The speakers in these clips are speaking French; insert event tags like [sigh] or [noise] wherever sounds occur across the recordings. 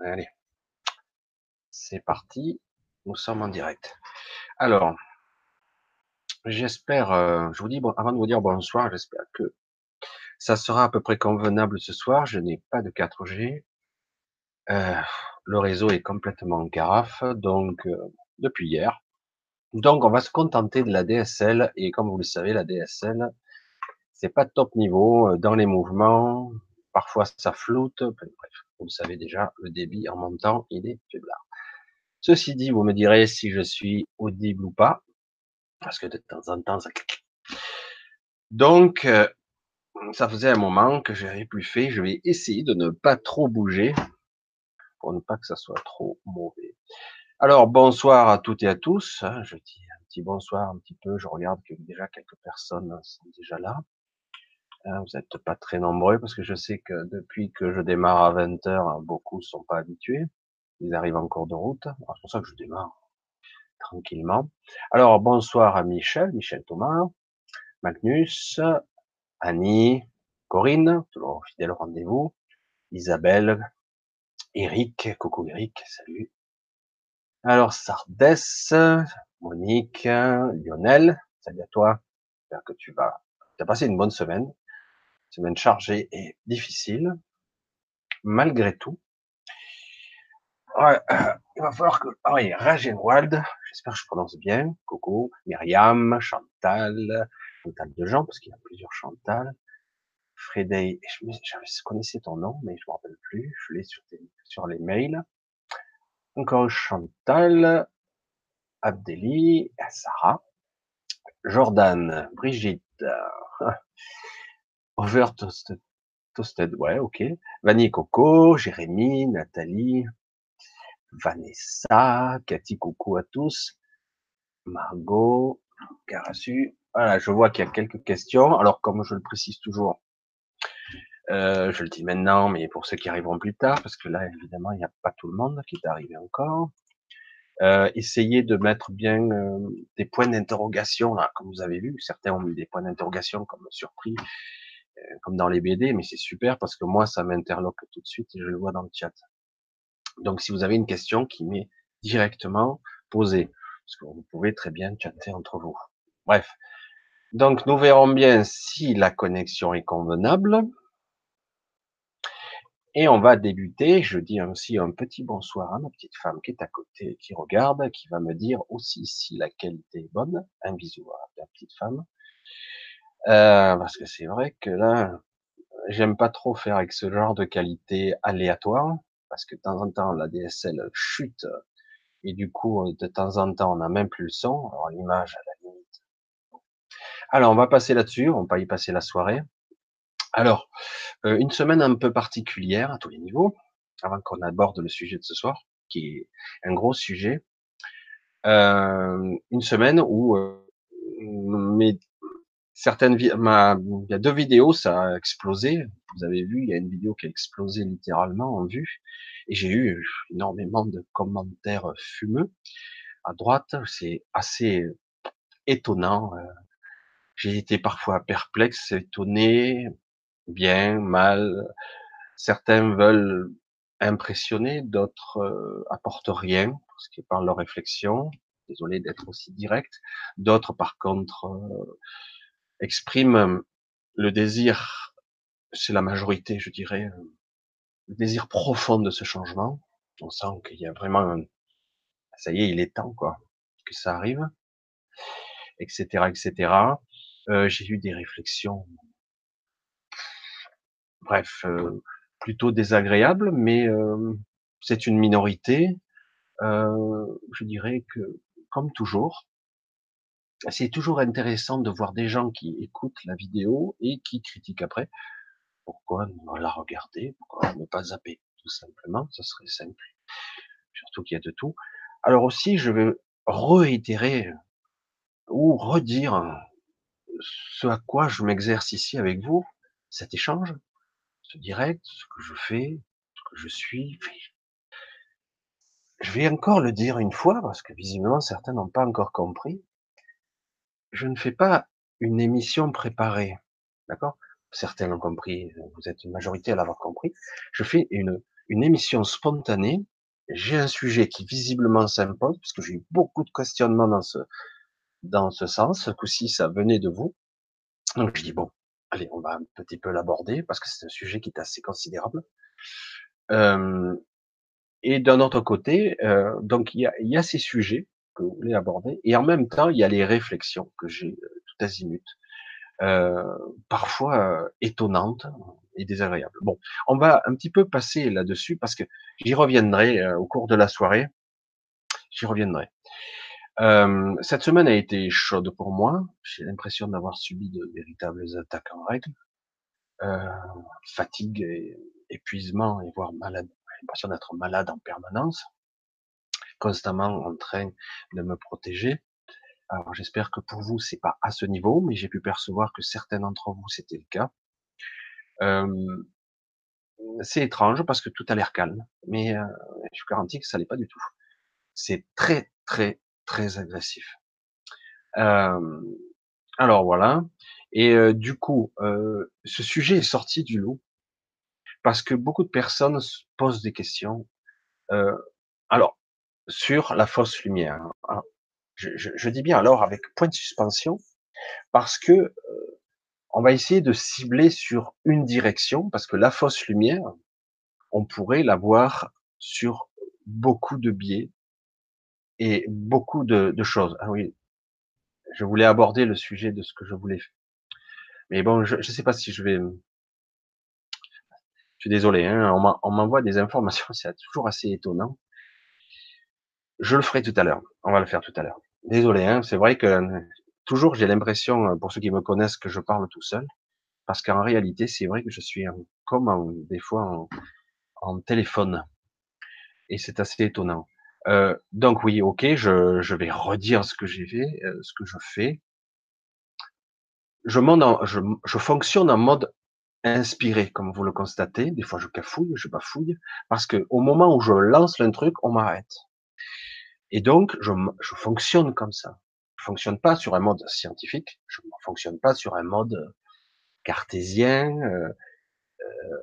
Allez, c'est parti. Nous sommes en direct. Alors, j'espère, euh, je vous dis, bon, avant de vous dire bonsoir, j'espère que ça sera à peu près convenable ce soir. Je n'ai pas de 4G. Euh, le réseau est complètement en carafe, donc euh, depuis hier. Donc, on va se contenter de la DSL. Et comme vous le savez, la DSL, c'est pas top niveau dans les mouvements. Parfois, ça floute. Bref, vous le savez déjà, le débit en montant, il est faiblard. Ceci dit, vous me direz si je suis audible ou pas, parce que de temps en temps, ça clique. Donc, euh, ça faisait un moment que j'avais plus fait. Je vais essayer de ne pas trop bouger pour ne pas que ça soit trop mauvais. Alors, bonsoir à toutes et à tous. Je dis un petit bonsoir un petit peu. Je regarde que déjà quelques personnes sont déjà là. Hein, vous n'êtes pas très nombreux parce que je sais que depuis que je démarre à 20 heures, beaucoup sont pas habitués. Ils arrivent en cours de route. C'est pour ça que je démarre tranquillement. Alors, bonsoir à Michel, Michel Thomas, Magnus, Annie, Corinne, toujours fidèle au rendez-vous, Isabelle, Eric, coucou Eric, salut. Alors, Sardès, Monique, Lionel, salut à toi. J'espère que tu vas, tu as passé une bonne semaine. Semaine chargée et difficile. Malgré tout. [clears throat] Il va falloir que, ah oui, Ragenwald, j'espère que je prononce bien. Coucou. Myriam, Chantal, Chantal de Jean, parce qu'il y a plusieurs Chantal. Frédéric, je, je connaissais ton nom, mais je me rappelle plus. Je l'ai sur, les mails. Encore Chantal, Abdélie, Sarah, Jordan, Brigitte, [laughs] Over Toasted, ouais, ok. Vanille Coco, Jérémy, Nathalie, Vanessa, Cathy, coucou à tous. Margot, Carasu. Voilà, je vois qu'il y a quelques questions. Alors, comme je le précise toujours, euh, je le dis maintenant, mais pour ceux qui arriveront plus tard, parce que là, évidemment, il n'y a pas tout le monde qui est arrivé encore. Euh, essayez de mettre bien euh, des points d'interrogation, là, comme vous avez vu. Certains ont mis des points d'interrogation comme surpris, comme dans les BD, mais c'est super parce que moi, ça m'interloque tout de suite et je le vois dans le chat. Donc, si vous avez une question qui m'est directement posée, parce que vous pouvez très bien chatter entre vous. Bref. Donc, nous verrons bien si la connexion est convenable. Et on va débuter. Je dis aussi un petit bonsoir à ma petite femme qui est à côté, qui regarde, qui va me dire aussi si la qualité est bonne. Un bisou à la petite femme. Euh, parce que c'est vrai que là, j'aime pas trop faire avec ce genre de qualité aléatoire, parce que de temps en temps, la DSL chute, et du coup, de temps en temps, on n'a même plus le son, alors l'image à la limite. Alors, on va passer là-dessus, on va y passer la soirée. Alors, euh, une semaine un peu particulière à tous les niveaux, avant qu'on aborde le sujet de ce soir, qui est un gros sujet. Euh, une semaine où euh, mes certaines ma, il y a deux vidéos, ça a explosé. Vous avez vu, il y a une vidéo qui a explosé littéralement en vue, et j'ai eu énormément de commentaires fumeux à droite. C'est assez étonnant. J'ai été parfois perplexe, étonné, bien, mal. Certains veulent impressionner, d'autres euh, apportent rien parce qu'ils parlent leur réflexion. Désolé d'être aussi direct. D'autres, par contre, euh, expriment le désir, c'est la majorité, je dirais, le désir profond de ce changement. On sent qu'il y a vraiment un, ça y est, il est temps, quoi, que ça arrive, etc., etc. Euh, j'ai eu des réflexions, bref, euh, plutôt désagréables, mais euh, c'est une minorité. Euh, je dirais que, comme toujours, c'est toujours intéressant de voir des gens qui écoutent la vidéo et qui critiquent après. Pourquoi ne la regarder? Pourquoi ne pas zapper Tout simplement, ce serait simple. Surtout qu'il y a de tout. Alors aussi, je vais réitérer ou redire ce à quoi je m'exerce ici avec vous, cet échange, ce direct, ce que je fais, ce que je suis. Je vais encore le dire une fois, parce que visiblement certains n'ont pas encore compris je ne fais pas une émission préparée, d'accord? Certains l'ont compris, vous êtes une majorité à l'avoir compris. Je fais une une émission spontanée. J'ai un sujet qui visiblement s'impose, parce que j'ai eu beaucoup de questionnements dans ce, dans ce sens. Ce coup-ci, ça venait de vous. Donc, je dis, bon, allez, on va un petit peu l'aborder, parce que c'est un sujet qui est assez considérable. Euh, et d'un autre côté, euh, donc il y a, y a, ces sujets que vous voulez aborder, et en même temps, il y a les réflexions que j'ai euh, tout azimut, euh, parfois euh, étonnantes et désagréables. Bon, on va un petit peu passer là-dessus parce que j'y reviendrai au cours de la soirée. J'y reviendrai. cette semaine a été chaude pour moi. J'ai l'impression d'avoir subi de véritables attaques en règle, fatigue, et épuisement et voire malade l'impression d'être malade en permanence, constamment en train de me protéger. Alors j'espère que pour vous c'est pas à ce niveau, mais j'ai pu percevoir que certains d'entre vous c'était le cas. Euh, c'est étrange parce que tout a l'air calme, mais euh, je vous garantis que ça l'est pas du tout. C'est très très très agressif. Euh, alors voilà. Et du coup, ce sujet est sorti du lot parce que beaucoup de personnes se posent des questions. Alors, sur la fausse lumière. Hein, je, je, je, dis bien alors avec point de suspension, parce que euh, on va essayer de cibler sur une direction, parce que la fausse lumière, on pourrait la voir sur beaucoup de biais et beaucoup de, de choses. Ah oui, je voulais aborder le sujet de ce que je voulais. Mais bon, je ne sais pas si je vais je suis désolé, hein, on m'envoie des informations, [laughs] c'est toujours assez étonnant. Je le ferai tout à l'heure. On va le faire tout à l'heure. Désolé, hein, c'est vrai que toujours j'ai l'impression, pour ceux qui me connaissent, que je parle tout seul, parce qu'en réalité, c'est vrai que je suis comme des fois en, téléphone, et c'est assez étonnant. Euh, donc oui, ok, je, je, vais redire ce que j'ai fait, euh, ce que je fais. Je, je, je fonctionne en mode inspiré, comme vous le constatez. Des fois, je cafouille, je bafouille, parce que au moment où je lance un truc, on m'arrête. Et donc, je, je, fonctionne comme ça. Je fonctionne pas sur un mode scientifique, je ne fonctionne pas sur un mode cartésien. Euh, euh,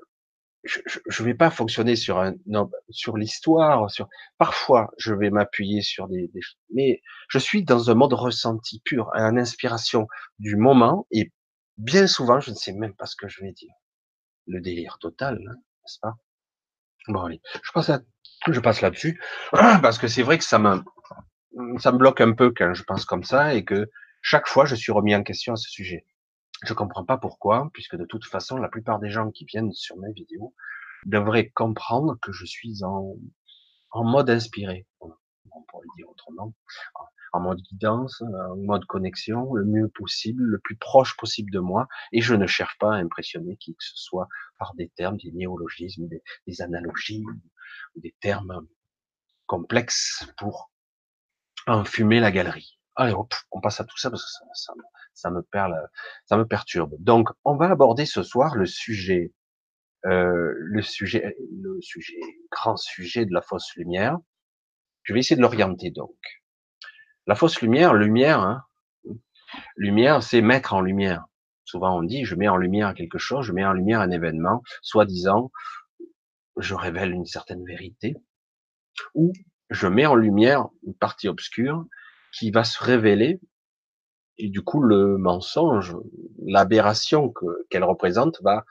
je, je, vais pas fonctionner sur un, non, sur l'histoire. Sur parfois, je vais m'appuyer sur des, des, mais je suis dans un mode ressenti pur, une inspiration du moment et bien souvent, je ne sais même pas ce que je vais dire. Le délire total, hein, n'est-ce pas? Bon, allez, je passe, là-dessus, [clears throat] parce que c'est vrai que ça me, ça me bloque un peu quand je pense comme ça, et que chaque fois, je suis remis en question à ce sujet. Je comprends pas pourquoi, puisque de toute façon, la plupart des gens qui viennent sur mes vidéos devraient comprendre que je suis en, en mode inspiré. On pourrait dire autrement en mode guidance, en mode connexion, le mieux possible, le plus proche possible de moi, et je ne cherche pas à impressionner qui que ce soit par des termes, des néologismes, des, analogies, des termes complexes pour enfumer la galerie. Allez hop, on passe à tout ça parce que ça, ça, me, ça me perturbe. Donc, on va aborder ce soir le sujet, euh, le sujet, le sujet, grand sujet de la fausse lumière. Je vais essayer de l'orienter donc. La fausse lumière, lumière, hein, lumière, c'est mettre en lumière. Souvent on dit, je mets en lumière quelque chose, je mets en lumière un événement, soi-disant, je révèle une certaine vérité, ou je mets en lumière une partie obscure qui va se révéler, et du coup le mensonge, l'aberration qu'elle représente va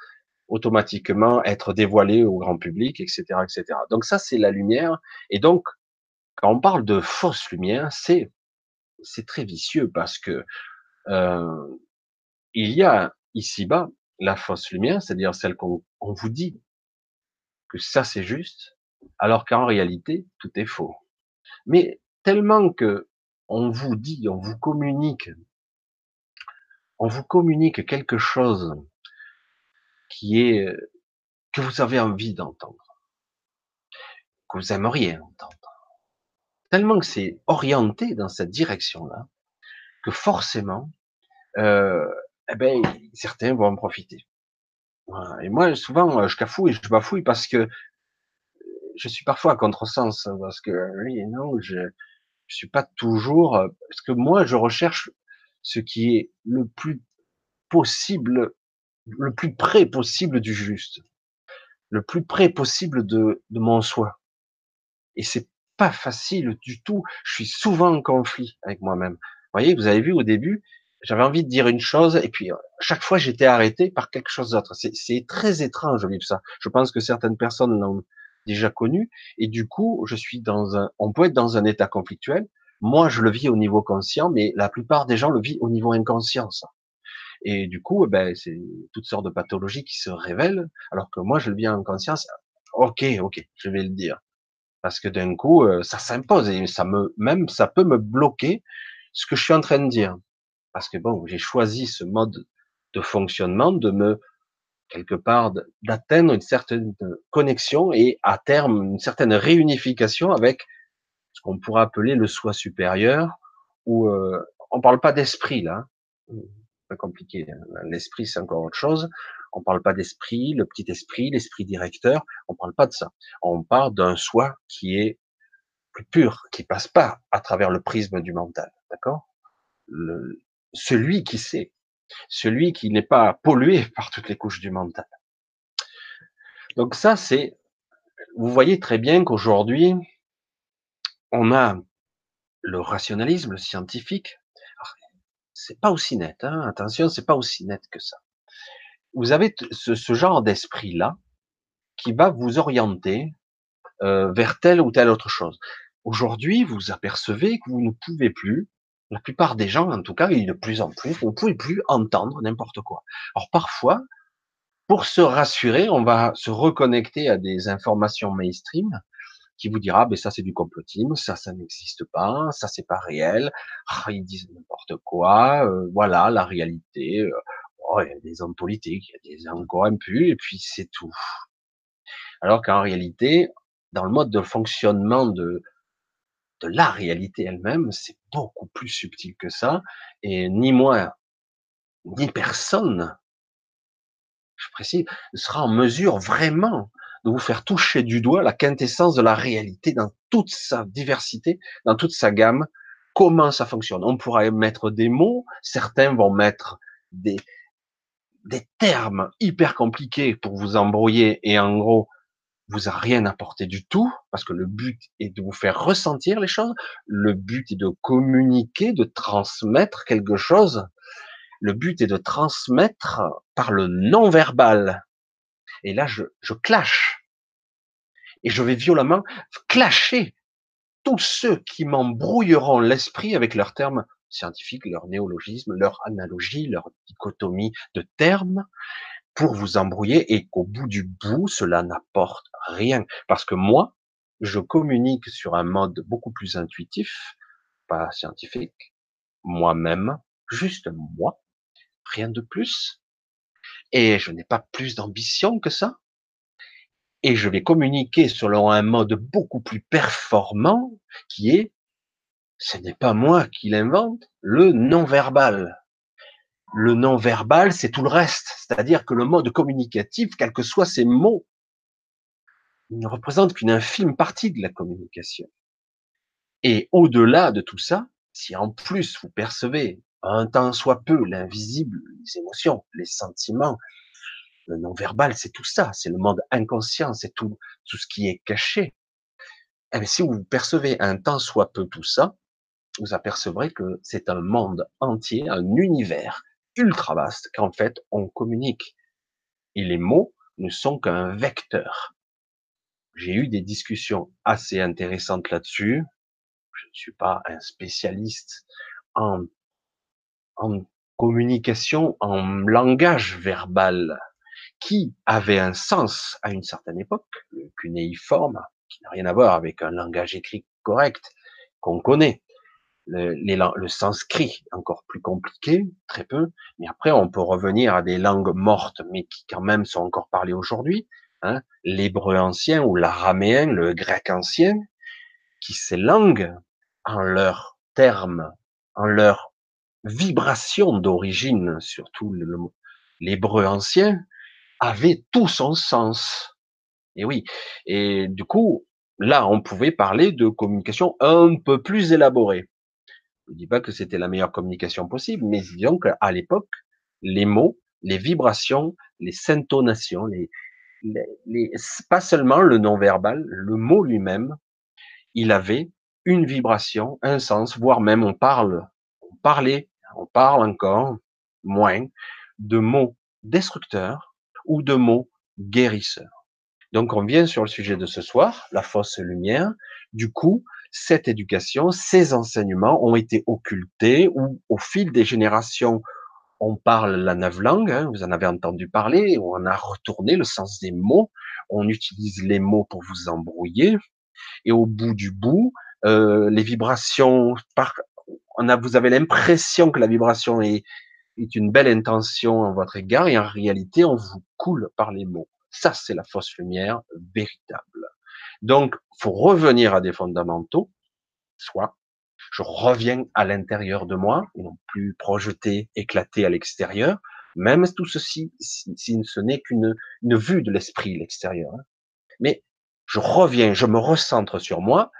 automatiquement être dévoilée au grand public, etc., etc. Donc ça c'est la lumière, et donc quand on parle de fausse lumière, c'est c'est très vicieux parce que euh, il y a ici-bas la fausse lumière, c'est-à-dire celle qu'on vous dit que ça c'est juste, alors qu'en réalité tout est faux. Mais tellement que on vous dit, on vous communique, on vous communique quelque chose qui est que vous avez envie d'entendre, que vous aimeriez entendre tellement que c'est orienté dans cette direction-là, que forcément, euh, eh ben, certains vont en profiter. Et moi, souvent, je cafouille, je bafouille parce que je suis parfois à contresens, parce que oui, non, je, je suis pas toujours, parce que moi, je recherche ce qui est le plus possible, le plus près possible du juste. le plus près possible de, de mon soi. Et c'est pas facile du tout. Je suis souvent en conflit avec moi-même. Vous voyez, vous avez vu au début, j'avais envie de dire une chose et puis chaque fois j'étais arrêté par quelque chose d'autre. C'est très étrange vivre ça. Je pense que certaines personnes l'ont déjà connu et du coup je suis dans un, on peut être dans un état conflictuel. Moi je le vis au niveau conscient, mais la plupart des gens le vivent au niveau inconscient. Ça. Et du coup, ben, c'est toutes sortes de pathologies qui se révèlent, alors que moi je le vis en conscience. Ok, ok, je vais le dire parce que d'un coup euh, ça s'impose et ça me même ça peut me bloquer ce que je suis en train de dire parce que bon j'ai choisi ce mode de fonctionnement de me quelque part d'atteindre une certaine connexion et à terme une certaine réunification avec ce qu'on pourrait appeler le soi supérieur ou euh, on parle pas d'esprit là hein. pas compliqué hein. l'esprit c'est encore autre chose on parle pas d'esprit, le petit esprit, l'esprit directeur. On parle pas de ça. On parle d'un soi qui est plus pur, qui passe pas à travers le prisme du mental. D'accord? Celui qui sait, celui qui n'est pas pollué [laughs] par toutes les couches du mental. Donc ça, c'est, vous voyez très bien qu'aujourd'hui, on a le rationalisme, le scientifique. C'est pas aussi net, hein attention, c'est pas aussi net que ça vous avez ce, ce genre d'esprit-là qui va vous orienter euh, vers telle ou telle autre chose. Aujourd'hui, vous apercevez que vous ne pouvez plus, la plupart des gens, en tout cas, et de plus en plus, vous ne pouvez plus entendre n'importe quoi. Alors parfois, pour se rassurer, on va se reconnecter à des informations mainstream qui vous dira, ben ça c'est du complotisme, ça ça n'existe pas, ça c'est pas réel, ah, ils disent n'importe quoi, euh, voilà la réalité. Euh, oh, il y a des hommes politiques, il y a des hommes corrompus, et puis c'est tout. Alors qu'en réalité, dans le mode de fonctionnement de, de la réalité elle-même, c'est beaucoup plus subtil que ça, et ni moi, ni personne, je précise, ne sera en mesure vraiment de vous faire toucher du doigt la quintessence de la réalité dans toute sa diversité, dans toute sa gamme, comment ça fonctionne? On pourra mettre des mots, certains vont mettre des, des termes hyper compliqués pour vous embrouiller et en gros, vous a rien apporté du tout, parce que le but est de vous faire ressentir les choses, le but est de communiquer, de transmettre quelque chose, le but est de transmettre par le non-verbal. Et là, je, je clash. Et je vais violemment clasher tous ceux qui m'embrouilleront l'esprit avec leurs termes scientifiques, leur néologisme, leur analogie, leur dichotomie de termes pour vous embrouiller et qu'au bout du bout, cela n'apporte rien. Parce que moi, je communique sur un mode beaucoup plus intuitif, pas scientifique, moi-même, juste moi, rien de plus. Et je n'ai pas plus d'ambition que ça. Et je vais communiquer selon un mode beaucoup plus performant qui est ce n'est pas moi qui l'invente, le non-verbal. Le non-verbal, c'est tout le reste. C'est-à-dire que le mode communicatif, quels que soient ces mots, ne représente qu'une infime partie de la communication. Et au-delà de tout ça, si en plus vous percevez un temps soit peu l'invisible, les émotions, les sentiments, le non-verbal, c'est tout ça, c'est le monde inconscient, c'est tout, tout ce qui est caché. Et eh si vous percevez un temps soit peu tout ça, vous apercevrez que c'est un monde entier, un univers ultra vaste qu'en fait on communique. Et les mots ne sont qu'un vecteur. J'ai eu des discussions assez intéressantes là-dessus. Je ne suis pas un spécialiste en, communication, en langage verbal, qui avait un sens à une certaine époque, le cunéiforme, qui n'a rien à voir avec un langage écrit correct qu'on connaît le, le sanskrit, encore plus compliqué, très peu, mais après on peut revenir à des langues mortes, mais qui quand même sont encore parlées aujourd'hui, hein, l'hébreu ancien ou l'araméen, le grec ancien, qui ces langues, en leurs termes, en leur vibration d'origine, surtout l'hébreu ancien, avait tout son sens. Et oui, et du coup, là, on pouvait parler de communication un peu plus élaborée. Je ne dis pas que c'était la meilleure communication possible, mais disons qu'à l'époque, les mots, les vibrations, les intonations, les, les, pas seulement le non-verbal, le mot lui-même, il avait une vibration, un sens, voire même on parle, on parlait, on parle encore moins de mots destructeurs ou de mots guérisseurs. Donc on vient sur le sujet de ce soir, la fausse lumière. Du coup, cette éducation, ces enseignements ont été occultés ou au fil des générations, on parle la langue, hein, vous en avez entendu parler, on a retourné le sens des mots, on utilise les mots pour vous embrouiller, et au bout du bout, euh, les vibrations, par, on a, vous avez l'impression que la vibration est, est une belle intention en votre égard, et en réalité, on vous coule par les mots. Ça, c'est la fausse lumière véritable. Donc, faut revenir à des fondamentaux, soit je reviens à l'intérieur de moi, non plus projeté, éclaté à l'extérieur, même tout ceci, si, ce n'est qu'une une vue de l'esprit, l'extérieur. Hein. Mais je reviens, je me recentre sur moi,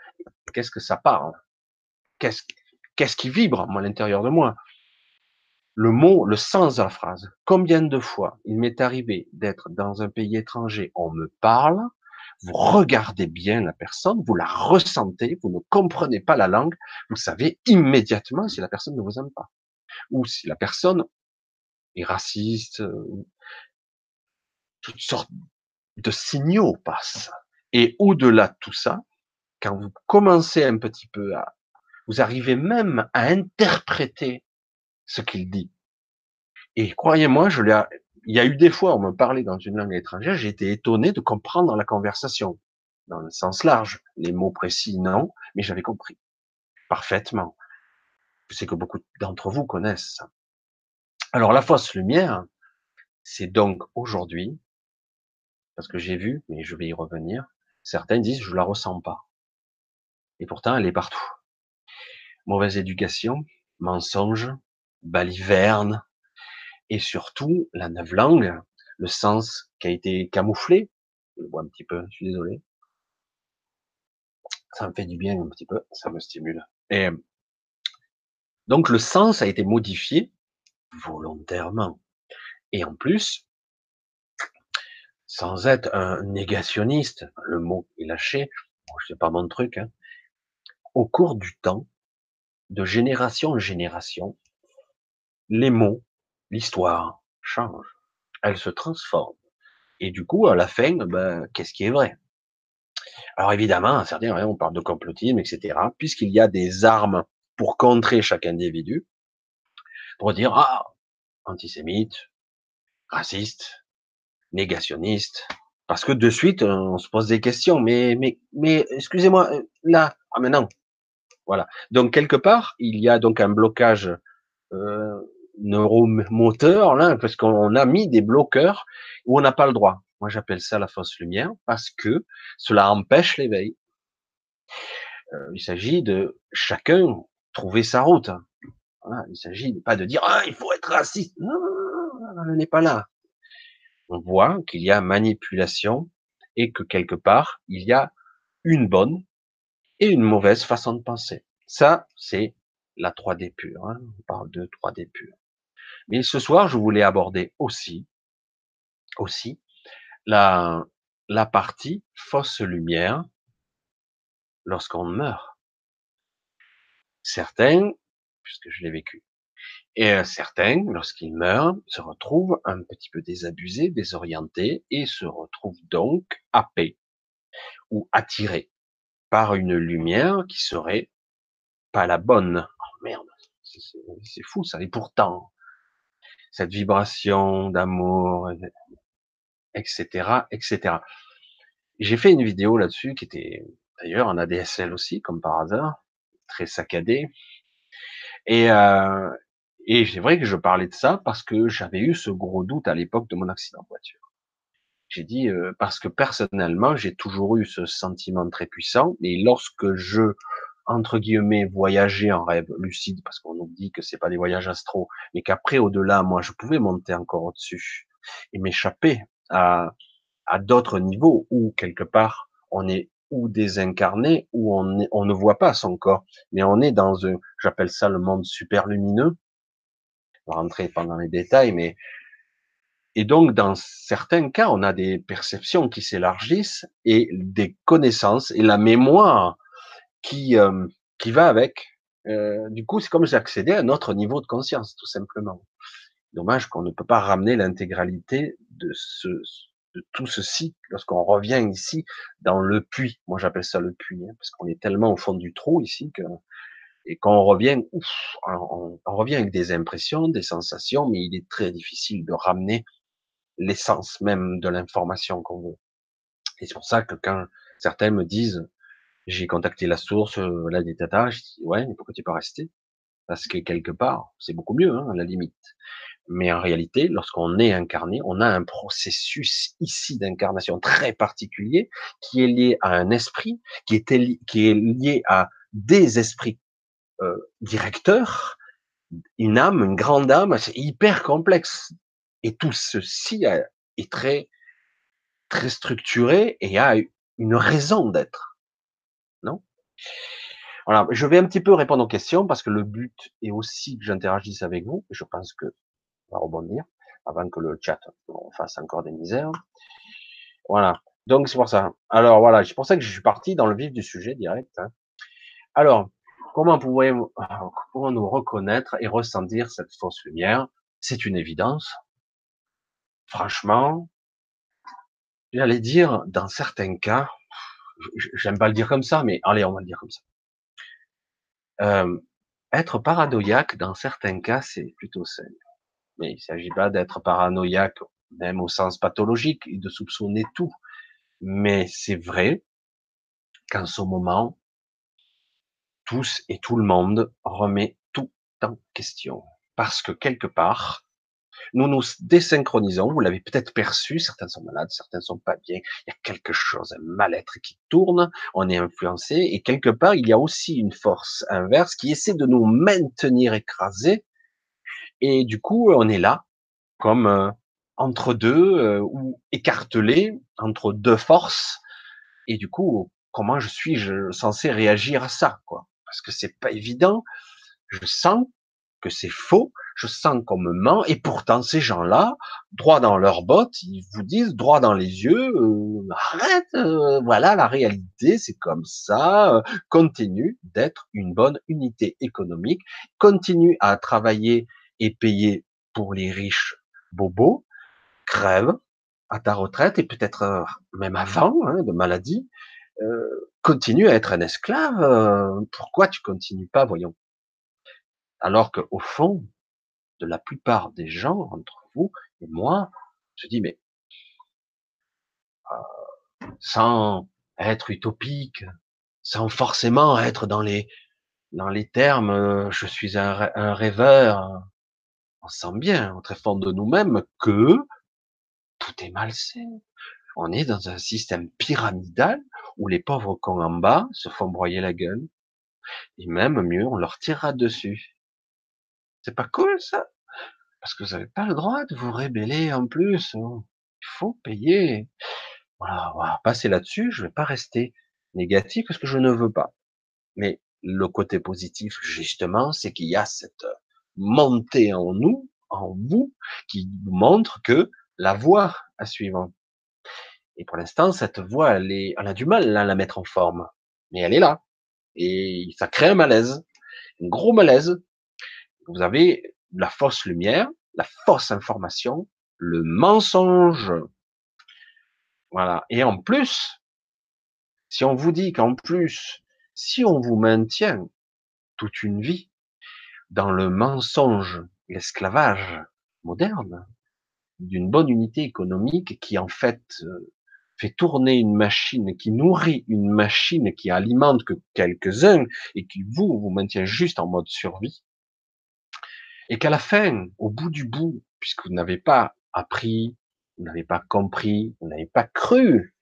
qu'est-ce que ça parle Qu'est-ce qu'est-ce qui vibre à l'intérieur de moi? Le mot, le sens de la phrase. Combien de fois il m'est arrivé d'être dans un pays étranger, on me parle, vous regardez bien la personne, vous la ressentez, vous ne comprenez pas la langue, vous savez immédiatement si la personne ne vous aime pas, ou si la personne est raciste, euh, toutes sortes de signaux passent. Et au-delà de tout ça, quand vous commencez un petit peu à, vous arrivez même à interpréter ce qu'il dit. Et croyez-moi, je l'ai, il y a eu des fois, on me parlait dans une langue étrangère, j'ai été étonné de comprendre la conversation. Dans le sens large. Les mots précis, non, mais j'avais compris. Parfaitement. Je sais que beaucoup d'entre vous connaissent ça. Alors, la fausse lumière, c'est donc aujourd'hui, parce que j'ai vu, mais je vais y revenir, certains disent, je la ressens pas. Et pourtant, elle est partout. Mauvaise éducation, mensonge, baliverne, et surtout la langue, le sens qui a été camouflé. Je le vois un petit peu, je suis désolé. Ça me fait du bien un petit peu, ça me stimule. Et donc le sens a été modifié volontairement. Et en plus, sans être un négationniste, le mot est lâché, bon, sais pas mon truc, hein, au cours du temps, de génération en génération, les mots l'histoire change, elle se transforme. Et du coup, à la fin, ben, qu'est-ce qui est vrai? Alors évidemment, certains, on parle de complotisme, etc., puisqu'il y a des armes pour contrer chaque individu, pour dire, ah, antisémite, raciste, négationniste, parce que de suite, on se pose des questions, mais, mais, mais, excusez-moi, là, ah, mais non. Voilà. Donc, quelque part, il y a donc un blocage euh, neuromoteur, là, parce qu'on a mis des bloqueurs où on n'a pas le droit. Moi, j'appelle ça la fausse lumière parce que cela empêche l'éveil. Euh, il s'agit de chacun trouver sa route. Voilà, il s'agit pas de dire ah il faut être raciste. Non, on n'est pas là. On voit qu'il y a manipulation et que quelque part il y a une bonne et une mauvaise façon de penser. Ça, c'est la 3D pure. Hein. On parle de 3D pure. Mais ce soir, je voulais aborder aussi, aussi la, la partie fausse lumière lorsqu'on meurt. Certains, puisque je l'ai vécu, et euh, certains, lorsqu'ils meurent, se retrouvent un petit peu désabusés, désorientés, et se retrouvent donc happés ou attirés par une lumière qui serait pas la bonne. Oh merde, c'est fou ça. Et pourtant, cette vibration d'amour, etc., etc. J'ai fait une vidéo là-dessus qui était d'ailleurs en ADSL aussi, comme par hasard, très saccadé. Et, euh, et c'est vrai que je parlais de ça parce que j'avais eu ce gros doute à l'époque de mon accident de voiture. J'ai dit euh, parce que personnellement, j'ai toujours eu ce sentiment très puissant. Et lorsque je entre guillemets voyager en rêve lucide parce qu'on nous dit que c'est pas des voyages astro mais qu'après au-delà moi je pouvais monter encore au-dessus et m'échapper à à d'autres niveaux où quelque part on est ou désincarné ou on on ne voit pas son corps mais on est dans un j'appelle ça le monde super lumineux on va rentrer pendant les détails mais Et donc, dans certains cas, on a des perceptions qui s'élargissent et des connaissances et la mémoire qui euh, qui va avec. Euh, du coup, c'est comme accédé à un autre niveau de conscience, tout simplement. Dommage qu'on ne peut pas ramener l'intégralité de ce de tout ceci lorsqu'on revient ici dans le puits. Moi, j'appelle ça le puits, hein, parce qu'on est tellement au fond du trou ici que et quand on revient, ouf, on, on, revient avec des impressions, des sensations, mais il est très difficile de ramener l'essence même de l'information qu'on veut. Et c'est pour ça que quand certains me disent, j'ai contacté la source, euh, la data, je dis, ouais, mais pourquoi tu pas resté? Parce que quelque part, c'est beaucoup mieux, hein, à la limite. Mais en réalité, lorsqu'on est incarné, on a un processus ici d'incarnation très particulier qui est lié à un esprit, qui est, qui est lié à des esprits euh, directeurs, une âme, une grande âme, c'est hyper complexe. Et tout ceci est très, très structuré et a une raison d'être. Voilà, je vais un petit peu répondre aux questions parce que le but est aussi que j'interagisse avec vous. Je pense que on va rebondir avant que le chat fasse encore des misères. Voilà. Donc c'est pour ça. Alors voilà, c'est pour ça que je suis parti dans le vif du sujet direct. Hein. Alors, comment pouvons-nous reconnaître et ressentir cette fausse lumière? C'est une évidence franchement, j'allais dire, dans certains cas, j'aime pas le dire comme ça, mais allez, on va le dire comme ça. Euh, être paranoïaque, dans certains cas, c'est plutôt sain. Mais il s'agit pas d'être paranoïaque, même au sens pathologique, et de soupçonner tout. Mais c'est vrai qu'en ce moment, tous et tout le monde remet tout en question. Parce que quelque part, nous nous désynchronisons, vous l'avez peut-être perçu, certains sont malades, certains sont pas bien, il y a quelque chose, un mal-être qui tourne, on est influencé, et quelque part, il y a aussi une force inverse qui essaie de nous maintenir écrasés, et du coup, on est là, comme euh, entre deux, euh, ou écartelé entre deux forces, et du coup, comment je suis je, censé réagir à ça, quoi? Parce que c'est pas évident, je sens que c'est faux, je sens qu'on me ment, et pourtant ces gens-là, droit dans leurs bottes, ils vous disent droit dans les yeux, euh, arrête, euh, voilà la réalité, c'est comme ça, euh, continue d'être une bonne unité économique, continue à travailler et payer pour les riches bobos, crève à ta retraite et peut-être même avant hein, de maladie, continue à être un esclave. pourquoi tu continues pas, voyons? Alors qu'au fond, de la plupart des gens, entre vous et moi, je dis, mais euh, sans être utopique, sans forcément être dans les dans les termes, euh, je suis un, rêveur, on sent bien au très fond de nous-mêmes que tout est malsain. On est dans un système pyramidal où les pauvres cons en bas se font broyer la gueule. Et même mieux, on leur tirera dessus. C'est pas cool ça? Parce que vous n'avez pas le droit de vous rébeller en plus. Hein. Il faut payer. Voilà, on va passer là-dessus. Je vais pas rester négatif parce que je ne veux pas. Mais le côté positif, justement, c'est qu'il y a cette montée en nous, en vous, qui montre que la voie à suivre. Et pour l'instant, cette voie, elle, est, elle a du mal à la mettre en forme. Mais elle est là. Et ça crée un malaise. Un gros malaise vous avez la fausse lumière, la fausse information, le mensonge. Voilà. Et en plus, si on vous dit qu'en plus, si on vous maintient toute une vie dans le mensonge, l'esclavage moderne, d'une bonne unité économique qui en fait euh, fait tourner une machine, qui nourrit une machine qui alimente que quelques-uns et qui vous, vous maintient juste en mode survie, et qu'à la fin, au bout du bout, puisque vous n'avez pas appris, vous n'avez pas compris, vous n'avez pas cru,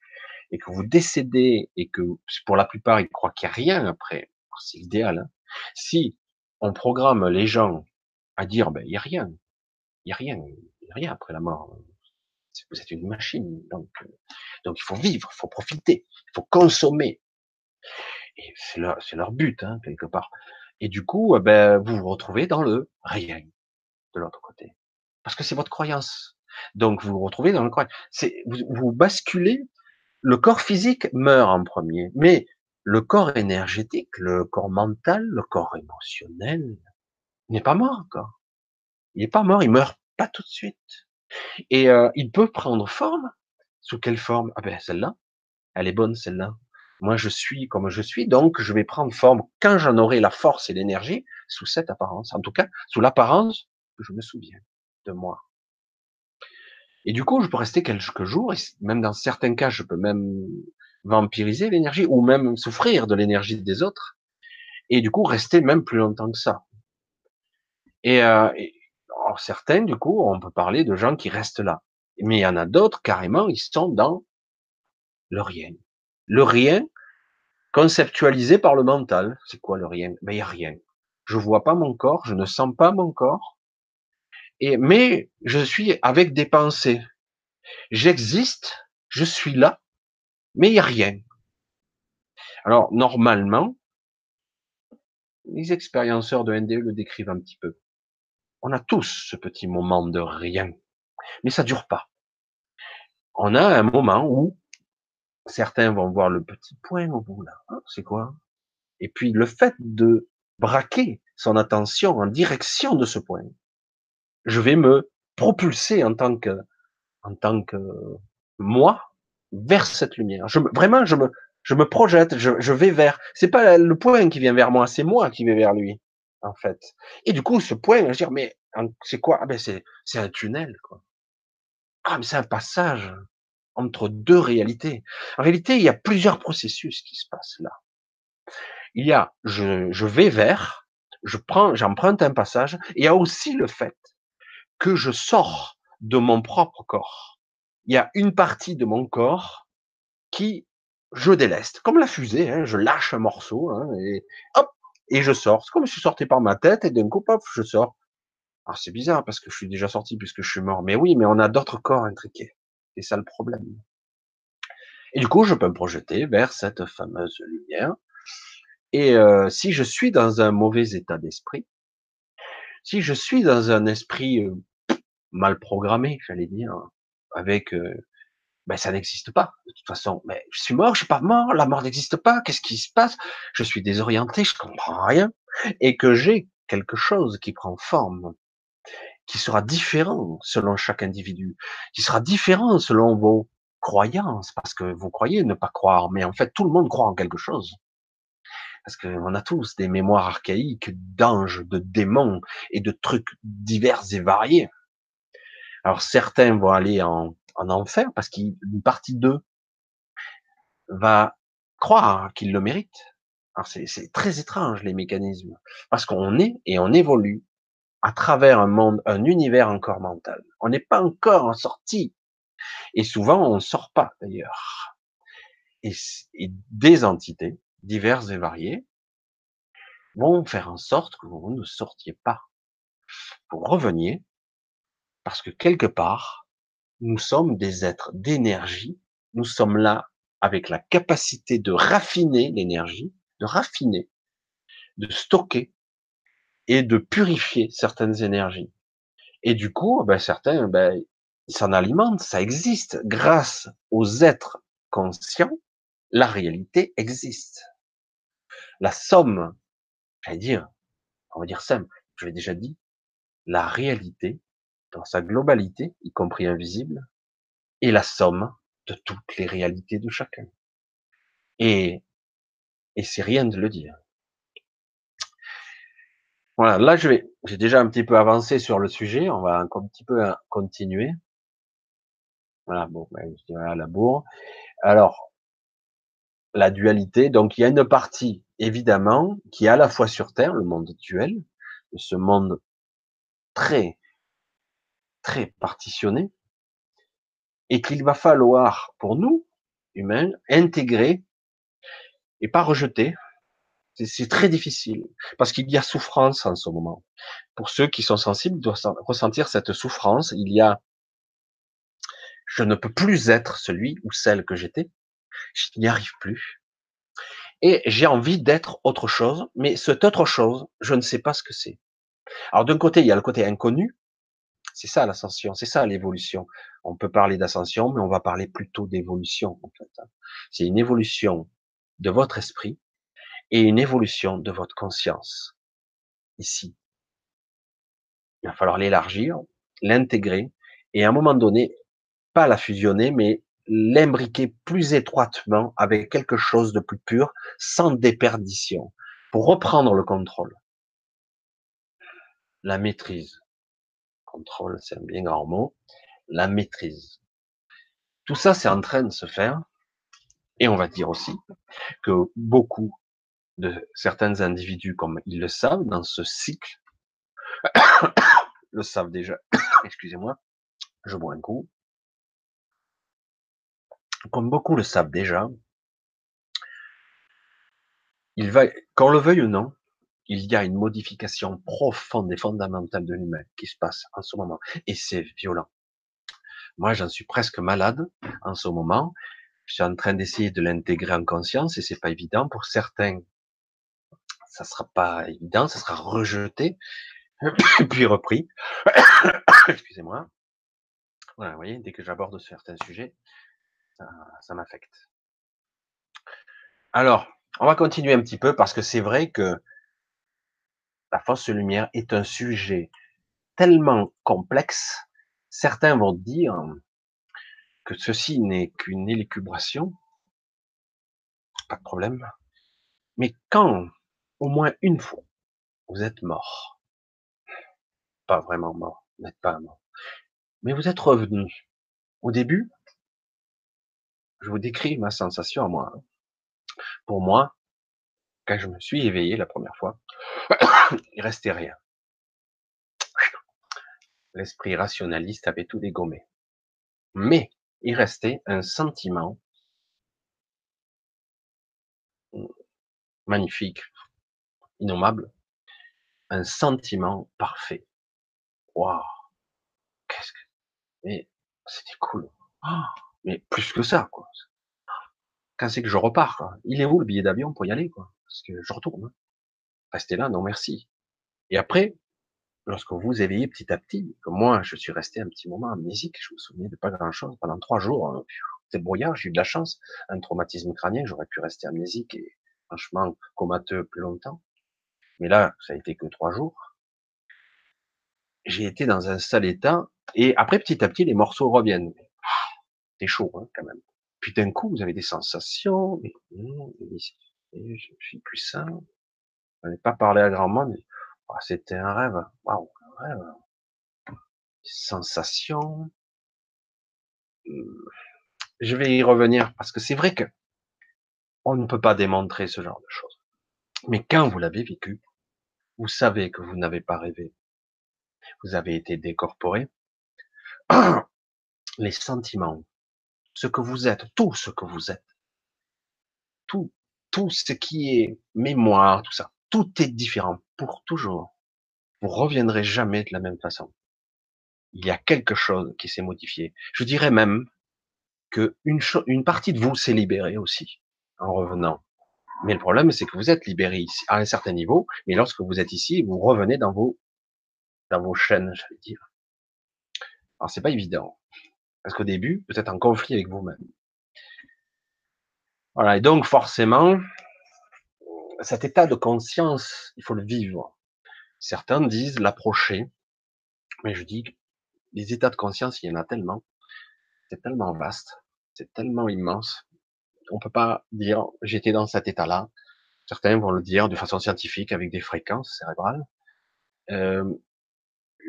et que vous décédez, et que pour la plupart, ils croient qu'il n'y a rien après, c'est l'idéal. Hein. si on programme les gens à dire, ben, il n'y a rien, il n'y a rien, il n'y a rien après la mort. Vous êtes une machine, donc, euh, donc il faut vivre, il faut profiter, il faut consommer. Et c'est leur, leur but, hein, quelque part. Et du coup, euh, ben, vous vous retrouvez dans le rien de l'autre côté. Parce que c'est votre croyance. Donc vous vous retrouvez dans le. C'est vous, vous basculez. Le corps physique meurt en premier, mais le corps énergétique, le corps mental, le corps émotionnel n'est pas mort encore. Il n'est pas mort, il meurt pas tout de suite. Et euh, il peut prendre forme. Sous quelle forme? Ah ben celle-là, elle est bonne celle-là. Moi je suis comme je suis, donc je vais prendre forme quand j'en aurai la force et l'énergie sous cette apparence. En tout cas, sous l'apparence que je me souviens de moi. Et du coup, je peux rester quelques jours, et même dans certains cas, je peux même vampiriser l'énergie, ou même souffrir de l'énergie des autres, et du coup rester même plus longtemps que ça. Et, euh, certains, du coup, on peut parler de gens qui restent là. Mais il y en a d'autres, carrément, ils sont dans le rien. Le rien conceptualisé par le mental. C'est quoi le rien? Ben, il n'y a rien. Je vois pas mon corps, je ne sens pas mon corps. Et, mais je suis avec des pensées. J'existe, je suis là, mais il n'y a rien. Alors, normalement, les expérienceurs de NDE le décrivent un petit peu. On a tous ce petit moment de rien, mais ça dure pas. On a un moment où certains vont voir le petit point au bout là. Hein, c'est quoi? Et puis le fait de braquer son attention en direction de ce point, je vais me propulser en tant que en tant que moi vers cette lumière. Je, vraiment, je me je me projette, je, je vais vers. C'est pas le point qui vient vers moi, c'est moi qui vais vers lui en fait. Et du coup, ce point, je veux dire, mais c'est quoi? Ah ben c'est c'est un tunnel, quoi. Ah mais c'est un passage entre deux réalités. En réalité, il y a plusieurs processus qui se passent là. Il y a, je, je vais vers, je prends, j'emprunte un passage. Et il y a aussi le fait que je sors de mon propre corps. Il y a une partie de mon corps qui je déleste, comme la fusée. Hein, je lâche un morceau hein, et hop, et je sors. C'est comme si je sortais par ma tête et d'un coup, paf, je sors. Alors c'est bizarre parce que je suis déjà sorti puisque je suis mort. Mais oui, mais on a d'autres corps intriqués. C'est ça le problème. Et du coup, je peux me projeter vers cette fameuse lumière. Et euh, si je suis dans un mauvais état d'esprit, si je suis dans un esprit mal programmé, j'allais dire, avec euh, ben ça n'existe pas de toute façon. Mais je suis mort, je suis pas mort, la mort n'existe pas. Qu'est-ce qui se passe? Je suis désorienté, je comprends rien, et que j'ai quelque chose qui prend forme, qui sera différent selon chaque individu, qui sera différent selon vos croyances, parce que vous croyez ne pas croire, mais en fait tout le monde croit en quelque chose. Parce qu'on a tous des mémoires archaïques d'anges, de démons et de trucs divers et variés. Alors certains vont aller en en enfer parce qu'une partie d'eux va croire qu'il le mérite. Alors c'est très étrange les mécanismes parce qu'on est et on évolue à travers un monde, un univers encore mental. On n'est pas encore sorti et souvent on ne sort pas d'ailleurs. Et, et, des entités diverses et variées vont faire en sorte que vous ne sortiez pas. Vous reveniez parce que quelque part nous sommes des êtres d'énergie. Nous sommes là avec la capacité de raffiner l'énergie, de raffiner, de stocker et de purifier certaines énergies. Et du coup, ben certains, ben, ils s'en alimentent, ça existe. Grâce aux êtres conscients, la réalité existe. La somme, j'allais dire, on va dire simple, je l'ai déjà dit, la réalité dans sa globalité, y compris invisible, est la somme de toutes les réalités de chacun. Et, et c'est rien de le dire. Voilà, là je vais, j'ai déjà un petit peu avancé sur le sujet, on va un petit peu hein, continuer. Voilà, bon, ben, je dirais à la bourre. Alors, la dualité, donc il y a une partie, évidemment, qui est à la fois sur Terre, le monde duel, ce monde très très partitionné, et qu'il va falloir, pour nous, humains, intégrer et pas rejeter. C'est très difficile, parce qu'il y a souffrance en ce moment. Pour ceux qui sont sensibles, doivent ressentir cette souffrance. Il y a, je ne peux plus être celui ou celle que j'étais. Je n'y arrive plus. Et j'ai envie d'être autre chose, mais cette autre chose, je ne sais pas ce que c'est. Alors d'un côté, il y a le côté inconnu, C'est ça l'ascension, c'est ça l'évolution. On peut parler d'ascension, mais on va parler plutôt d'évolution en fait. Hein. C'est une évolution de votre esprit et une évolution de votre conscience ici. Il va falloir l'élargir, l'intégrer et à un moment donné, pas la fusionner, mais l'imbriquer plus étroitement avec quelque chose de plus pur, sans déperdition, pour reprendre le contrôle. La maîtrise. Contrôle, c'est un bien grand mot. La maîtrise. Tout ça, c'est en train de se faire. Et on va dire aussi que beaucoup de certains individus, comme ils le savent, dans ce cycle, [coughs] le savent déjà. [coughs] Excusez-moi, je bois un coup. Comme beaucoup le savent déjà, il va, qu'on le veuille ou non, il y a une modification profonde et fondamentale de l'humain qui se passe en ce moment. Et c'est violent. Moi, j'en suis presque malade en ce moment. Je suis en train d'essayer de l'intégrer en conscience et c'est pas évident. Pour certains, ça sera pas évident, ça sera rejeté, [coughs] puis repris. [coughs] Excusez-moi. Voilà, vous voyez, dès que j'aborde certains sujets, ça, m'affecte. Alors, on va continuer un petit peu parce que c'est vrai que la fausse lumière est un sujet tellement complexe, certains vont dire que ceci n'est qu'une élucubration, pas de problème, mais quand au moins une fois vous êtes mort, pas vraiment mort, vous n'êtes pas mort, mais vous êtes revenu. Au début, je vous décris ma sensation à moi. Hein. Pour moi, quand je me suis éveillé la première fois, [coughs] il restait rien. L'esprit rationaliste avait tout dégommé. Mais il restait un sentiment magnifique, innommable, un sentiment parfait. Waouh, qu'est-ce que, mais c'était cool. Ah, mais plus que ça, quoi. Quand c'est que je repars, il est où le billet d'avion pour y aller, quoi? Parce que je retourne. Hein. Restez là, non merci. Et après, lorsque vous éveillez petit à petit, comme moi, je suis resté un petit moment amnésique, je me souvenais de pas grand chose pendant trois jours. C'était brouillard, j'ai eu de la chance. Un traumatisme crânien, j'aurais pu rester amnésique et franchement comateux plus longtemps. Mais là, ça a été que trois jours. J'ai été dans un sale état et après, petit à petit, les morceaux reviennent. Ah, c'est chaud, hein, quand même. Puis d'un coup, vous avez des sensations, je suis plus sain, je n'ai pas parlé à grand monde. Oh, c'était un rêve. Waouh, un rêve. Sensation. Je vais y revenir parce que c'est vrai que on ne peut pas démontrer ce genre de choses. Mais quand vous l'avez vécu, vous savez que vous n'avez pas rêvé. Vous avez été décorporé. [clears throat] Les sentiments, ce que vous êtes, tout ce que vous êtes, tout, tout ce qui est mémoire, tout ça, tout est différent pour toujours. Vous reviendrez jamais de la même façon. Il y a quelque chose qui s'est modifié. Je dirais même que une, une partie de vous s'est libérée aussi en revenant. Mais le problème, c'est que vous êtes libéré ici, à un certain niveau, mais lorsque vous êtes ici, vous revenez dans vos, dans vos chaînes, j'allais dire. Alors c'est pas évident. Parce qu'au début, vous êtes en conflit avec vous-même. Voilà. Et donc, forcément, cet état de conscience, il faut le vivre. Certains disent l'approcher, mais je dis les états de conscience, il y en a tellement, c'est tellement vaste, c'est tellement immense, on peut pas dire j'étais dans cet état-là. Certains vont le dire de façon scientifique avec des fréquences cérébrales. Euh,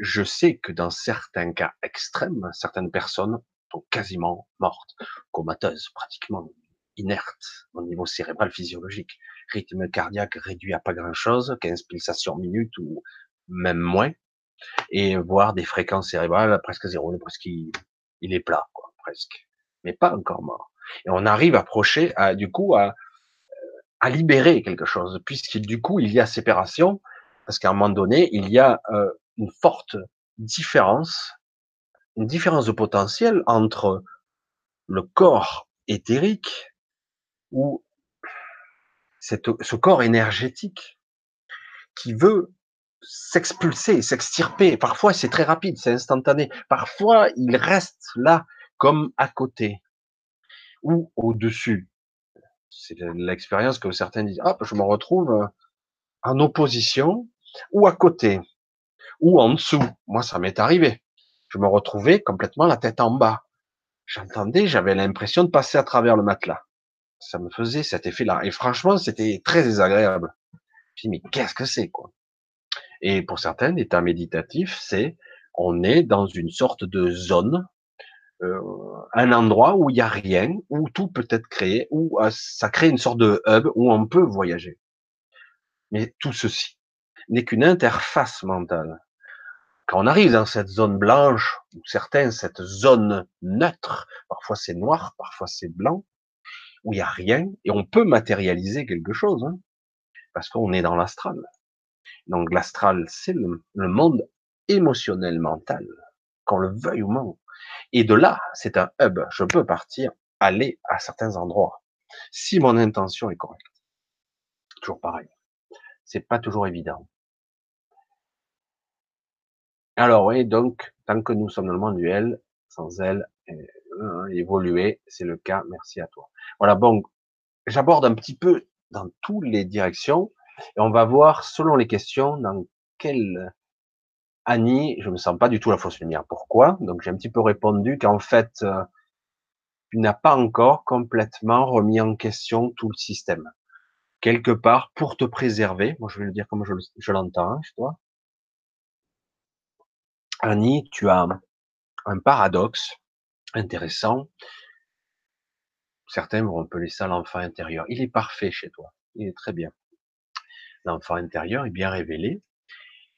je sais que dans certains cas extrêmes, certaines personnes sont quasiment mortes, comateuses, pratiquement inertes au niveau cérébral physiologique rythme cardiaque réduit à pas grand chose, 15 pulsations minutes ou même moins, et voir des fréquences cérébrales presque zéro, presque il, est plat, presque, mais pas encore mort. Et on arrive à approcher, à, du coup, à, à libérer quelque chose, puisque du coup, il y a séparation, parce qu'à un moment donné, il y a euh, une forte différence, une différence de potentiel entre le corps éthérique, où ce corps énergétique qui veut s'expulser, s'extirper. Parfois, c'est très rapide, c'est instantané. Parfois, il reste là, comme à côté ou au-dessus. C'est l'expérience que certains disent, hop, je me retrouve euh, en opposition ou à côté ou en dessous. Moi, ça m'est arrivé. Je me retrouvais complètement la tête en bas. J'entendais, j'avais l'impression de passer à travers le matelas. Ça me faisait cet effet-là. Et franchement, c'était très désagréable. Je me mais qu'est-ce que c'est, quoi? Et pour certains, l'état méditatif, c'est, on est dans une sorte de zone, euh, un endroit où il n'y a rien, où tout peut être créé, où euh, ça crée une sorte de hub où on peut voyager. Mais tout ceci n'est qu'une interface mentale. Quand on arrive dans cette zone blanche, ou certains, cette zone neutre, parfois c'est noir, parfois c'est blanc, où il n'y a rien, et on peut matérialiser quelque chose, hein, parce qu'on est dans l'astral. Donc l'astral, c'est le, monde émotionnel mental, qu'on le veuille ou non. Et de là, c'est un hub. Je peux partir, aller à certains endroits, si mon intention est correcte. Toujours pareil. C'est pas toujours évident. Alors oui, donc, tant que nous sommes dans le monde duel, sans elle, euh, évoluer, c'est le cas, merci à toi. Voilà, bon, j'aborde un petit peu dans toutes les directions, et on va voir, selon les questions, dans quelle Annie, je me sens pas du tout la fausse lumière. Pourquoi? Donc j'ai un petit peu répondu qu'en fait, euh, tu n'as pas encore complètement remis en question tout le système. Quelque part, pour te préserver, moi je vais le dire comme je, l'entends hein, chez toi, Annie, tu as un paradoxe intéressant. Certains vont appeler ça l'enfant intérieur. Il est parfait chez toi. Il est très bien. L'enfant intérieur est bien révélé.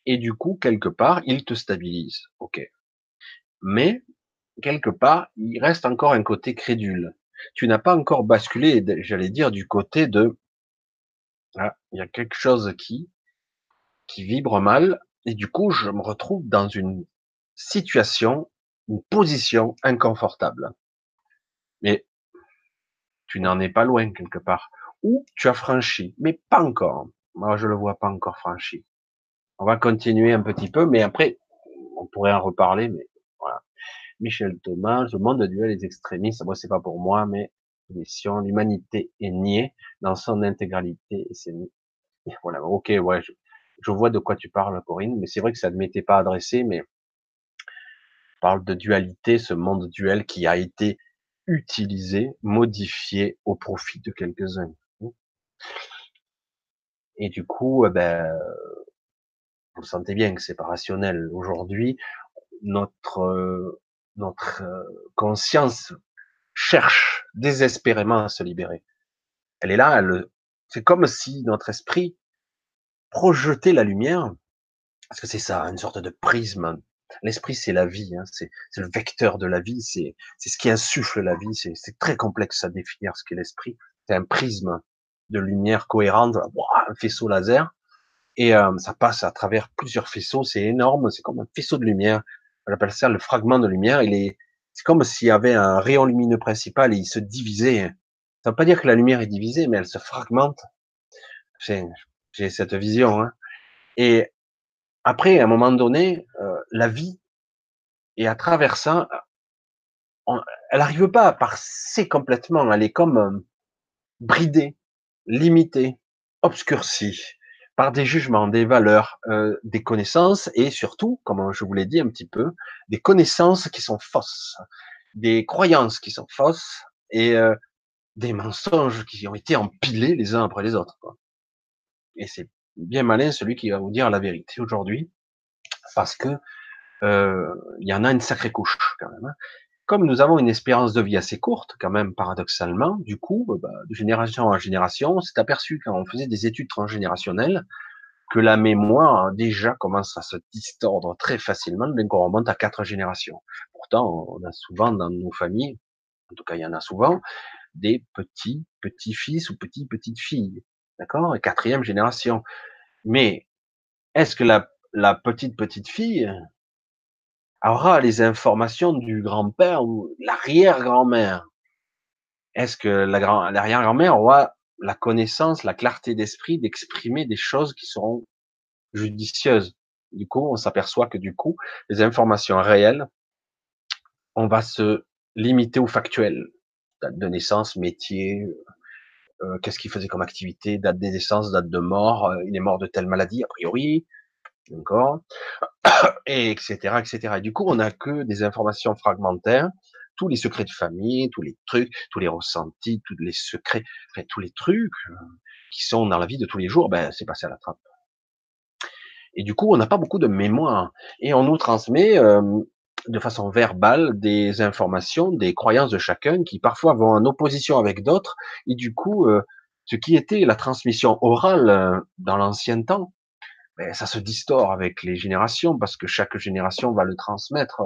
Et du coup, quelque part, il te stabilise. OK. Mais, quelque part, il reste encore un côté crédule. Tu n'as pas encore basculé, j'allais dire, du côté de, ah, il y a quelque chose qui, qui vibre mal, et du coup, je me retrouve dans une situation, une position inconfortable. Mais tu n'en es pas loin quelque part. Ou tu as franchi, mais pas encore. Moi, je le vois pas encore franchi. On va continuer un petit peu, mais après, on pourrait en reparler, mais voilà. Michel Thomas, le monde duel les extrémistes, moi c'est pas pour moi, mais mission, l'humanité est niée dans son intégralité, et c'est [laughs] voilà, ok, ouais, je, je, vois de quoi tu parles, Corinne, mais c'est vrai que ça ne m'était pas adressé, mais parle de dualité, ce monde duel qui a été utilisé, modifié au profit de quelques-uns. Et du coup, eh ben, vous sentez bien que c'est pas rationnel. Aujourd'hui, notre notre conscience cherche désespérément à se libérer. Elle est là, elle, c'est comme si notre esprit projetait la lumière, parce que c'est ça, une sorte de prisme L'esprit, c'est la vie, hein, c'est le vecteur de la vie, c'est ce qui insuffle la vie. C'est très complexe à définir ce qu'est l'esprit. C'est un prisme de lumière cohérente, un faisceau laser, et euh, ça passe à travers plusieurs faisceaux. C'est énorme, c'est comme un faisceau de lumière. On appelle ça le fragment de lumière. Il est, c'est comme s'il y avait un rayon lumineux principal et il se divisait. Ça veut pas dire que la lumière est divisée, mais elle se fragmente. J'ai cette vision. Hein. Et après, à un moment donné, euh, la vie, et à travers ça, elle n'arrive pas à passer complètement, elle est comme euh, bridée, limitée, obscurcie par des jugements, des valeurs, euh, des connaissances et surtout, comme je vous l'ai dit un petit peu, des connaissances qui sont fausses, des croyances qui sont fausses et des mensonges qui ont été empilés les uns après les autres. Quoi. Et c'est bien malin celui qui va vous dire la vérité aujourd'hui, parce que euh, il y en a une sacrée couche quand même. Hein. Comme nous avons une espérance de vie assez courte, quand même paradoxalement, du coup, euh, bah, de génération en génération, on s'est aperçu quand on faisait des études transgénérationnelles que la mémoire déjà commence à se distordre très facilement dès qu'on remonte à quatre générations. Pourtant, on a souvent dans nos familles, en tout cas il y en a souvent, des petits petits-fils ou petits petites filles D'accord? Quatrième génération. Mais est-ce que la, la petite petite fille aura les informations du grand-père ou l'arrière-grand-mère? Est-ce que la grand, l'arrière-grand-mère aura la connaissance, la clarté d'esprit d'exprimer des choses qui seront judicieuse. Du coup, on s'aperçoit que du coup, les informations réelles, on va se limiter au factuel. Date de naissance, métier, euh, qu'est-ce qu'il faisait comme activité, date de naissance, date de mort, euh, il est mort de telle maladie, a priori, encore, [coughs] et etc., etc. Et du coup, on n'a que des informations fragmentaires, tous les secrets de famille, tous les trucs, tous les ressentis, tous les secrets, enfin, tous les trucs euh, qui sont dans la vie de tous les jours, ben, c'est passé à la trappe. Et du coup, on n'a pas beaucoup de mémoire. Et on nous transmet euh, de façon verbale des informations, des croyances de chacun qui parfois vont en opposition avec d'autres. Et du coup, euh, ce qui était la transmission orale euh, dans l'ancien temps, ben, ça se distord avec les générations parce que chaque génération va le transmettre.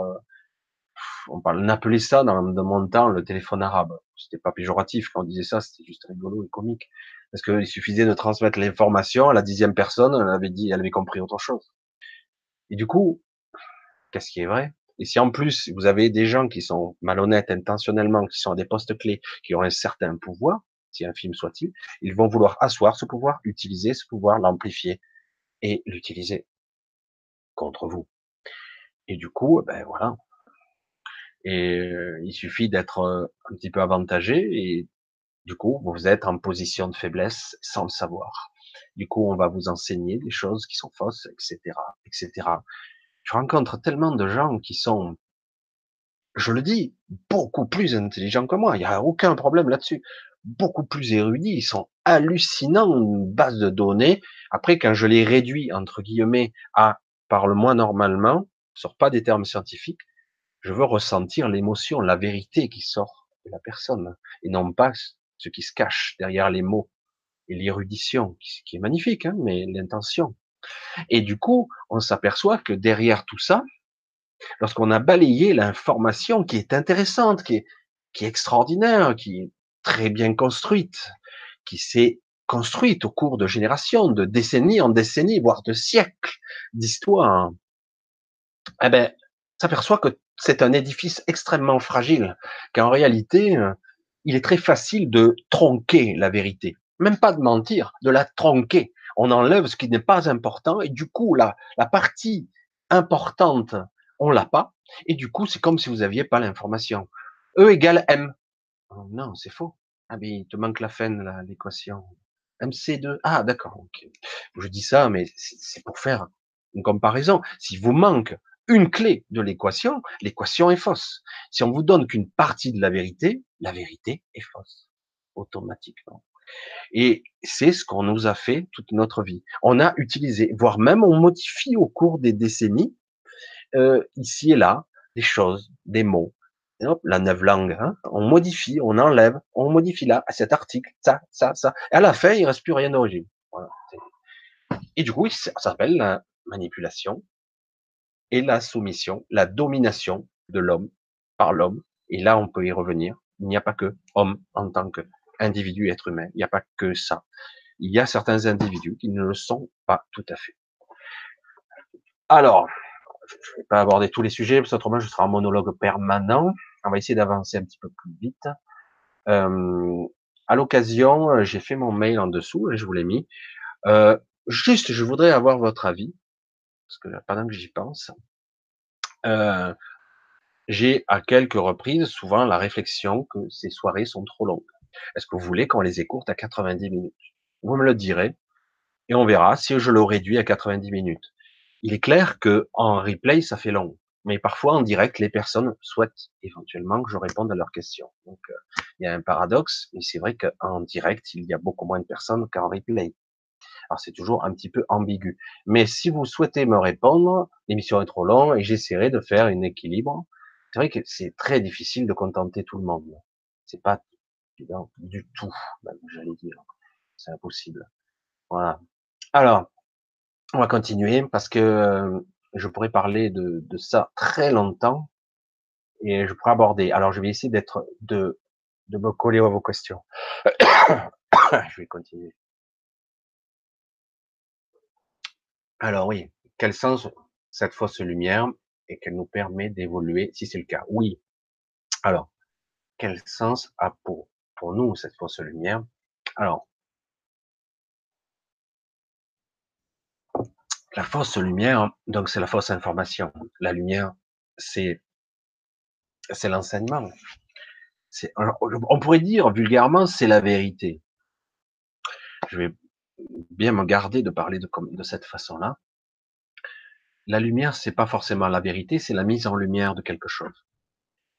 on parle, on appelait ça dans, dans mon temps le téléphone arabe. C'était pas péjoratif quand on disait ça, c'était juste rigolo et comique. Parce qu'il suffisait de transmettre l'information à la dixième personne, elle avait dit, elle avait compris autre chose. Et du coup, qu'est-ce qui est vrai? Et si en plus vous avez des gens qui sont malhonnêtes intentionnellement, qui sont à des postes clés, qui ont un certain pouvoir, si infime soit-il, ils vont vouloir asseoir ce pouvoir, utiliser ce pouvoir, l'amplifier et l'utiliser contre vous. Et du coup, ben voilà. Et euh, il suffit d'être euh, un petit peu avantagé et du coup, vous êtes en position de faiblesse sans le savoir. Du coup, on va vous enseigner des choses qui sont fausses, etc., etc. Je rencontre tellement de gens qui sont, je le dis, beaucoup plus intelligents que moi. Il n'y a aucun problème là-dessus. Beaucoup plus érudits. Ils sont hallucinants, une base de données. Après, quand je les réduis, entre guillemets, à parle-moi normalement, je sors pas des termes scientifiques, je veux ressentir l'émotion, la vérité qui sort de la personne, et non pas ce qui se cache derrière les mots et l'érudition, qui est magnifique, hein, mais l'intention. Et du coup, on s'aperçoit que derrière tout ça, lorsqu'on a balayé l'information qui est intéressante, qui est, qui est extraordinaire, qui très bien construite, qui s'est construite au cours de générations, de décennies en décennies, voire de siècles d'histoire, eh ben, s'aperçoit que c'est un édifice extrêmement fragile, qu'en réalité, il est très facile de tronquer la vérité. Même pas de mentir, de la tronquer. On enlève ce qui n'est pas important et du coup, la, partie importante, on l'a pas. Et du coup, c'est comme si vous aviez pas l'information. E égale M. Oh non, c'est faux. Ah mais il te manque la fin, l'équation. MC2. Ah d'accord. Je dis ça, mais c'est pour faire une comparaison. Si vous manque une clé de l'équation, l'équation est fausse. Si on vous donne qu'une partie de la vérité, la vérité est fausse, automatiquement. Et c'est ce qu'on nous a fait toute notre vie. On a utilisé, voire même on modifie au cours des décennies, euh, ici et là, des choses, des mots. La neuve langue, hein, on modifie, on enlève, on modifie là, cet article, ça, ça, ça. Et à la fin, il reste plus rien d'origine. Voilà. Et du coup, ça s'appelle la manipulation et la soumission, la domination de l'homme par l'homme. Et là, on peut y revenir. Il n'y a pas que homme en tant qu'individu, être humain. Il n'y a pas que ça. Il y a certains individus qui ne le sont pas tout à fait. Alors, je ne vais pas aborder tous les sujets, parce qu'autrement, je serai en monologue permanent. On va essayer d'avancer un petit peu plus vite. Euh, à l'occasion, j'ai fait mon mail en dessous, et je vous l'ai mis. Euh, juste, je voudrais avoir votre avis parce que pendant que j'y pense, euh, j'ai à quelques reprises souvent la réflexion que ces soirées sont trop longues. Est-ce que vous voulez qu'on les écourte à 90 minutes? Vous me le direz et on verra si je le réduis à 90 minutes. Il est clair que en replay ça fait long, mais parfois en direct les personnes souhaitent éventuellement que je réponde à leurs questions. Donc euh, il y a un paradoxe, mais c'est vrai qu'en direct il y a beaucoup moins de personnes qu'en replay. Alors c'est toujours un petit peu ambigu. Mais si vous souhaitez me répondre, l'émission est trop longue et j'essaierai de faire un équilibre. C'est vrai que c'est très difficile de contenter tout le monde. C'est pas évident du tout, j'allais dire. C'est impossible. Voilà. Alors, on va continuer parce que euh, je pourrais parler de, de ça très longtemps et je pourrais aborder. Alors, je vais essayer d'être de de me coller à vos questions. [coughs] je vais continuer. Alors oui, quel sens cette fausse lumière et qu'elle nous permet d'évoluer si c'est le cas? Oui. Alors, quel sens a pour, pour nous cette fausse lumière? Alors, La fausse lumière, donc c'est la fausse information. La lumière, c'est c'est l'enseignement. On pourrait dire vulgairement, c'est la vérité. Je vais bien me garder de parler de, cette façon-là. La lumière, c'est pas forcément la vérité, c'est la mise en lumière de quelque chose.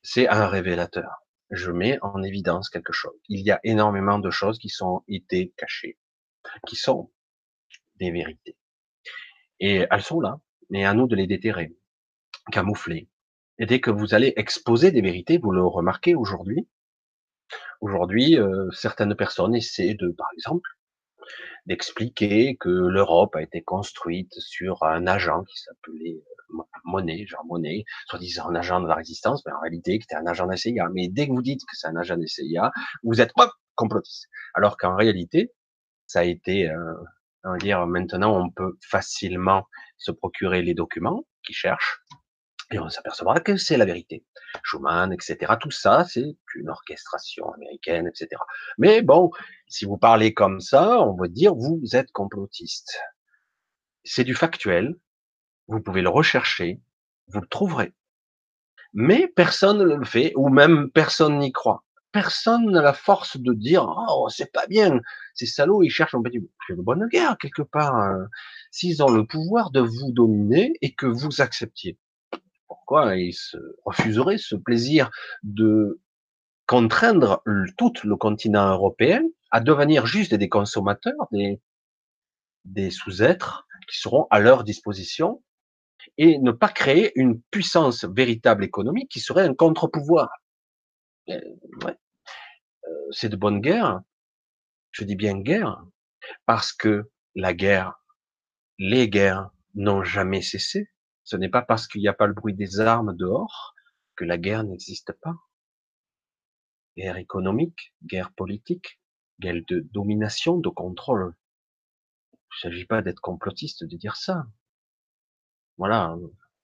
C'est un révélateur. Je mets en évidence quelque chose. Il y a énormément de choses qui sont été cachées, qui sont des vérités. Et elles sont là, mais à nous de les déterrer, camoufler. Et dès que vous allez exposer des vérités, vous le remarquez aujourd'hui, aujourd'hui, euh, certaines personnes essaient de, par exemple, d'expliquer que l'Europe a été construite sur un agent qui s'appelait euh, Monet, genre Monet, soi-disant un agent de la résistance, mais en réalité, qui était un agent de CIA. Mais dès que vous dites que c'est un agent de CIA, vous êtes complotiste. Alors qu'en réalité, ça a été, euh, on va dire, maintenant, on peut facilement se procurer les documents qui cherchent, et on s'apercevra que c'est la vérité. Schumann, etc. Tout ça, c'est une orchestration américaine, etc. Mais bon, si vous parlez comme ça, on va dire vous êtes complotiste. C'est du factuel. Vous pouvez le rechercher, vous le trouverez. Mais personne ne le fait, ou même personne n'y croit. Personne n'a la force de dire oh c'est pas bien, ces salauds ils cherchent petit peu de bonne guerre quelque part. Hein. S'ils ont le pouvoir de vous dominer et que vous acceptiez pourquoi ils se refuseraient ce plaisir de contraindre tout le continent européen à devenir juste des consommateurs, des, sous-êtres qui seront à leur disposition et ne pas créer une puissance véritable économique qui serait un contre-pouvoir. Euh. Euh, c'est de bonne guerre. Je dis bien guerre parce que la guerre, les guerres n'ont jamais cessé. Ce n'est pas parce qu'il n'y a pas le bruit des armes dehors que la guerre n'existe pas. Guerre économique, guerre politique, guerre de domination, de contrôle. Il ne s'agit pas d'être complotiste de dire ça. Voilà,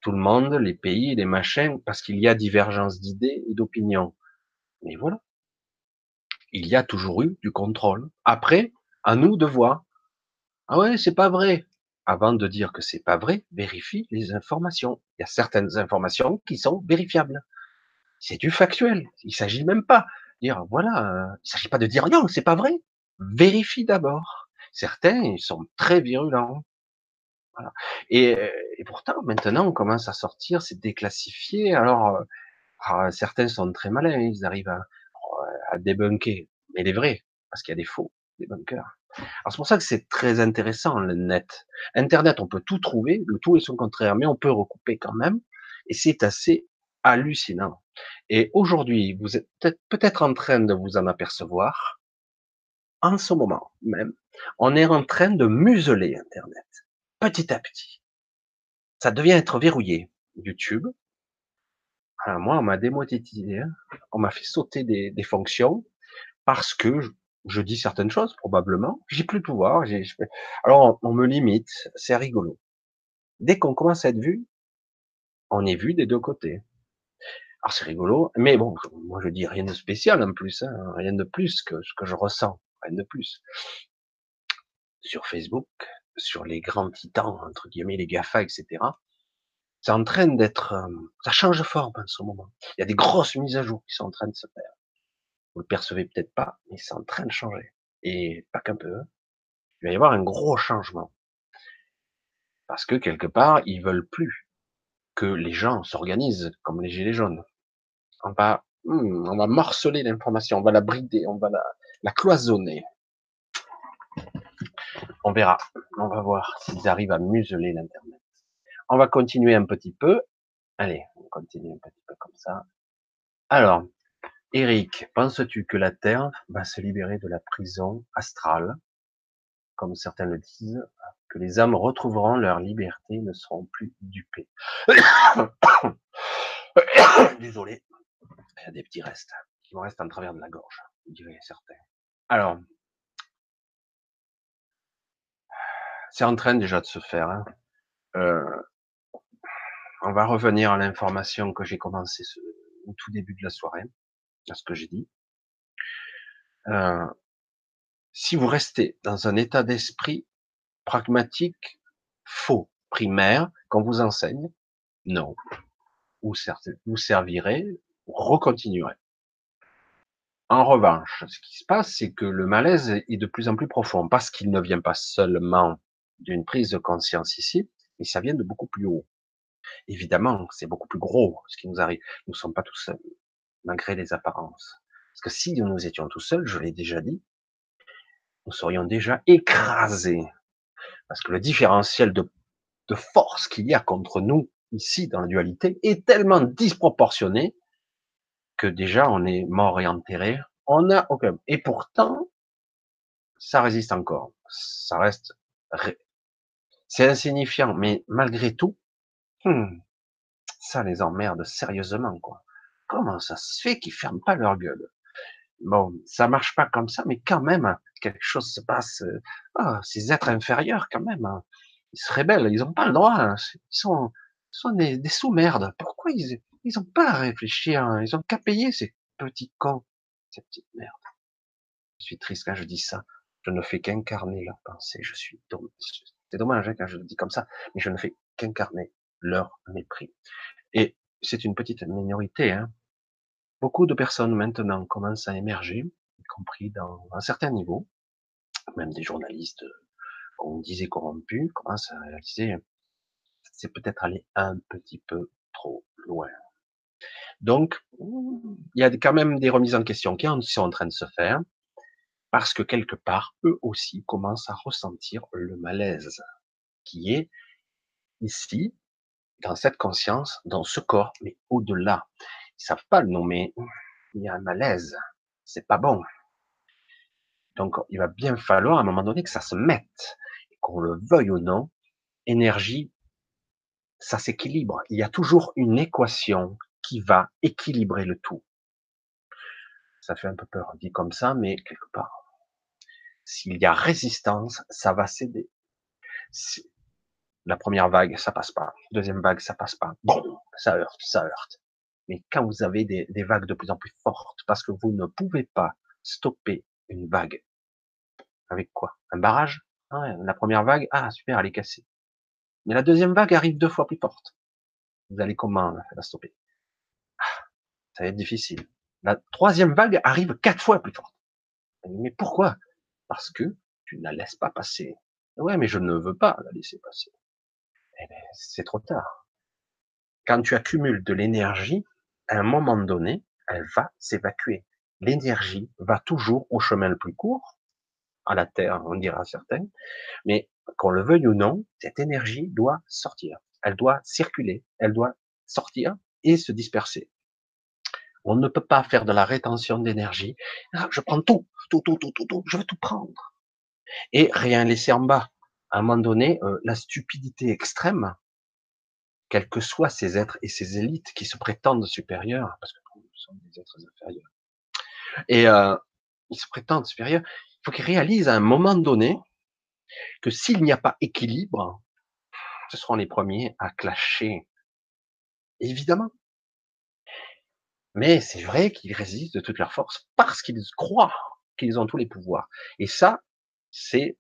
tout le monde, les pays, les machins, parce qu'il y a divergence d'idées et d'opinions. Mais voilà. Il y a toujours eu du contrôle. Après, à nous de voir. Ah ouais, c'est pas vrai avant de dire que c'est pas vrai, vérifie les informations. Il y a certaines informations qui sont vérifiables. C'est du factuel. Il s'agit même pas de dire voilà, euh, il s'agit pas de dire non, c'est pas vrai. Vérifie d'abord. Certains ils sont très virulents. Et, pourtant maintenant on commence à sortir, c'est déclassifié. Alors euh, ah, certains sont très malins, ils arrivent à, à débunker, mais les vrais, parce qu'il y a des faux, des bunkers. Alors c'est pour ça que c'est très intéressant le net. Internet, on peut tout trouver, le tout et son contraire, mais on peut recouper quand même, et c'est assez hallucinant. Et aujourd'hui, vous êtes peut-être en train de vous en apercevoir. En ce moment même, on est en train de museler Internet, petit à petit. Ça devient être verrouillé. YouTube. Moi, on m'a démonétisé, hein. on m'a fait sauter des, des fonctions parce que je dis certaines choses, probablement. J'ai plus de pouvoir. Alors, on, me limite. C'est rigolo. Dès qu'on commence à être vu, on est vu des deux côtés. Alors, c'est rigolo. Mais bon, moi, je dis rien de spécial en plus. Hein, rien de plus que ce que je ressens. Rien de plus. Sur Facebook, sur les grands titans, entre guillemets, les GAFA, etc. C'est en train d'être, euh, ça change de forme en ce moment. Il y a des grosses mises à jour qui sont en train de se faire. Vous le percevez peut-être pas, mais c'est en train de changer. Et pas qu'un peu. Hein. Il va y avoir un gros changement. Parce que quelque part, ils veulent plus que les gens s'organisent comme les gilets jaunes. On va, hmm, on va morceler l'information, on va la brider, on va la, la cloisonner. On verra. On va voir s'ils arrivent à museler l'internet. On va continuer un petit peu. Allez, on continue un petit peu comme ça. Alors, Eric, penses-tu que la Terre va se libérer de la prison astrale, comme certains le disent, que les âmes retrouveront leur liberté et ne seront plus dupées [coughs] Désolé, il y a des petits restes qui me restent en travers de la gorge, dirait certains. Alors, c'est en train déjà de se faire. Hein. Euh, on va revenir à l'information que j'ai commencé au tout début de la soirée à ce que j'ai dit. Euh, si vous restez dans un état d'esprit pragmatique, faux, primaire qu'on vous enseigne Non. Vous, vous servirez, vous recontinuerez. En revanche, ce qui se passe, c'est que le malaise est de plus en plus profond, parce qu'il ne vient pas seulement d'une prise de conscience ici, mais ça vient de beaucoup plus haut. Évidemment, c'est beaucoup plus gros ce qui nous arrive. Nous ne sommes pas tout seuls, malgré les apparences. Parce que si nous étions tout seuls, je l'ai déjà dit, nous serions déjà écrasés. Parce que le différentiel de, force qu'il y a contre nous, ici, dans la dualité, est tellement disproportionné que déjà on est mort et enterré. On a aucun. Et pourtant, ça résiste encore. Ça reste. C'est insignifiant, mais malgré tout, hmm, ça les emmerde sérieusement, quoi. Comment ça se fait qu'ils ferment pas leur gueule? Bon, ça marche pas comme ça, mais quand même, quelque chose se passe. Euh, ah, ces êtres inférieurs, quand même, hein. ils se rebellent, ils ont pas le droit. Hein. Ils sont, des, des sous-merdes. Pourquoi ils, ils ont pas à réfléchir, hein? ils ont qu'à payer ces petits cons, ces petites merdes. Je suis triste quand je dis ça. Je ne fais qu'incarner leur pensée. Je suis dommage. C'est dommage quand je le dis comme ça, mais je ne fais qu'incarner leur mépris. Et c'est une petite minorité, hein, Beaucoup de personnes maintenant commencent à émerger, y compris dans un certain niveau, même des journalistes qu'on disait corrompus commencent à réaliser c'est peut-être aller un petit peu trop loin. Donc, il y a quand même des remises en question qui sont en train de se faire, parce que quelque part, eux aussi commencent à ressentir le malaise qui est ici, dans cette conscience, dans ce corps, mais au-delà. Ils savent pas le nommer. Il y a un malaise. C'est pas bon. Donc, il va bien falloir à un moment donné que ça se mette, qu'on le veuille ou non. Énergie, ça s'équilibre. Il y a toujours une équation qui va équilibrer le tout. Ça fait un peu peur dit comme ça, mais quelque part, s'il y a résistance, ça va céder. La première vague, ça passe pas. Deuxième vague, ça passe pas. Bon, ça heurte, ça heurte. Mais quand vous avez des, vagues de plus en plus fortes, parce que vous ne pouvez pas stopper une vague, avec quoi? Un barrage? Ah La première vague, ah super, elle est cassée. Mais la deuxième vague arrive deux fois plus forte. Vous allez comment la stopper? Ah, Ça va être difficile. La troisième vague arrive quatre fois plus forte. Mais pourquoi? Parce que tu ne la laisses pas passer. Ouais, mais je ne veux pas la laisser passer. Eh ben, c'est trop tard. Quand tu accumules de l'énergie, à un moment donné, elle va s'évacuer. L'énergie va toujours au chemin le plus court, à la Terre, on dira certains, mais qu'on le veuille ou non, cette énergie doit sortir. Elle doit circuler, elle doit sortir et se disperser. On ne peut pas faire de la rétention d'énergie. Ah, je prends tout, tout, tout, tout, tout, tout, je veux tout prendre. Et rien laisser en bas. À un moment donné, euh, la stupidité extrême quels que soient ces êtres et ces élites qui se prétendent supérieurs, parce que nous sommes des êtres inférieurs, et euh, ils se prétendent supérieurs, il faut qu'ils réalisent à un moment donné que s'il n'y a pas équilibre, ce seront les premiers à clasher. Évidemment. Mais c'est vrai qu'ils résistent de toute leur force parce qu'ils croient qu'ils ont tous les pouvoirs. Et ça, c'est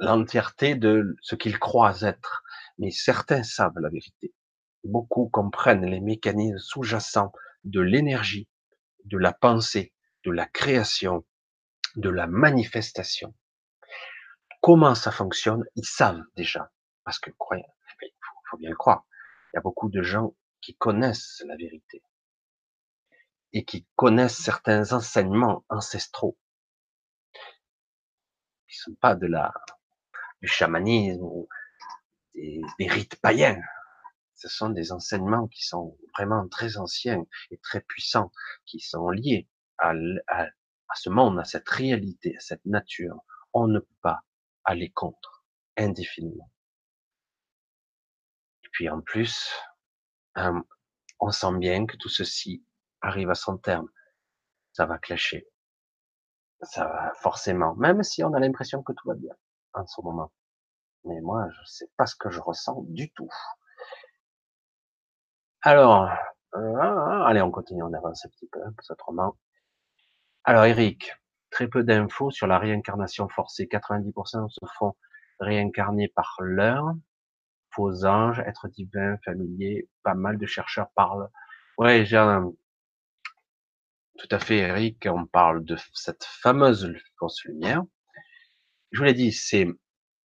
l'entièreté de ce qu'ils croient être mais certains savent la vérité. Beaucoup comprennent les mécanismes sous-jacents de l'énergie, de la pensée, de la création, de la manifestation. Comment ça fonctionne, ils savent déjà. Parce que, il faut bien le croire, il y a beaucoup de gens qui connaissent la vérité et qui connaissent certains enseignements ancestraux qui sont pas de la du chamanisme ou des, rites païens. Ce sont des enseignements qui sont vraiment très anciens et très puissants, qui sont liés à, ce monde, à cette réalité, à cette nature. On ne peut pas aller contre indéfiniment. Et puis en plus, euh, on sent bien que tout ceci arrive à son terme. Ça va clasher. Ça va forcément, même si on a l'impression que tout va bien en ce moment. Mais moi, je sais pas ce que je ressens du tout. Alors, euh, allez, on continue, on avance un petit peu, autrement. Alors, Eric, très peu d'infos sur la réincarnation forcée. 90% se font réincarner par l'heure. faux anges, êtres divins, familiers, pas mal de chercheurs parlent. Ouais, j'ai un... tout à fait, Eric, on parle de cette fameuse fausse lumière. Je vous l'ai dit, c'est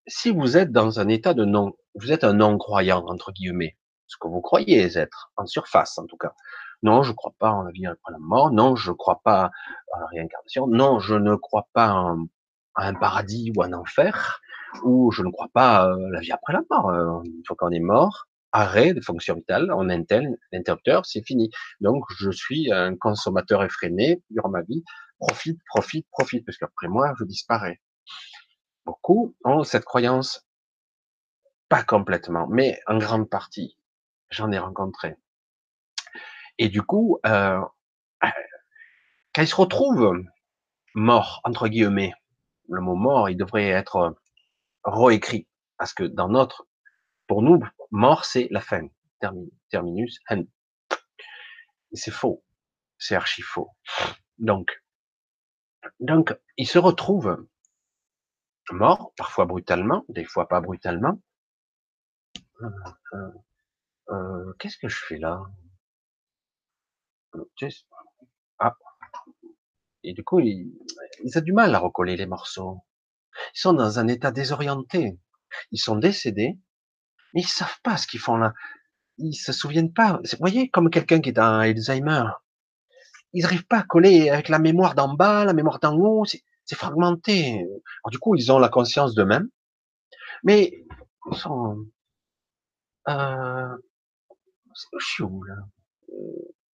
si vous êtes dans un état de non, vous êtes un non-croyant, entre guillemets, ce que vous croyez être, en surface en tout cas. Non, je ne crois pas en la vie après la mort. Non, je ne crois pas à la réincarnation. Non, je ne crois pas en, à un paradis ou un enfer. Ou je ne crois pas à la vie après la mort. Euh, une fois qu'on est mort, arrêt de fonction vitale, on éteint l'interrupteur, c'est fini. Donc, je suis un consommateur effréné durant ma vie. Profite, profite, profite, parce qu'après moi, je disparais. Beaucoup ont cette croyance, pas complètement, mais en grande partie. J'en ai rencontré. Et du coup, euh, quand ils se retrouvent morts, entre guillemets, le mot mort, il devrait être réécrit. Parce que dans notre, pour nous, mort, c'est la fin. terminus, end. C'est faux. C'est archi faux. Donc, donc, ils se retrouvent morts, parfois brutalement, des fois pas brutalement. Euh, euh, euh, qu'est-ce que je fais là? Ah. Et du coup, ils, ont du mal à recoller les morceaux. Ils sont dans un état désorienté. Ils sont décédés, mais ils savent pas ce qu'ils font là. Ils se souviennent pas. Vous voyez, comme quelqu'un qui est dans Alzheimer. Ils n'arrivent pas à coller avec la mémoire d'en bas, la mémoire d'en haut. Fragmenté. Alors, du coup, ils ont la conscience d'eux-mêmes, mais ils sont. Euh, je suis où là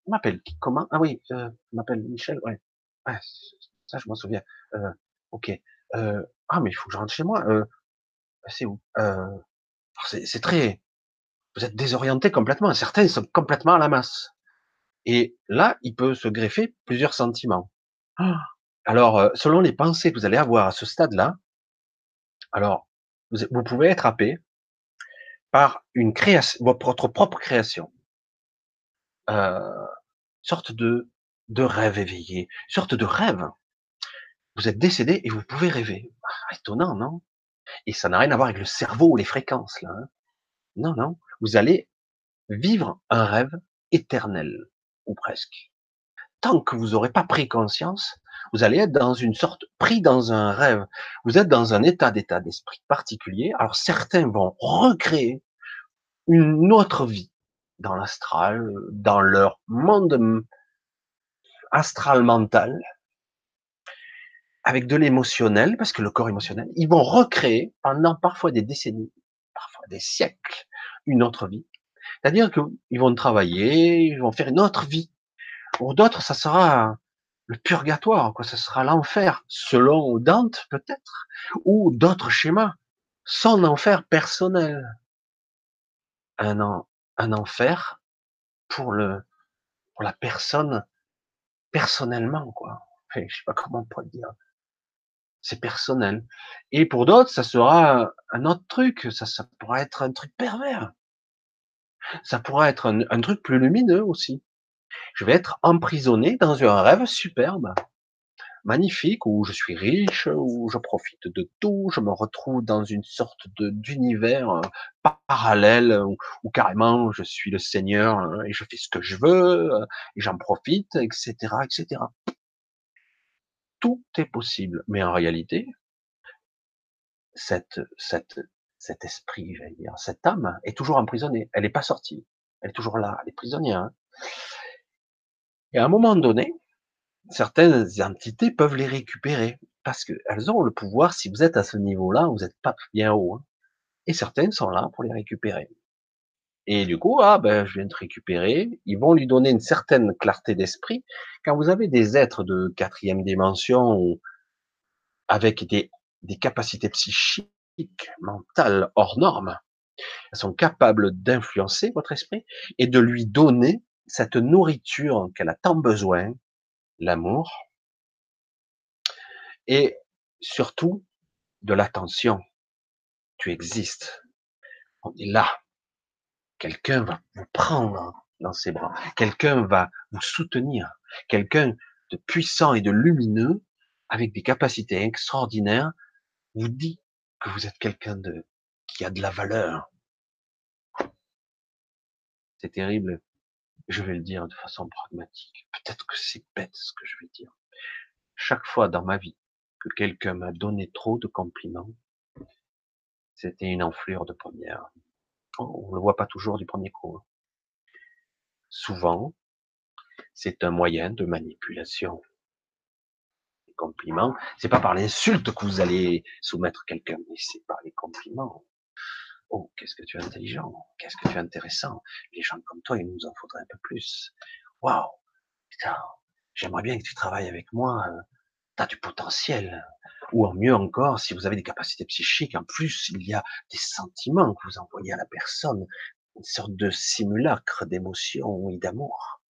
m'appelle comment? Ah oui, euh, m'appelle Michel. Ouais. ouais, ça je m'en souviens. Euh, ok. Euh, ah mais il faut que je rentre chez moi. Euh, c'est où? Euh, C'est très. Vous êtes désorienté complètement. Certains sont complètement à la masse. Et là, il peut se greffer plusieurs sentiments. Ah alors, euh, selon les pensées que vous allez avoir à ce stade-là, alors vous, pouvez être happé par une création, votre propre création, euh, sorte de de rêve éveillé, sorte de rêve. Vous êtes décédé et vous pouvez rêver. Ah, étonnant, non? Et ça n'a rien à voir avec le cerveau ou les fréquences là. Hein. non, non. Vous allez vivre un rêve éternel ou presque. Tant que vous n'aurez pas pris conscience vous allez être dans une sorte, pris dans un rêve. Vous êtes dans un état d'état d'esprit particulier. Alors certains vont recréer une autre vie dans l'astral, dans leur monde astral mental, avec de l'émotionnel, parce que le corps émotionnel, ils vont recréer pendant parfois des décennies, parfois des siècles, une autre vie. C'est-à-dire qu'ils vont travailler, ils vont faire une autre vie. Pour d'autres, ça sera le purgatoire, quoi, ce sera l'enfer, selon Dante peut-être, ou d'autres schémas, son enfer personnel. Un, un enfer pour le, pour la personne personnellement, quoi. Je sais pas comment on pourrait dire. C'est personnel. Et pour d'autres, ça sera un autre truc. Ça, ça pourra être un truc pervers. Ça pourra être un truc plus lumineux aussi je vais être emprisonné dans un rêve superbe, magnifique, où je suis riche, où je profite de tout, je me retrouve dans une sorte d'univers euh, parallèle, où, carrément je suis le Seigneur hein, et je fais ce que je veux, euh, et j'en profite, etc., etc. Tout est possible, mais en réalité, cet esprit, j'allais dire, cette âme est toujours emprisonnée. Elle n'est pas sortie. Elle est toujours là. Elle est prisonnière. Hein. Et à un moment donné, certaines entités peuvent les récupérer parce qu'elles ont le pouvoir. Si vous êtes à ce niveau-là, vous n'êtes pas bien haut. Hein. Et certaines sont là pour les récupérer. Et du coup, ah ben, je viens de récupérer. Ils vont lui donner une certaine clarté d'esprit. Quand vous avez des êtres de quatrième dimension avec des, des capacités psychiques, mentales hors normes, elles sont capables d'influencer votre esprit et de lui donner cette nourriture qu'elle a tant besoin, l'amour, et surtout de l'attention. Tu existes. On est là. Quelqu'un va vous prendre dans ses bras. Quelqu'un va vous soutenir. Quelqu'un de puissant et de lumineux, avec des capacités extraordinaires, vous dit que vous êtes quelqu'un de, qui a de la valeur. C'est terrible. Je vais le dire de façon pragmatique. Peut-être que c'est bête ce que je vais dire. Chaque fois dans ma vie que quelqu'un m'a donné trop de compliments, c'était une enflure de première. On ne le voit pas toujours du premier coup. Hein. Souvent, c'est un moyen de manipulation. Les compliments, c'est pas par l'insulte que vous allez soumettre quelqu'un, mais c'est par les compliments. Oh, qu'est-ce que tu es intelligent, qu'est-ce que tu es intéressant. Les gens comme toi, il nous en faudrait un peu plus. Waouh, putain, j'aimerais bien que tu travailles avec moi. Tu as du potentiel. Ou en mieux encore, si vous avez des capacités psychiques, en plus, il y a des sentiments que vous envoyez à la personne, une sorte de simulacre d'émotion et d'amour.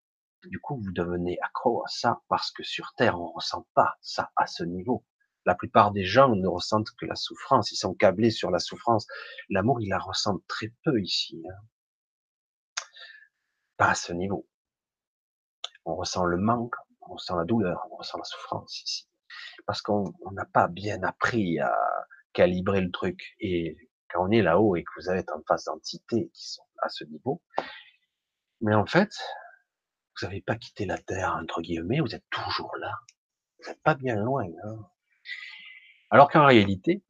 Du coup, vous devenez accro à ça parce que sur Terre, on ressent pas ça à ce niveau. La plupart des gens ne ressentent que la souffrance. Ils sont câblés sur la souffrance. L'amour, ils la ressentent très peu ici. Hein. Pas à ce niveau. On ressent le manque, on ressent la douleur, on ressent la souffrance ici. Parce qu'on n'a pas bien appris à calibrer le truc. Et quand on est là-haut et que vous êtes en face d'entités qui sont à ce niveau, mais en fait, vous n'avez pas quitté la Terre, entre guillemets, vous êtes toujours là. Vous n'êtes pas bien loin. Hein. Alors qu'en réalité,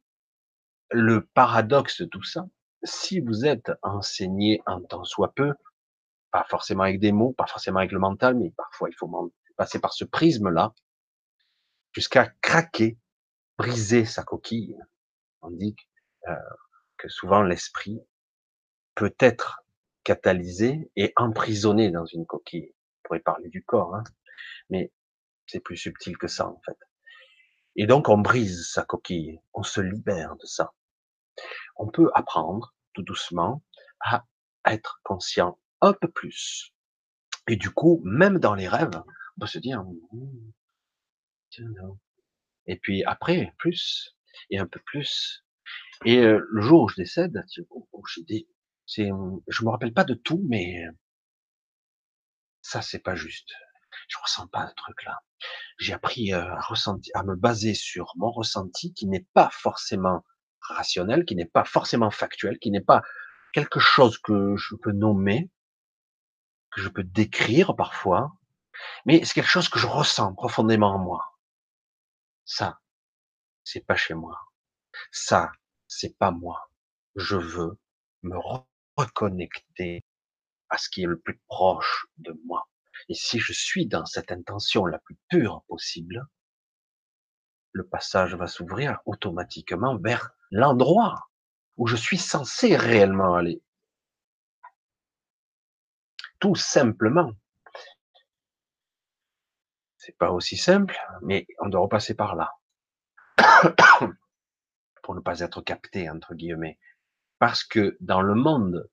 le paradoxe de tout ça, si vous êtes enseigné un temps soit peu, pas forcément avec des mots, pas forcément avec le mental, mais parfois il faut passer par ce prisme-là, jusqu'à craquer, briser sa coquille. On dit euh, que souvent l'esprit peut être catalysé et emprisonné dans une coquille. On pourrait parler du corps, hein, mais c'est plus subtil que ça en fait. Et donc on brise sa coquille, on se libère de ça. On peut apprendre tout doucement à être conscient un peu plus. Et du coup, même dans les rêves, on peut se dire, mmh, et puis après, plus, et un peu plus. Et euh, le jour où je décède, oh, c'est, je me rappelle pas de tout, mais ça c'est pas juste. Je ressens pas le truc là. J'ai appris euh, à ressentir, à me baser sur mon ressenti qui n'est pas forcément rationnel, qui n'est pas forcément factuel, qui n'est pas quelque chose que je peux nommer, que je peux décrire parfois, mais c'est quelque chose que je ressens profondément en moi. Ça, c'est pas chez moi. Ça, c'est pas moi. Je veux me reconnecter à ce qui est le plus proche de moi. Et si je suis dans cette intention la plus pure possible, le passage va s'ouvrir automatiquement vers l'endroit où je suis censé réellement aller. Tout simplement. C'est pas aussi simple, mais on doit repasser par là. [coughs] Pour ne pas être capté, entre guillemets. Parce que dans le monde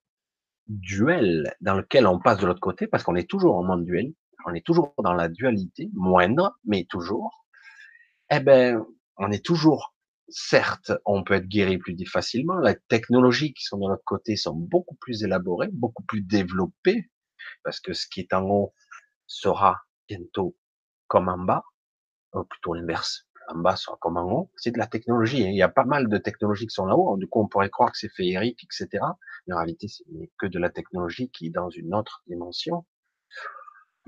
duel dans lequel on passe de l'autre côté, parce qu'on est toujours en monde duel, on est toujours dans la dualité, moindre, mais toujours, eh ben, on est toujours, certes, on peut être guéri plus facilement, les technologies qui sont de l'autre côté sont beaucoup plus élaborées, beaucoup plus développées, parce que ce qui est en haut sera bientôt comme en bas, ou plutôt l'inverse, en bas sera comme en haut, c'est de la technologie. Hein. Il y a pas mal de technologies qui sont là-haut. Du coup, on pourrait croire que c'est féerique, etc. Mais en réalité, ce n'est que de la technologie qui est dans une autre dimension.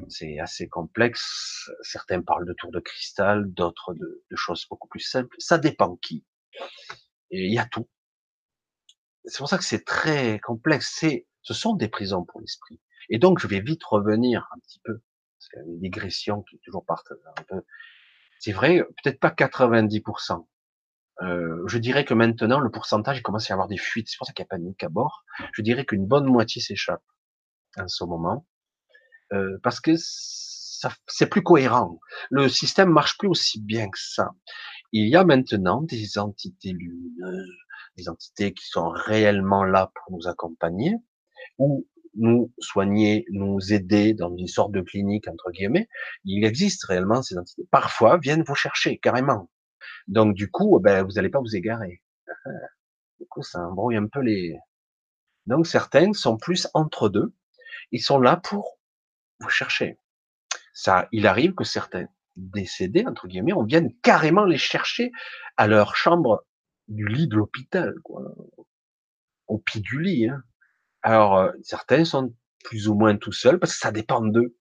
C'est assez complexe. Certains parlent de tour de cristal, d'autres de, choses beaucoup plus simples. Ça dépend qui. Et il y a tout. C'est pour ça que c'est très complexe. C'est, ce sont des prisons pour l'esprit. Et donc, je vais vite revenir un petit peu. C'est une digression qui toujours partent un peu c'est vrai, peut-être pas 90%. Euh, je dirais que maintenant, le pourcentage, il commence à y avoir des fuites. C'est pour ça qu'il n'y a pas de nique à bord. Je dirais qu'une bonne moitié s'échappe en ce moment. Euh, parce que c'est plus cohérent. Le système marche plus aussi bien que ça. Il y a maintenant des entités lumineuses, des entités qui sont réellement là pour nous accompagner, ou nous soigner, nous aider dans une sorte de clinique, entre guillemets, il existe réellement ces entités. Parfois, viennent vous chercher, carrément. Donc, du coup, ben, vous n'allez pas vous égarer. [laughs] Du coup, ça embrouille un peu les... Donc, certains sont plus entre deux. Ils sont là pour vous chercher. Ça, il arrive que certains décédés, entre guillemets, on vienne carrément les chercher à leur chambre du lit de l'hôpital, quoi. Au pied du lit, hein. Alors, euh, certains sont plus ou moins tout seuls, parce que ça dépend d'eux.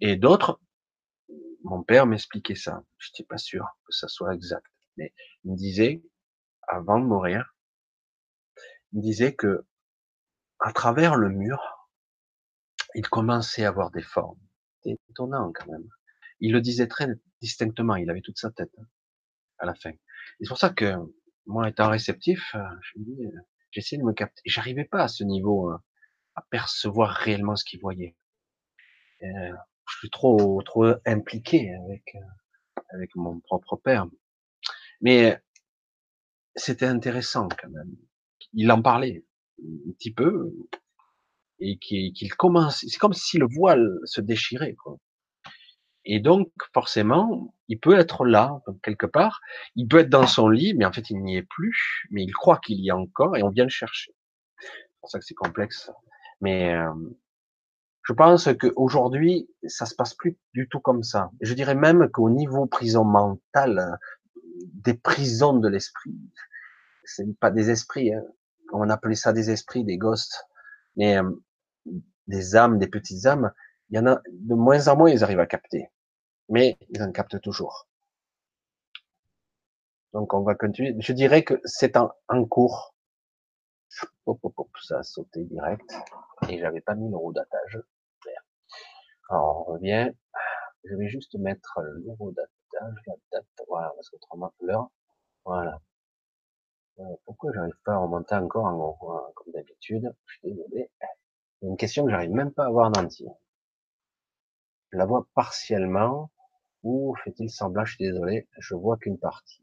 Et d'autres, mon père m'expliquait ça. Je n'étais pas sûr que ça soit exact, mais il me disait, avant de mourir, il me disait que à travers le mur, il commençait à avoir des formes. C'était étonnant quand même. Il le disait très distinctement, il avait toute sa tête hein, à la fin. c'est pour ça que moi, étant réceptif, euh, euh, j'essayais de me capter. J'arrivais pas à ce niveau euh, à percevoir réellement ce qu'il voyait. je suis trop trop impliqué avec avec mon propre père. Mais c'était intéressant quand même. Il en parlait un petit peu et qu'il commence. C'est comme si le voile se déchirait. Quoi. Et donc, forcément, il peut être là, quelque part. Il peut être dans son lit, mais en fait, il n'y est plus. Mais il croit qu'il y est encore et on vient le chercher. C'est pour ça que c'est complexe. Mais euh, je pense qu'aujourd'hui, ça se passe plus du tout comme ça. Je dirais même qu'au niveau prison mentale, des prisons de l'esprit, c'est pas des esprits. Hein. On appelait ça des esprits, des ghosts, mais euh, des âmes, des petites âmes. Il y en a de moins en moins, ils arrivent à capter mais ils en captent toujours. Donc on va continuer. Je dirais que c'est en, cours. Hop, hop, hop, ça a sauté direct. Et j'avais pas mis le rodatage. Alors on revient. Je vais juste mettre le rodatage, la date, voilà, parce qu'autrement l'heure. Voilà. Euh, pourquoi j'arrive pas à remonter encore en haut, comme d'habitude? Je suis désolé. une question que j'arrive même pas à voir en entier. Je la vois partiellement. Ou fait-il semblant, je suis désolé, je vois qu'une partie.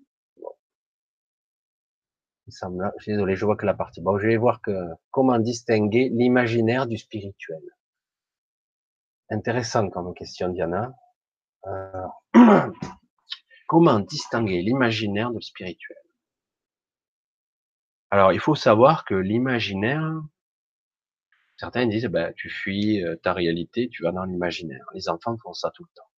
Je suis désolé, je vois que la partie. Bon, je vais voir que, comment distinguer l'imaginaire du spirituel. Intéressant comme question, Diana. Euh, [clears throat] comment distinguer l'imaginaire du spirituel? Alors, il faut savoir que l'imaginaire, certains disent, ben, tu fuis euh, ta réalité, tu vas dans l'imaginaire. Les enfants font ça tout le temps.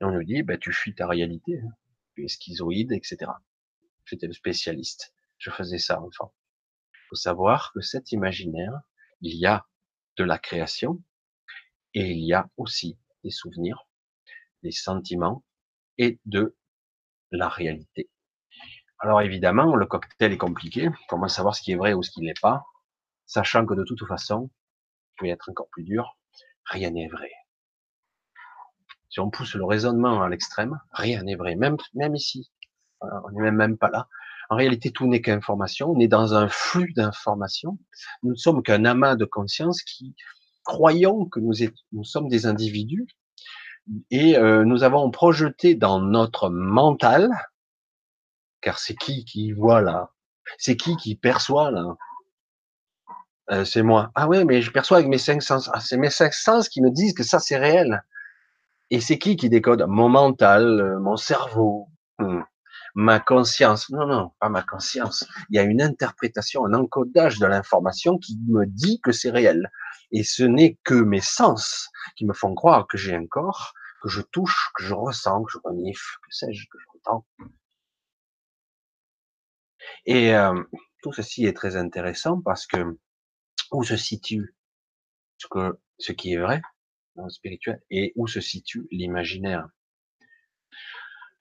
Et on nous dit, bah, tu fuis ta réalité, hein. tu es schizoïde, etc. J'étais le spécialiste. Je faisais ça enfant. Il faut savoir que cet imaginaire, il y a de la création et il y a aussi des souvenirs, des sentiments et de la réalité. Alors évidemment, le cocktail est compliqué. Comment savoir ce qui est vrai ou ce qui n'est pas, sachant que de toute façon, je vais être encore plus dur, rien n'est vrai si on pousse le raisonnement à l'extrême, rien n'est vrai, même, ici. On n'est même, pas là. En réalité, tout n'est qu'information. On est dans un flux d'informations. Nous ne sommes qu'un amas de conscience qui croyons que nous, nous sommes des individus et euh, nous avons projeté dans notre mental, car c'est qui qui voit là? C'est qui qui perçoit là? Euh, C'est moi. Ah ouais, mais je perçois avec mes cinq sens. Ah, c'est mes cinq sens qui me disent que ça c'est réel. Et c'est qui qui décode? Mon mental, euh, mon cerveau, hmm, ma conscience. Non, non, pas ma conscience. Il y a une interprétation, un encodage de l'information qui me dit que c'est réel. Et ce n'est que mes sens qui me font croire que j'ai un corps, que je touche, que je ressens, que je renifle, que sais-je, que j'entends. Et euh, tout ceci est très intéressant parce que où se situe ce que ce qui est vrai? Spirituel et où se situe l'imaginaire.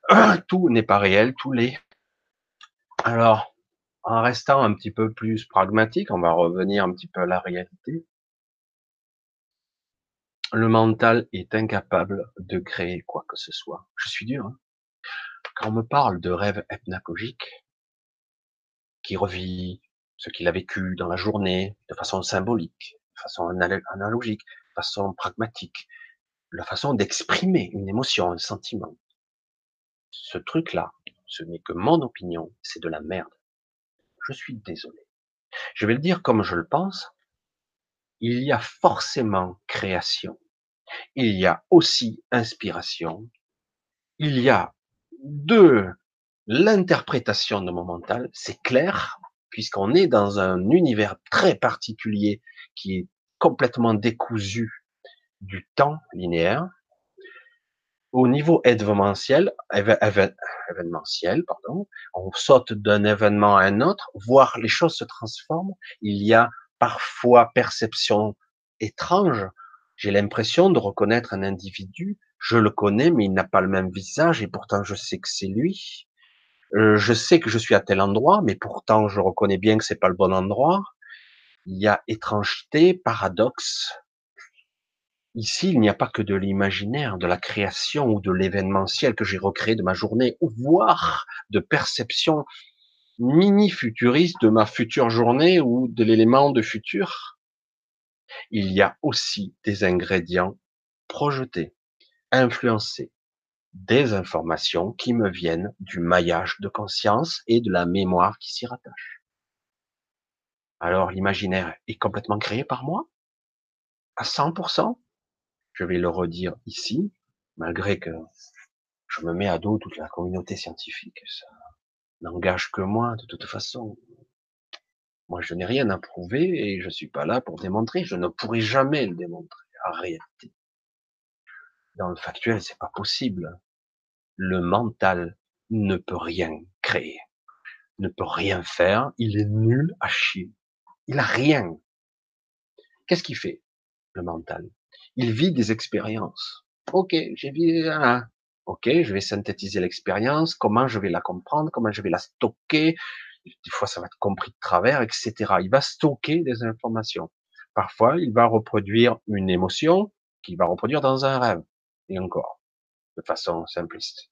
[clears throat] Tout n'est pas réel, tout l'est. Alors, en restant un petit peu plus pragmatique, on va revenir un petit peu à la réalité. Le mental est incapable de créer quoi que ce soit. Je suis dur. Hein. Quand on me parle de rêve hypnagogique, qui revit ce qu'il a vécu dans la journée de façon symbolique, de façon analogique, façon pragmatique, la façon d'exprimer une émotion, un sentiment. Ce truc-là, ce n'est que mon opinion, c'est de la merde. Je suis désolé. Je vais le dire comme je le pense. Il y a forcément création. Il y a aussi inspiration. Il y a de l'interprétation de mon mental. C'est clair, puisqu'on est dans un univers très particulier qui est complètement décousu du temps linéaire. Au niveau événementiel, événementiel, pardon, on saute d'un événement à un autre, voire les choses se transforment. Il y a parfois perception étrange. J'ai l'impression de reconnaître un individu, je le connais, mais il n'a pas le même visage, et pourtant je sais que c'est lui. Euh, je sais que je suis à tel endroit, mais pourtant je reconnais bien que c'est pas le bon endroit. Il y a étrangeté, paradoxe. Ici, il n'y a pas que de l'imaginaire, de la création ou de l'événementiel que j'ai recréé de ma journée, ou voire de perception mini-futuriste de ma future journée ou de l'élément de futur. Il y a aussi des ingrédients projetés, influencés, des informations qui me viennent du maillage de conscience et de la mémoire qui s'y rattache. Alors l'imaginaire est complètement créé par moi? À 100%. Je vais le redire ici, malgré que je me mets à dos toute la communauté scientifique. Ça n'engage que moi de toute façon. Moi, je n'ai rien à prouver et je suis pas là pour démontrer. Je ne pourrai jamais le démontrer en réalité. Dans le factuel, c'est pas possible le mental ne peut rien créer, ne peut rien faire, il est nul à chier. Il a rien. Qu'est-ce qu'il fait, le mental? Il vit des expériences. Ok, j'ai vu, ok, je vais synthétiser l'expérience, comment je vais la comprendre, comment je vais la stocker? Des fois, ça va être compris de travers, etc. Il va stocker des informations. Parfois, il va reproduire une émotion qu'il va reproduire dans un rêve. Et encore de façon simpliste.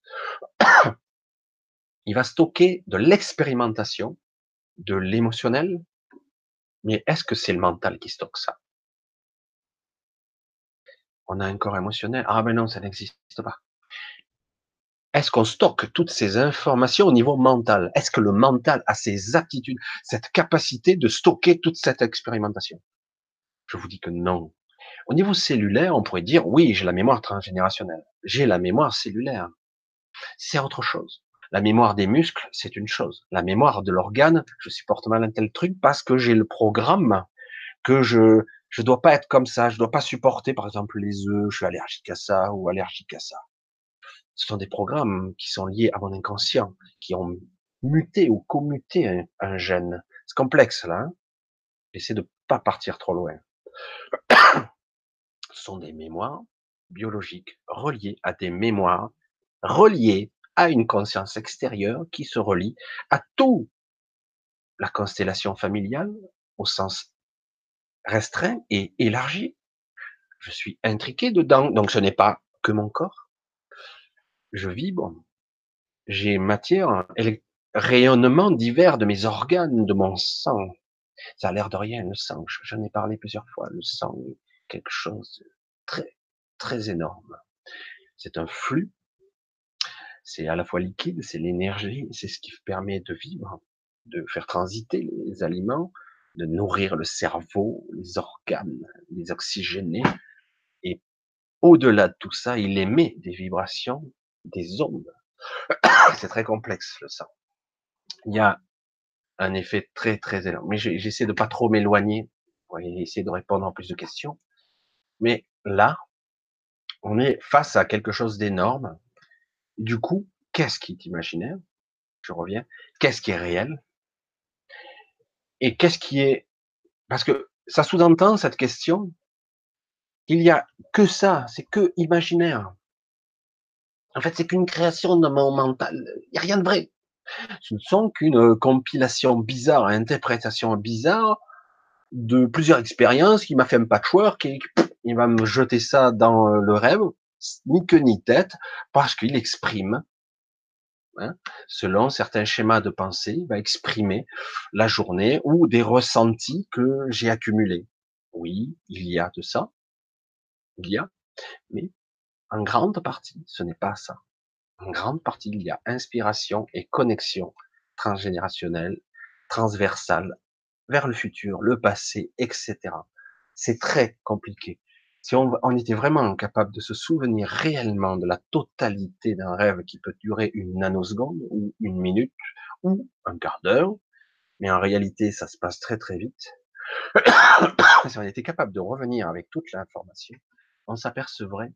[coughs] Il va stocker de l'expérimentation, de l'émotionnel, mais est-ce que c'est le mental qui stocke ça? On a un corps émotionnel. Ah ben non, ça n'existe pas. Est-ce qu'on stocke toutes ces informations au niveau mental? Est-ce que le mental a ces aptitudes, cette capacité de stocker toute cette expérimentation? Je vous dis que non. Au niveau cellulaire, on pourrait dire, oui, j'ai la mémoire transgénérationnelle. J'ai la mémoire cellulaire. C'est autre chose. La mémoire des muscles, c'est une chose. La mémoire de l'organe, je supporte mal un tel truc parce que j'ai le programme que je je dois pas être comme ça, je dois pas supporter par exemple les œufs, je suis allergique à ça ou allergique à ça. Ce sont des programmes qui sont liés à mon inconscient, qui ont muté ou commuté un, un gène. C'est complexe là. Hein Essayez de pas partir trop loin sont des mémoires biologiques reliées à des mémoires reliées à une conscience extérieure qui se relie à tout la constellation familiale au sens restreint et élargi. Je suis intriqué dedans, donc ce n'est pas que mon corps. Je vibre, j'ai matière, rayonnement divers de mes organes, de mon sang. Ça a l'air de rien, le sang. J'en ai parlé plusieurs fois. Le sang est quelque chose très, très énorme. C'est un flux. C'est à la fois liquide, c'est l'énergie, c'est ce qui permet de vivre, de faire transiter les aliments, de nourrir le cerveau, les organes, les oxygéner. Et au-delà de tout ça, il émet des vibrations, des ondes. [coughs] c'est très complexe, le sang. Il y a un effet très, très énorme. Mais j'essaie de pas trop m'éloigner essayer de répondre en plus de questions. Mais là, on est face à quelque chose d'énorme. Du coup, qu'est-ce qui est imaginaire? Je reviens. Qu'est-ce qui est réel? Et qu'est-ce qui est... Parce que ça sous-entend cette question qu'il y a que ça, c'est que imaginaire. En fait, c'est qu'une création de mon mental. Il n'y a rien de vrai. Ce ne sont qu'une compilation bizarre, interprétation bizarre de plusieurs expériences qui m'a fait un patchwork et il va me jeter ça dans euh, le rêve, ni queue ni tête, parce qu'il exprime, hein, selon certains schémas de pensée, il va exprimer la journée ou des ressentis que j'ai accumulés. Oui, il y a de ça, il y a, mais en grande partie, ce n'est pas ça. En grande partie, il y a inspiration et connexion transgénérationnelle, transversale, vers le futur, le passé, etc. C'est très compliqué si on, était vraiment capable de se souvenir réellement de la totalité d'un rêve qui peut durer une nanoseconde ou une minute ou un quart d'heure, mais en réalité ça se passe très très vite, [coughs] si on était capable de revenir avec toute l'information, on s'apercevrait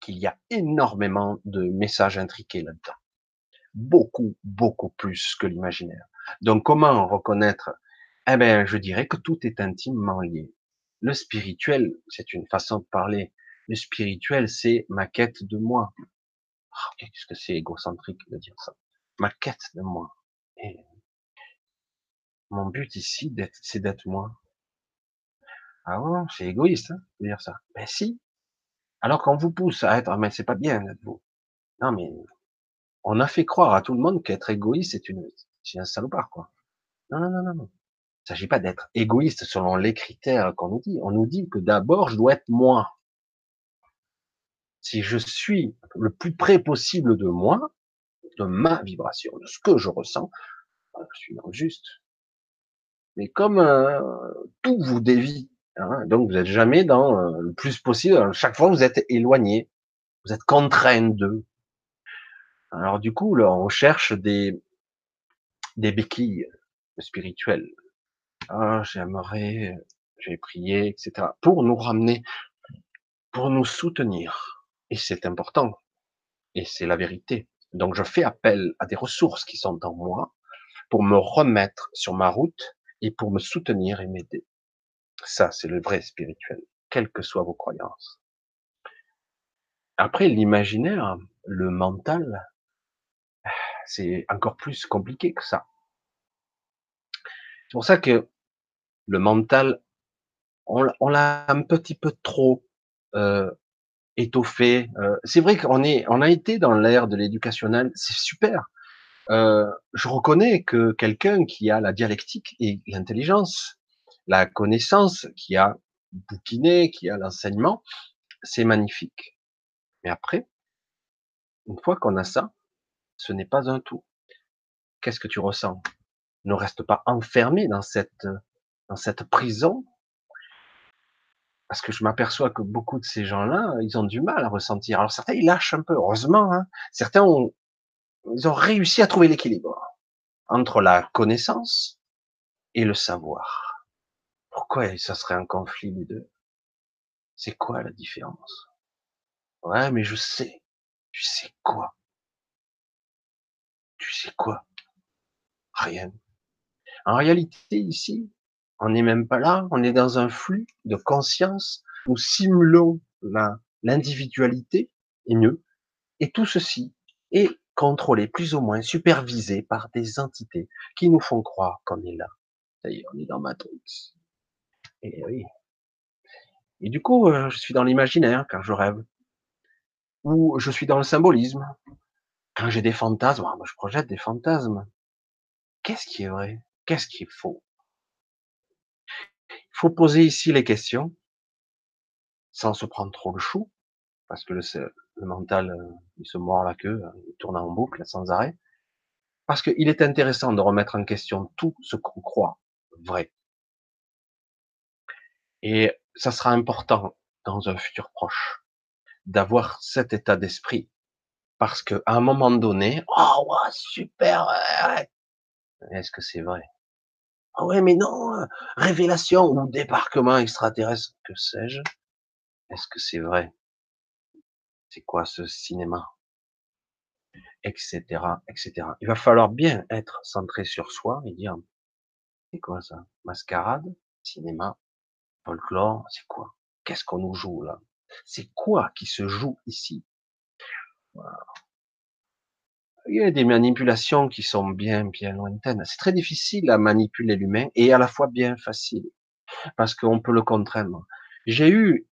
qu'il y a énormément de messages intriqués là-dedans. Beaucoup, beaucoup plus que l'imaginaire. Donc comment reconnaître? Eh ben, je dirais que tout est intimement lié. Le spirituel, c'est une façon de parler. Le spirituel, c'est ma quête de moi. Oh, Qu'est-ce que c'est égocentrique de dire ça? Ma quête de moi. Mon but ici, c'est d'être moi. Ah ouais, c'est égoïste hein, de dire ça. Ben si. Alors qu'on vous pousse à être, ah, mais c'est pas bien d'être vous. Non mais on a fait croire à tout le monde qu'être égoïste c'est une, c'est un salopard quoi. Non non non non non. Il s'agit pas d'être égoïste selon les critères qu'on nous dit. On nous dit que d'abord je dois être moi. Si je suis le plus près possible de moi, de ma vibration, de ce que je ressens, ben, je suis dans le juste. Mais comme euh, tout vous dévie, hein, donc vous êtes jamais dans euh, le plus possible. Chaque fois vous êtes éloigné, vous êtes contraint de. Alors du coup, là, on cherche des des béquilles spirituelles. Ah, j'aimerais, j'ai prié, etc. Pour nous ramener, pour nous soutenir. Et c'est important. Et c'est la vérité. Donc je fais appel à des ressources qui sont en moi pour me remettre sur ma route et pour me soutenir et m'aider. Ça, c'est le vrai spirituel, quelles que soient vos croyances. Après, l'imaginaire, le mental, c'est encore plus compliqué que ça. C'est pour ça que le mental, on, l'a un petit peu trop euh, étoffé. Euh, c'est vrai qu'on est, on a été dans l'ère de l'éducationnel, c'est super. Euh, je reconnais que quelqu'un qui a la dialectique et l'intelligence, la connaissance, qui a bouquiné, qui a l'enseignement, c'est magnifique. Mais après, une fois qu'on a ça, ce n'est pas un tout. Qu'est-ce que tu ressens? Ne reste pas enfermé dans cette dans cette prison, parce que je m'aperçois que beaucoup de ces gens-là, ils ont du mal à ressentir. Alors certains, ils lâchent un peu, heureusement. Hein. Certains ont, ils ont réussi à trouver l'équilibre entre la connaissance et le savoir. Pourquoi ça serait un conflit les deux? C'est quoi la différence? Ouais, mais je sais. Tu sais quoi? Tu sais quoi? Rien. En réalité, ici, on n'est même pas là, on est dans un flux de conscience, nous simulons l'individualité, et mieux, et tout ceci est contrôlé, plus ou moins supervisé par des entités qui nous font croire qu'on est là. Est, on est dans Matrix. Et oui. Et du coup, euh, je suis dans l'imaginaire quand je rêve. Ou je suis dans le symbolisme. Quand j'ai des fantasmes, ah, je projette des fantasmes. Qu'est-ce qui est vrai? Qu'est-ce qui est faux? Il faut poser ici les questions, sans se prendre trop le chou, parce que le, mental, euh, il se mord la queue, hein, il tourne en boucle sans arrêt. Parce qu'il est intéressant de remettre en question tout ce qu'on croit vrai. Et ça sera important dans un futur proche d'avoir cet état d'esprit. Parce que à un moment donné, oh ouais, super, est-ce que c'est vrai? Ah ouais, mais non, euh, révélation ou débarquement extraterrestre, que sais-je? Est-ce que c'est vrai? C'est quoi ce cinéma? Etc. Etc. Il va falloir bien être centré sur soi et dire c'est quoi ça? Mascarade? Cinéma? Folklore? C'est quoi? Qu'est-ce qu'on nous joue là? C'est quoi qui se joue ici? Il y a des manipulations qui sont bien, bien lointaines. C'est très difficile à manipuler l'humain et à la fois bien facile parce qu'on peut le contraindre. J'ai eu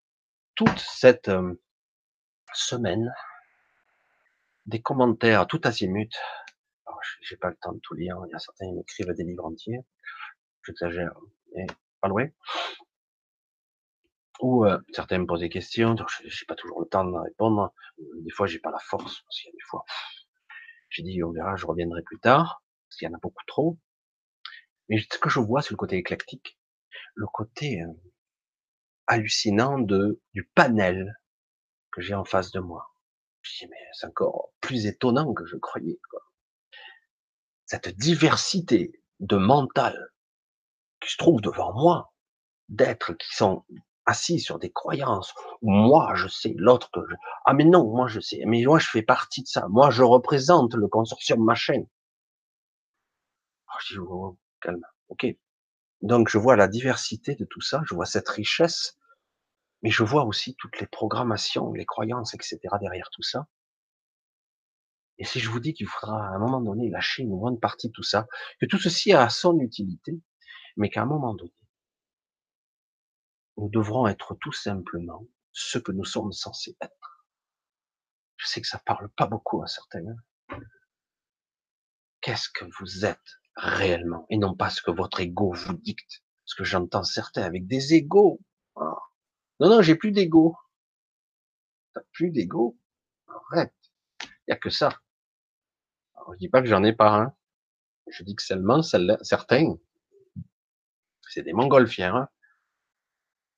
toute cette euh, semaine des commentaires tout azimut. J'ai pas le temps de tout lire. Il y a certains qui m'écrivent des livres entiers. J'exagère, mais pas loin. Ou euh, certains me posent des questions. J'ai pas toujours le temps de répondre. Des fois, j'ai pas la force parce qu'il y a des fois j'ai dit, on verra, je reviendrai plus tard, parce qu'il y en a beaucoup trop. Mais ce que je vois, c'est le côté éclectique, le côté euh, hallucinant de, du panel que j'ai en face de moi. Je dis, mais c'est encore plus étonnant que je croyais. Cette diversité de mental qui se trouve devant moi, d'êtres qui sont assis sur des croyances. Moi, je sais, l'autre que je... Ah, mais non, moi, je sais. Mais moi, je fais partie de ça. Moi, je représente le consortium machin. Oh, je dis, oh, calme. Ok. Donc je vois la diversité de tout ça, je vois cette richesse, mais je vois aussi toutes les programmations, les croyances, etc. derrière tout ça. Et si je vous dis qu'il faudra à un moment donné lâcher une bonne partie de tout ça, que tout ceci a son utilité, mais qu'à un moment donné, nous devrons être tout simplement ce que nous sommes censés être. Je sais que ça parle pas beaucoup à certains. Hein. Qu'est-ce que vous êtes réellement? Et non pas ce que votre ego vous dicte. Parce que j'entends certains avec des égos. Ah. Non, non, j'ai plus d'ego. T'as plus d'ego? Arrête. Il y a que ça. Alors, je dis pas que j'en ai pas un. Je dis que seulement certains, c'est des montgolfières. Hein.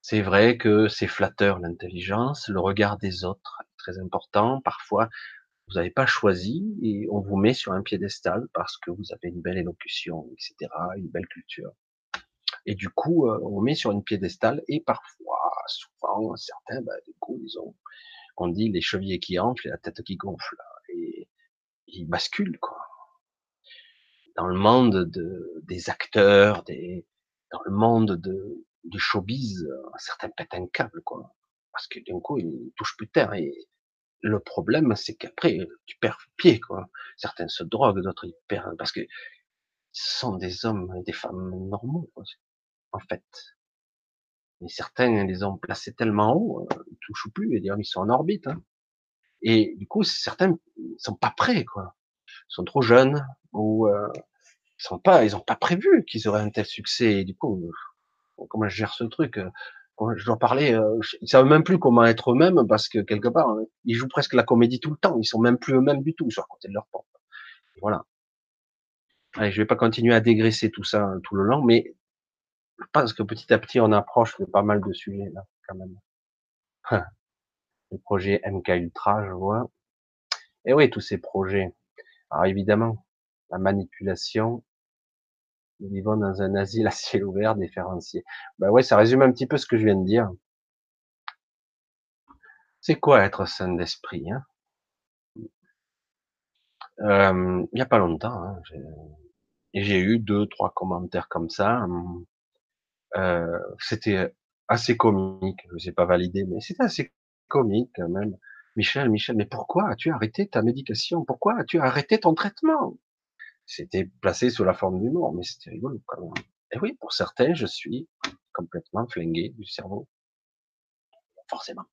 C'est vrai que c'est flatteur l'intelligence, le regard des autres est très important. Parfois, vous n'avez pas choisi et on vous met sur un piédestal parce que vous avez une belle élocution, etc., une belle culture. Et du coup, euh, on met sur une piédestal et parfois, souvent, certains, bah, du coup, ils ont, on dit les chevilles qui enflent et la tête qui gonfle et ils basculent quoi. Dans le monde de, des acteurs, des, dans le monde de, du showbiz, certains pètent un câble quoi, parce que d'un coup ils touchent plus terre et le problème, c'est qu'après, tu perds pied, quoi. Certains se droguent, d'autres ils perdent, parce que ce sont des hommes et des femmes normaux, en fait. Mais certains les ont placés tellement haut, euh, ils touchent plus, et ils sont en orbite. Hein. Et du coup, certains sont pas prêts, quoi. Ils sont trop jeunes, ou euh, ils sont pas, ils ont pas prévu qu'ils auraient un tel succès. Et du coup, comment je gère ce truc je dois parler, ils savent même plus comment être eux-mêmes parce que quelque part, hein, ils jouent presque la comédie tout le temps. Ils sont même plus eux-mêmes du tout, sur à côté de leur porte. Voilà. Allez, je vais pas continuer à dégraisser tout ça hein, tout le long, mais je pense que petit à petit, on approche de pas mal de sujets là, quand même. Le projet MK Ultra, je vois. Et oui, tous ces projets. Alors évidemment, la manipulation, nous vivons dans un asile à ciel ouvert différencié. Ben ouais, ça résume un petit peu ce que je viens de dire. C'est quoi être saint d'esprit hein? Euh, Il n'y a pas longtemps, hein, j'ai eu deux, trois commentaires comme ça. Euh, c'était assez comique. Je ne sais pas valider, mais c'était assez comique quand même. Michel, Michel, mais pourquoi as-tu arrêté ta médication? Pourquoi as-tu arrêté ton traitement? C'était placé sous la forme d'humour, mais c'était rigolo quand même. Et oui, pour certains, je suis complètement flingué du cerveau. Forcément.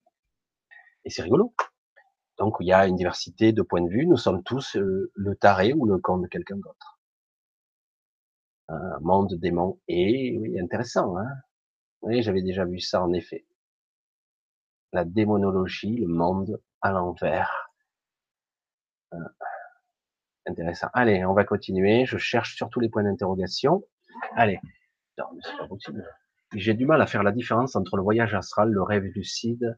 Et c'est rigolo. Donc, il y a une diversité de points de vue. Nous sommes tous euh, le taré ou le con de quelqu'un d'autre. Un monde démon. Et oui, intéressant. Hein oui, j'avais déjà vu ça en effet. La démonologie, le monde à l'envers. Euh, Intéressant. Allez, on va continuer. Je cherche surtout les points d'interrogation. Allez. Non, mais c'est pas possible. J'ai du mal à faire la différence entre le voyage astral, le rêve lucide,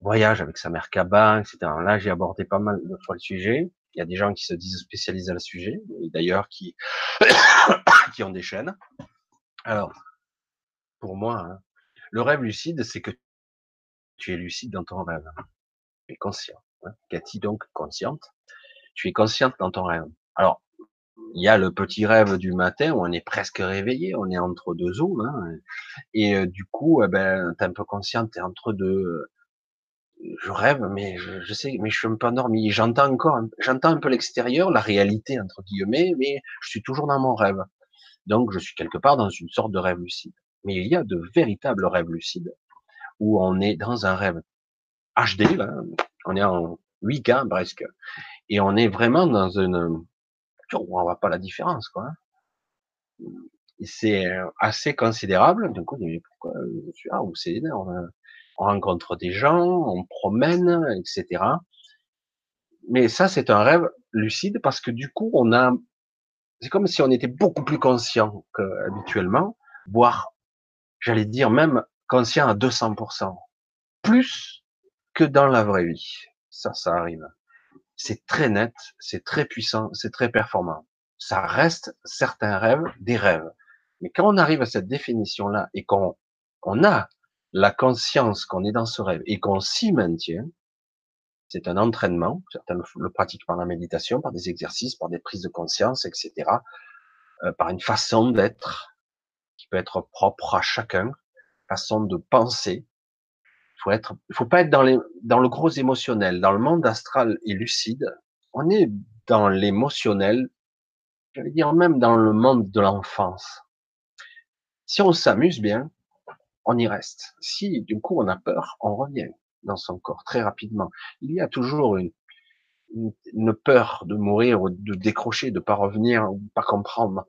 voyage avec sa mère Kaba, etc. Là, j'ai abordé pas mal de fois le sujet. Il y a des gens qui se disent spécialisés à le sujet, et d'ailleurs qui, [coughs] qui ont des chaînes. Alors, pour moi, hein, le rêve lucide, c'est que tu es lucide dans ton rêve. Tu es conscient. Hein. Cathy, donc, consciente tu es consciente dans ton rêve. Alors, il y a le petit rêve du matin où on est presque réveillé, on est entre deux zooms, hein, et euh, du coup, eh ben, t'es un peu consciente, t'es entre deux. Je rêve, mais je, sais, mais je suis un peu endormi. J'entends encore, j'entends un peu l'extérieur, la réalité entre guillemets, mais je suis toujours dans mon rêve. Donc, je suis quelque part dans une sorte de rêve lucide. Mais il y a de véritables rêves lucides où on est dans un rêve HD, là, on est en 8K presque, et on est vraiment dans une, on voit pas la différence, quoi. C'est assez considérable. Du coup, pourquoi je suis là c'est énorme. On rencontre des gens, on promène, etc. Mais ça, c'est un rêve lucide parce que du coup, on a, c'est comme si on était beaucoup plus conscient qu'habituellement, voire, j'allais dire même conscient à 200%, plus que dans la vraie vie. Ça, ça arrive c'est très net, c'est très puissant, c'est très performant. Ça reste certains rêves des rêves. Mais quand on arrive à cette définition-là et qu'on on a la conscience qu'on est dans ce rêve et qu'on s'y maintient, c'est un entraînement. Certains le pratiquent par la méditation, par des exercices, par des prises de conscience, etc., euh, par une façon d'être qui peut être propre à chacun, façon de penser. Faut être, faut pas être dans les, dans le gros émotionnel. Dans le monde astral et lucide, on est dans l'émotionnel, j'allais dire même dans le monde de l'enfance. Si on s'amuse bien, on y reste. Si du coup on a peur, on revient dans son corps très rapidement. Il y a toujours une, une, peur de mourir ou de décrocher, de pas revenir ou pas comprendre.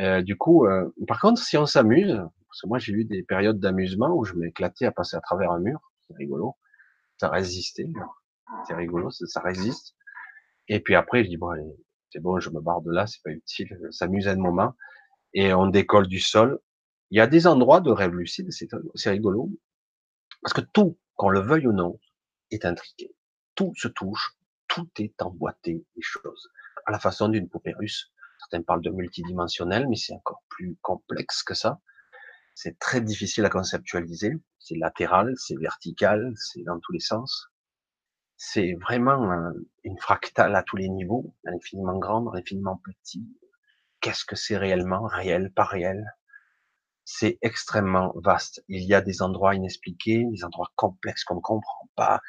Euh, du coup, euh, par contre, si on s'amuse, parce que moi j'ai eu des périodes d'amusement où je m'éclatais à passer à travers un mur, c'est rigolo, ça résistait, c'est rigolo, ça, résiste. Et puis après, je dis bon, c'est bon, je me barre de là, c'est pas utile, s'amuser un moment, et on décolle du sol. Il y a des endroits de rêve lucide, c'est rigolo, parce que tout, qu'on le veuille ou non, est intriqué. Tout se touche, tout est emboîté, les choses, à la façon d'une poupée russe. Certains parlent de multidimensionnel, mais c'est encore plus complexe que ça. C'est très difficile à conceptualiser. C'est latéral, c'est vertical, c'est dans tous les sens. C'est vraiment une fractale à tous les niveaux, infiniment grande, infiniment petit. Qu'est-ce que c'est réellement, réel, pas réel? C'est extrêmement vaste. Il y a des endroits inexpliqués, des endroits complexes qu'on ne comprend pas,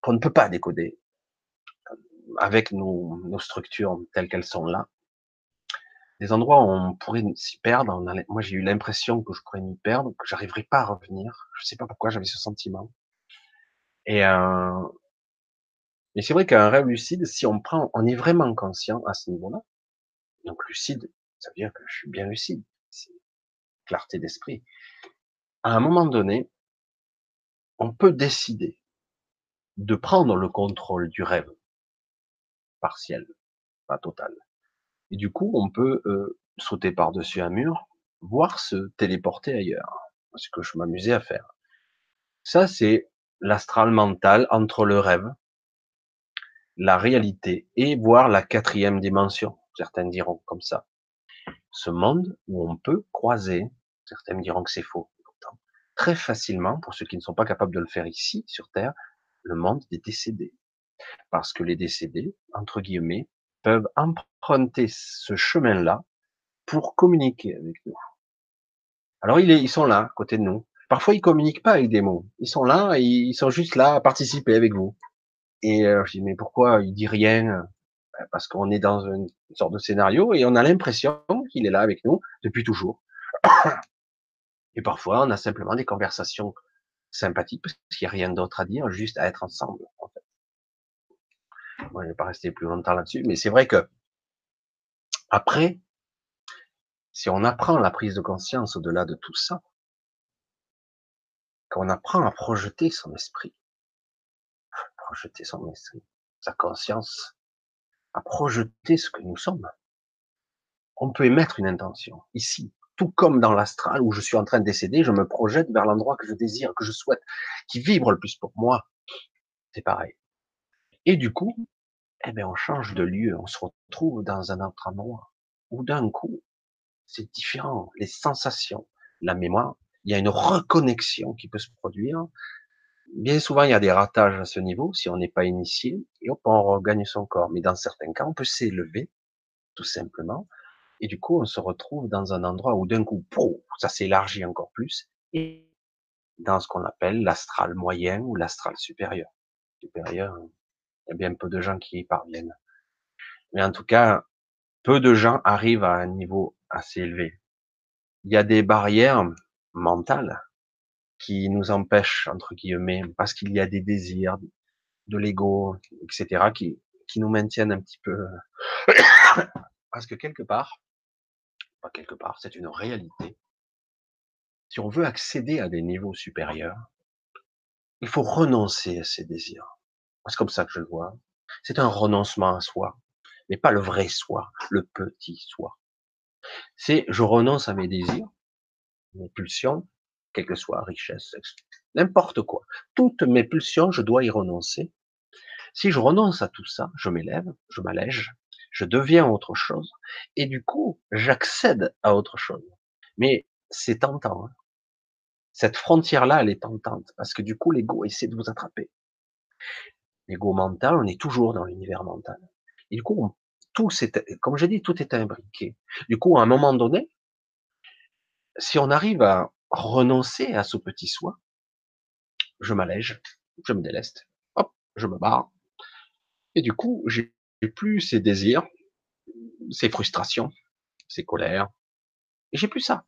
qu'on ne peut pas décoder avec nos, nos structures telles qu'elles sont là. Des endroits où on pourrait s'y perdre. moi, j'ai eu l'impression que je pourrais m'y perdre, que j'arriverais pas à revenir. Je sais pas pourquoi j'avais ce sentiment. Et, euh, mais c'est vrai qu'un rêve lucide, si on prend, on est vraiment conscient à ce niveau-là. Donc lucide, ça veut dire que je suis bien lucide. C'est clarté d'esprit. À un moment donné, on peut décider de prendre le contrôle du rêve partiel, pas total. Et du coup, on peut euh, sauter par-dessus un mur, voire se téléporter ailleurs. Ce que je m'amusais à faire. Ça, c'est l'astral mental entre le rêve, la réalité et voir la quatrième dimension. Certains diront comme ça. Ce monde où on peut croiser, certains diront que c'est faux, très facilement, pour ceux qui ne sont pas capables de le faire ici, sur Terre, le monde des décédés. Parce que les décédés, entre guillemets, peuvent emprunter ce chemin-là pour communiquer avec nous. Alors ils sont là, à côté de nous. Parfois, ils communiquent pas avec des mots. Ils sont là, et ils sont juste là à participer avec vous. Et euh, je dis, mais pourquoi il dit rien? Ben, Parce qu'on est dans une sorte de scénario et on a l'impression qu'il est là avec nous depuis toujours. Et parfois, on a simplement des conversations sympathiques parce qu'il n'y a rien d'autre à dire, juste à être ensemble. Moi, je vais pas rester plus longtemps là-dessus, mais c'est vrai que après, si on apprend la prise de conscience au-delà de tout ça, qu'on apprend à projeter son esprit, projeter son esprit, sa conscience, à projeter ce que nous sommes, on peut émettre une intention ici, tout comme dans l'astral où je suis en train de décéder, je me projette vers l'endroit que je désire, que je souhaite, qui vibre le plus pour moi. C'est pareil. Et du coup, eh bien, on change de lieu, on se retrouve dans un autre endroit. Ou d'un coup, c'est différent. Les sensations, la mémoire, il y a une reconnexion qui peut se produire. Bien souvent, il y a des ratages à ce niveau, si on n'est pas initié, et hop, on regagne son corps. Mais dans certains cas, on peut s'élever, tout simplement, et du coup, on se retrouve dans un endroit où d'un coup, ça s'élargit encore plus, et dans ce qu'on appelle l'astral moyen ou l'astral supérieur. Supérieur, il y a bien peu de gens qui y parviennent. Mais en tout cas, peu de gens arrivent à un niveau assez élevé. Il y a des barrières mentales qui nous empêchent, entre guillemets, parce qu'il y a des désirs, de l'ego, etc., qui, qui nous maintiennent un petit peu. [coughs] parce que quelque part, pas quelque part, c'est une réalité. Si on veut accéder à des niveaux supérieurs, il faut renoncer à ces désirs. C'est comme ça que je le vois. C'est un renoncement à soi, mais pas le vrai soi, le petit soi. C'est je renonce à mes désirs, mes pulsions, quelle que soit richesse, n'importe quoi. Toutes mes pulsions, je dois y renoncer. Si je renonce à tout ça, je m'élève, je m'allège, je deviens autre chose, et du coup, j'accède à autre chose. Mais c'est tentant. Hein. Cette frontière-là, elle est tentante, parce que du coup, l'ego essaie de vous attraper l'ego mental, on est toujours dans l'univers mental. Et du coup, tout c'est, comme j'ai dit, tout est imbriqué. Du coup, à un moment donné, si on arrive à renoncer à ce petit soi, je m'allège, je me déleste, hop, je me barre, et du coup, j'ai plus ces désirs, ces frustrations, ces colères, et j'ai plus ça.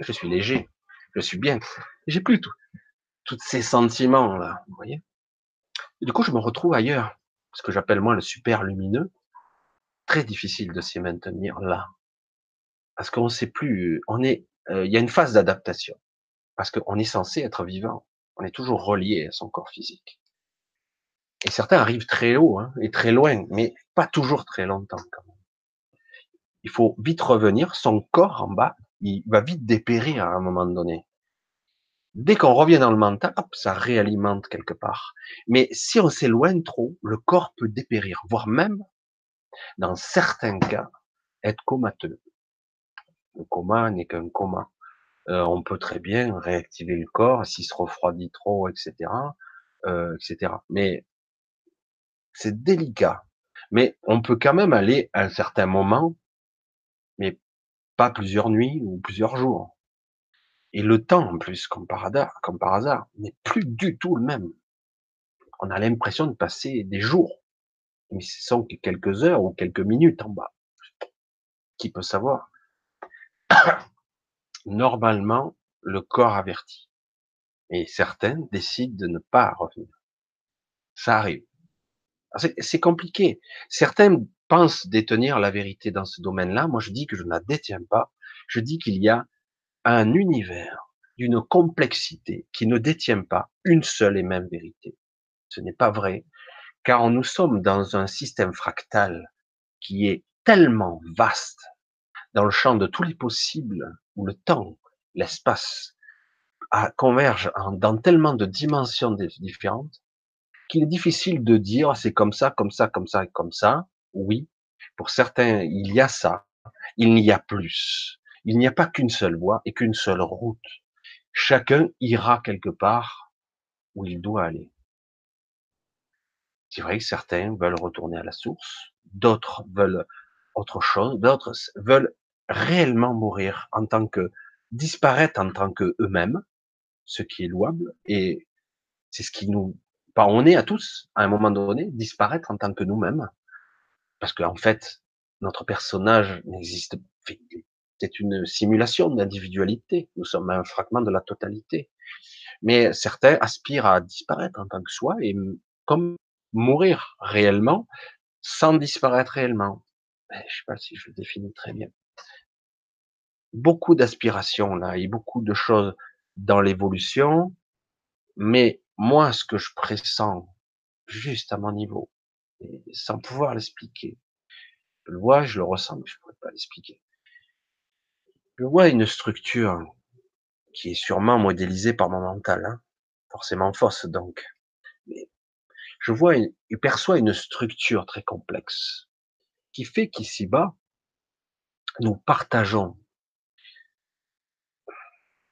Je suis léger, je suis bien, j'ai plus tout, tous ces sentiments là, vous voyez. Du coup, je me retrouve ailleurs, ce que j'appelle moi le super lumineux, très difficile de s'y maintenir là, parce qu'on ne sait plus, on est, euh, il y a une phase d'adaptation, parce qu'on est censé être vivant, on est toujours relié à son corps physique. Et certains arrivent très haut hein, et très loin, mais pas toujours très longtemps quand même. Il faut vite revenir, son corps en bas, il va vite dépérir à un moment donné. Dès qu'on revient dans le mental, ça réalimente quelque part. Mais si on s'éloigne trop, le corps peut dépérir, voire même, dans certains cas, être comateux. Le coma n'est qu'un coma. Euh, on peut très bien réactiver le corps s'il se refroidit trop, etc., euh, etc. Mais c'est délicat. Mais on peut quand même aller à un certain moment, mais pas plusieurs nuits ou plusieurs jours. Et le temps, en plus, comme par hasard, n'est plus du tout le même. On a l'impression de passer des jours, mais ce sont que quelques heures ou quelques minutes en bas. Qui peut savoir? [coughs] Normalement, le corps avertit. Et certains décident de ne pas revenir. Ça arrive. C'est compliqué. Certains pensent détenir la vérité dans ce domaine-là. Moi, je dis que je ne la détiens pas. Je dis qu'il y a un univers d'une complexité qui ne détient pas une seule et même vérité. Ce n'est pas vrai, car nous sommes dans un système fractal qui est tellement vaste, dans le champ de tous les possibles, où le temps, l'espace convergent dans tellement de dimensions différentes, qu'il est difficile de dire c'est comme ça, comme ça, comme ça et comme ça. Oui, pour certains, il y a ça. Il n'y a plus. Il n'y a pas qu'une seule voie et qu'une seule route. Chacun ira quelque part où il doit aller. C'est vrai que certains veulent retourner à la source, d'autres veulent autre chose, d'autres veulent réellement mourir en tant que disparaître en tant que eux-mêmes, ce qui est louable, et c'est ce qui nous on est à tous, à un moment donné, disparaître en tant que nous-mêmes. Parce qu'en fait, notre personnage n'existe. C'est une simulation d'individualité. Nous sommes un fragment de la totalité. Mais certains aspirent à disparaître en tant que soi et comme mourir réellement sans disparaître réellement. Ben, je sais pas si je le définis très bien. Beaucoup d'aspirations là et beaucoup de choses dans l'évolution, mais moi, ce que je pressens, juste à mon niveau, sans pouvoir l'expliquer, je le vois, je le ressens, mais je ne pourrais pas l'expliquer. Je vois une structure qui est sûrement modélisée par mon mental, hein, forcément fausse donc. Je vois, et perçois une structure très complexe qui fait qu'ici-bas, nous partageons.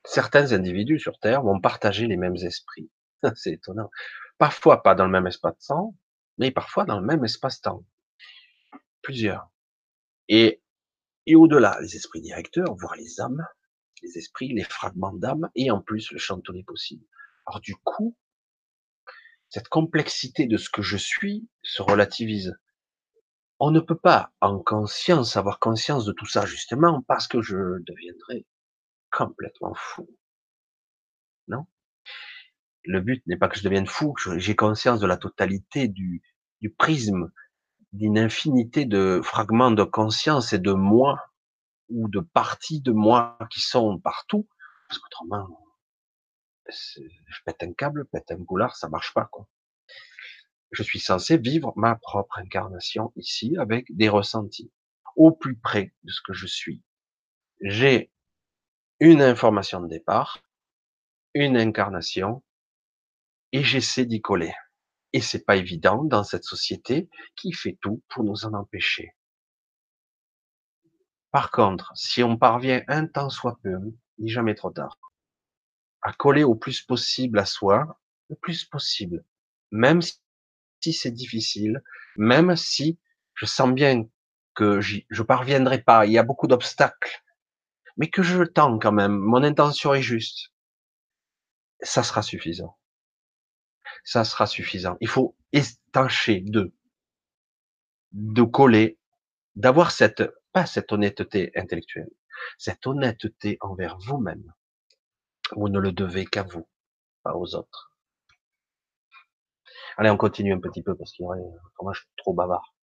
Certains individus sur Terre vont partager les mêmes esprits. [laughs] C'est étonnant. Parfois pas dans le même espace-temps, mais parfois dans le même espace-temps. Plusieurs. Et, et au-delà, les esprits directeurs, voire les âmes, les esprits, les fragments d'âme, et en plus le les possibles. Alors du coup, cette complexité de ce que je suis se relativise. On ne peut pas en conscience avoir conscience de tout ça justement parce que je deviendrai complètement fou. Non? Le but n'est pas que je devienne fou, j'ai conscience de la totalité du, du prisme, d'une infinité de fragments de conscience et de moi, ou de parties de moi qui sont partout, parce qu'autrement, je pète un câble, pète un boulard, ça marche pas, quoi. Je suis censé vivre ma propre incarnation ici avec des ressentis au plus près de ce que je suis. J'ai une information de départ, une incarnation, et j'essaie d'y coller. Et c'est pas évident dans cette société qui fait tout pour nous en empêcher. Par contre, si on parvient un temps soit peu, ni jamais trop tard, à coller au plus possible à soi, le plus possible, même si c'est difficile, même si je sens bien que je parviendrai pas, il y a beaucoup d'obstacles, mais que je tends quand même, mon intention est juste, ça sera suffisant. Ça sera suffisant. Il faut étancher de, de coller, d'avoir cette, pas cette honnêteté intellectuelle, cette honnêteté envers vous-même. Vous ne le devez qu'à vous, pas aux autres. Allez, on continue un petit peu parce qu'il y aurait, moi je suis trop bavard.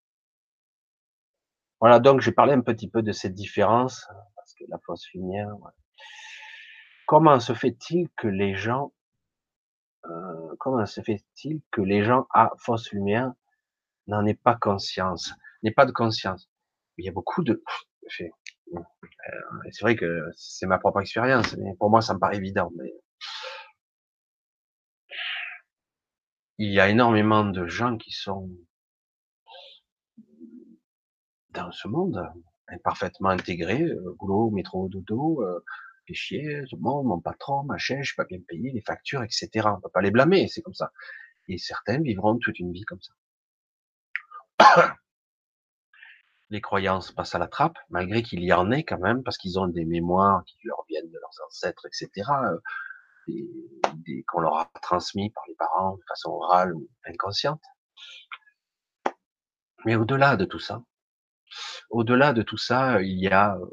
Voilà, donc j'ai parlé un petit peu de cette différence, parce que la fausse lumière, comment se fait-il que les gens, euh, comment se fait-il que les gens à fausse lumière n'en aient pas conscience, n'aient pas de conscience? Il y a beaucoup de, euh, c'est vrai que c'est ma propre expérience, mais pour moi ça me paraît évident. Il y a énormément de gens qui sont dans ce monde parfaitement intégrés, euh, boulot, métro, dodo, euh, chier, tout mon patron, ma chaîne, je suis pas bien payé, les factures, etc. On peut pas les blâmer, c'est comme ça. Et certains vivront toute une vie comme ça. [coughs] les croyances passent à la trappe, malgré qu'il y en ait quand même, parce qu'ils ont des mémoires qui leur viennent de leurs ancêtres, etc., euh, qu'on leur a transmis par les parents de façon orale ou inconsciente. Mais au-delà de tout ça, au-delà de tout ça, il y a euh,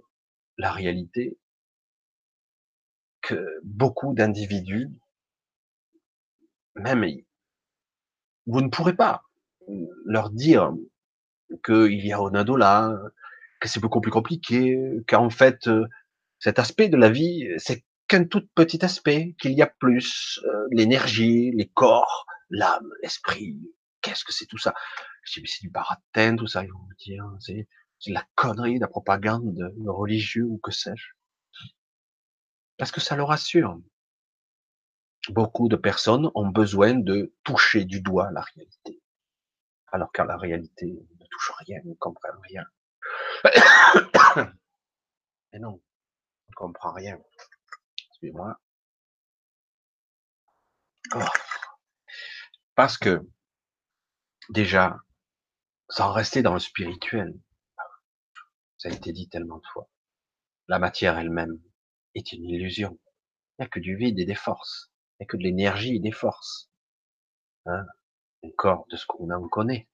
la réalité beaucoup d'individus, même, vous ne pourrez pas leur dire qu'il y a Onadola, que c'est beaucoup plus compliqué, qu'en fait, euh, cet aspect de la vie, c'est qu'un tout petit aspect, qu'il y a plus, euh, l'énergie, les corps, l'âme, l'esprit. Qu'est-ce que c'est tout ça? Je dis, mais c'est du baratin, tout ça, ils vont me dire, c'est la connerie, de la propagande de religieux ou que sais-je. Parce que ça leur assure. Beaucoup de personnes ont besoin de toucher du doigt la réalité. Alors qu'à la réalité, touche rien, ne comprend rien. [coughs] Mais non, on ne comprend rien. Suivez-moi. Oh. Parce que, déjà, sans rester dans le spirituel, ça a été dit tellement de fois, la matière elle-même est une illusion. Il n'y a que du vide et des forces. Il n'y a que de l'énergie et des forces. Hein Encore de ce qu'on en connaît.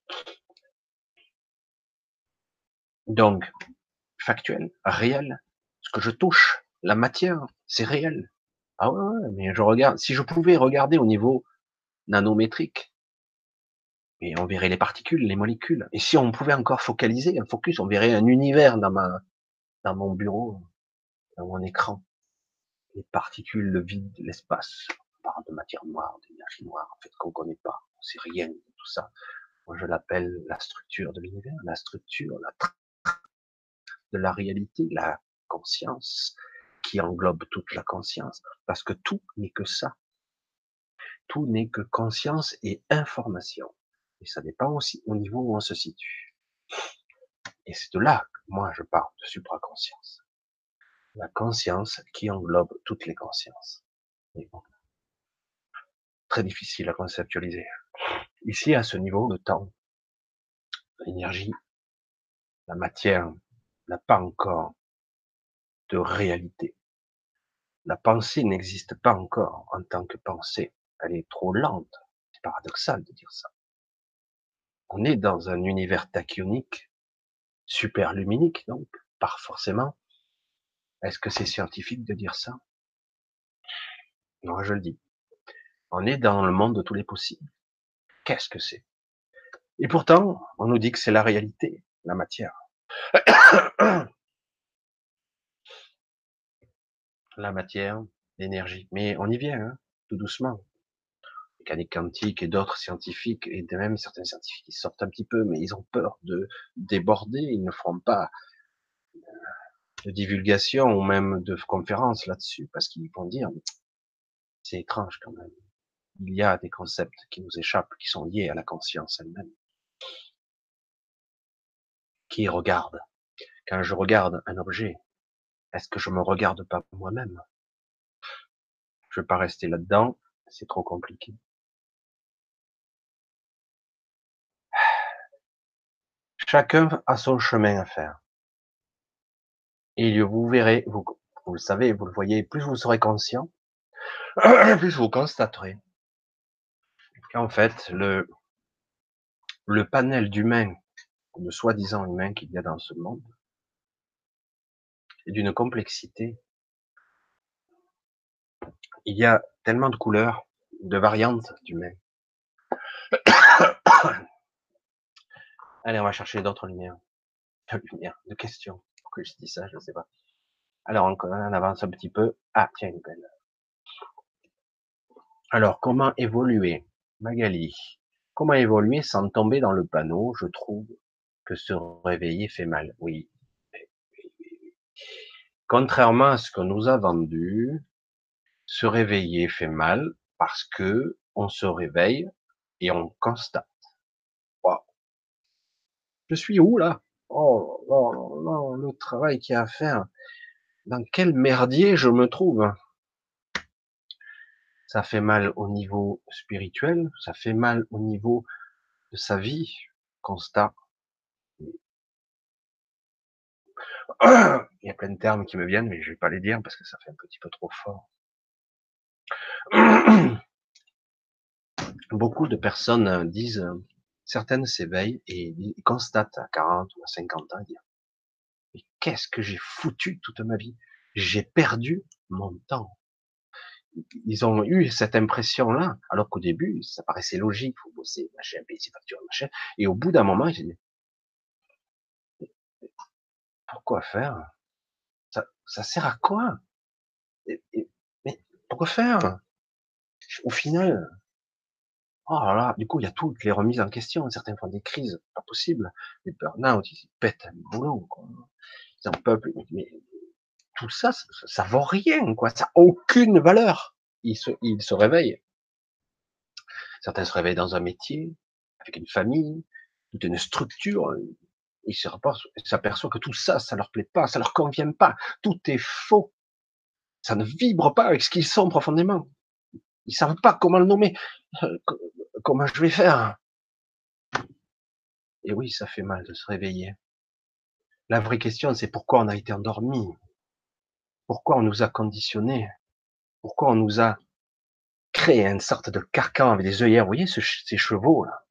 Donc, factuel, réel, ce que je touche, la matière, c'est réel. Ah ouais, ouais, mais je regarde, si je pouvais regarder au niveau nanométrique, mais on verrait les particules, les molécules. Et si on pouvait encore focaliser, un focus, on verrait un univers dans ma, dans mon bureau, dans mon écran. Les particules, le vide, l'espace. On parle de matière noire, d'énergie noire, en fait, qu'on connaît pas. On sait rien de tout ça. Moi, je l'appelle la structure de l'univers, la structure, la de la réalité, la conscience, qui englobe toute la conscience, parce que tout n'est que ça. Tout n'est que conscience et information. Et ça dépend aussi au niveau où on se situe. Et c'est de là que moi je parle de supraconscience. La conscience qui englobe toutes les consciences. Très difficile à conceptualiser. Ici, à ce niveau, de temps, l'énergie, la matière, n'a pas encore de réalité. La pensée n'existe pas encore en tant que pensée. Elle est trop lente. C'est paradoxal de dire ça. On est dans un univers tachyonique, super luminique, donc, par forcément. Est-ce que c'est scientifique de dire ça? Non, je le dis. On est dans le monde de tous les possibles. Qu'est-ce que c'est? Et pourtant, on nous dit que c'est la réalité, la matière. [coughs] la matière, l'énergie. Mais on y vient, hein, tout doucement. Mécanique quantique et d'autres scientifiques, et même certains scientifiques, ils sortent un petit peu, mais ils ont peur de déborder, ils ne feront pas de divulgation ou même de conférences là-dessus, parce qu'ils vont dire, c'est étrange quand même. Il y a des concepts qui nous échappent, qui sont liés à la conscience elle-même qui regarde. Quand je regarde un objet, est-ce que je me regarde pas moi-même? Je vais pas rester là-dedans, c'est trop compliqué. [sighs] Chacun a son chemin à faire. Et vous verrez, vous le savez, vous le voyez, plus vous serez conscient, [clears throat] plus vous constaterez qu'en fait, le, le panel d'humains, de soi-disant humains qu'il y a dans ce monde, est d'une complexité. Il y a tellement de couleurs, de variantes d'humains. [coughs] Allez, on va chercher d'autres lumières. De lumières, de questions. Je dis ça, je ne sais pas. Alors, on, avance un petit peu. Ah, tiens, une belle. Alors, comment évoluer? Magali, comment évoluer sans tomber dans le panneau? Je trouve que se réveiller fait mal. Oui. Contrairement à ce que nous a vendu, se réveiller fait mal parce que on se réveille et on constate. Je suis où là? Oh, oh, oh, le travail qu'il y a à faire. Dans quel merdier je me trouve? Ça fait mal au niveau spirituel, ça fait mal au niveau de sa vie, constat. Il y a plein de termes qui me viennent, mais je vais pas les dire parce que ça fait un petit peu trop fort. Beaucoup de personnes disent Certaines s'éveillent et constatent à 40 ou à 50 ans, dire, mais qu'est-ce que j'ai foutu toute ma vie? J'ai perdu mon temps. Ils ont eu cette impression-là, alors qu'au début, ça paraissait logique, faut bosser, machin, payer ses factures, machin. Et au bout d'un moment, ils disent, pourquoi faire? Ça, ça sert à quoi? mais pourquoi faire? Au final, Oh là là, du coup, il y a toutes les remises en question. Certains font des crises, pas possible. Burn-out, ils pètent un boulot, quoi. Ils en peuvent Mais tout ça, ça, vaut rien, quoi. Ça n'a aucune valeur. Ils se, ils se réveillent. Certains se réveillent dans un métier, avec une famille, toute une structure. Ils s'aperçoivent que tout ça, ça leur plaît pas, ça leur convient pas. Tout est faux. Ça ne vibre pas avec ce qu'ils sont profondément. Ils savent pas comment le nommer. Euh, comment je vais faire Et oui, ça fait mal de se réveiller. La vraie question, c'est pourquoi on a été endormi? Pourquoi on nous a conditionnés? Pourquoi on nous a créé une sorte de carcan avec des œillères? Vous voyez ces chevaux là?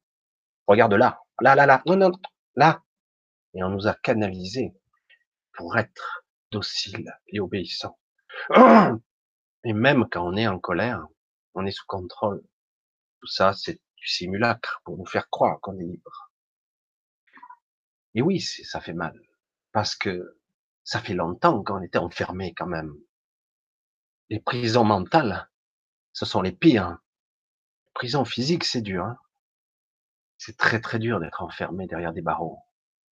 Regarde là, là, là, là, non, non, là. Et on nous a canalisés pour être dociles et obéissants. [clears throat] Et même quand on est en colère, on est sous contrôle. Tout ça, c'est du simulacre pour nous faire croire qu'on est libre. Et oui, ça fait mal. Parce que ça fait longtemps qu'on était enfermé quand même. Les prisons mentales, ce sont les pires. Les prisons physiques, c'est dur. Hein. c'est très très dur d'être enfermé derrière des barreaux.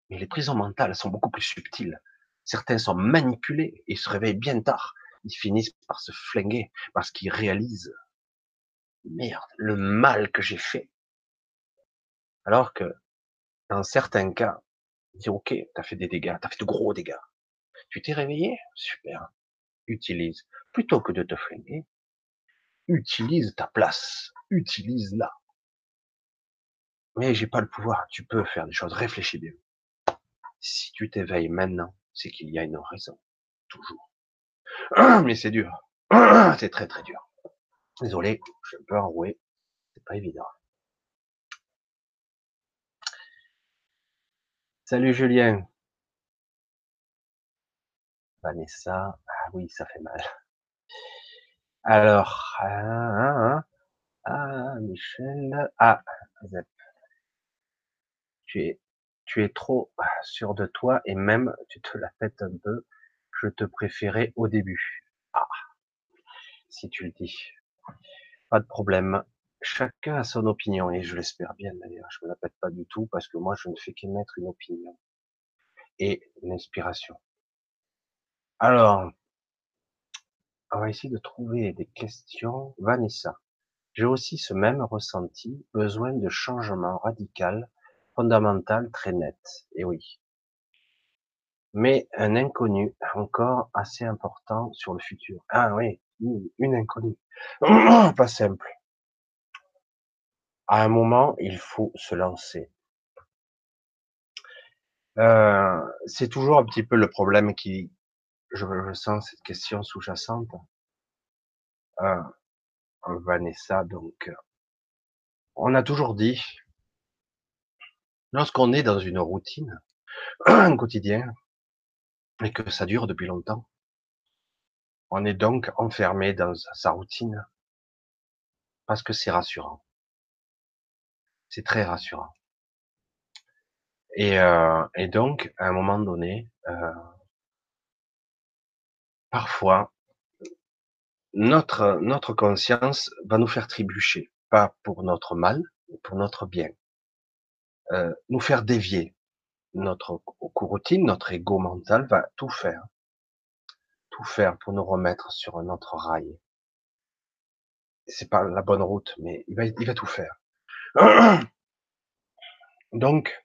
Mais les prisons mentales sont beaucoup plus subtiles. Certains sont manipulés et se réveillent bien tard. Ils finissent par se flinguer parce qu'ils réalisent merde, le mal que j'ai fait. Alors que, dans certains cas, dis ok, t'as fait des dégâts, t'as fait de gros dégâts. Tu t'es réveillé? Super. Utilise. Plutôt que de te freiner, utilise ta place. Utilise-la. Mais j'ai pas le pouvoir. Tu peux faire des choses. Réfléchis bien. Si tu t'éveilles maintenant, c'est qu'il y a une raison. Toujours. [clears throat] Mais c'est dur. [clears throat] C'est très très dur. Désolé, je peux enrouer, c'est pas évident. Salut Julien. Vanessa, ah oui, ça fait mal. Alors, ah, ah, ah, ah Michel, ah, Zep. Tu es, tu es trop sûr de toi et même tu te la pètes un peu. Je te préférais au début. Ah, si tu le dis. Pas de problème. Chacun a son opinion et je l'espère bien d'ailleurs. Je me la pas du tout parce que moi je ne fais qu'émettre une opinion et une inspiration. Alors, on va essayer de trouver des questions. Vanessa, j'ai aussi ce même ressenti, besoin de changement radical, fondamental, très net. Et oui. Mais un inconnu encore assez important sur le futur. Ah oui, une inconnue. [clears throat] Pas simple. À un moment, il faut se lancer. Euh, c'est toujours un petit peu le problème qui, je, sens cette question sous-jacente. Euh, Vanessa, donc, on a toujours dit, lorsqu'on est dans une routine, [clears throat] un quotidien, et que ça dure depuis longtemps, on est donc enfermé dans sa routine parce que c'est rassurant. C'est très rassurant. Et, euh, donc, à un moment donné, euh, parfois, notre, notre conscience va nous faire trébucher, pas pour notre mal, mais pour notre bien. Euh, nous faire dévier. Notre routine, notre ego mental va tout faire, tout faire pour nous remettre sur un autre rail. C'est pas la bonne route, mais il va, il va tout faire. [clears throat] Donc,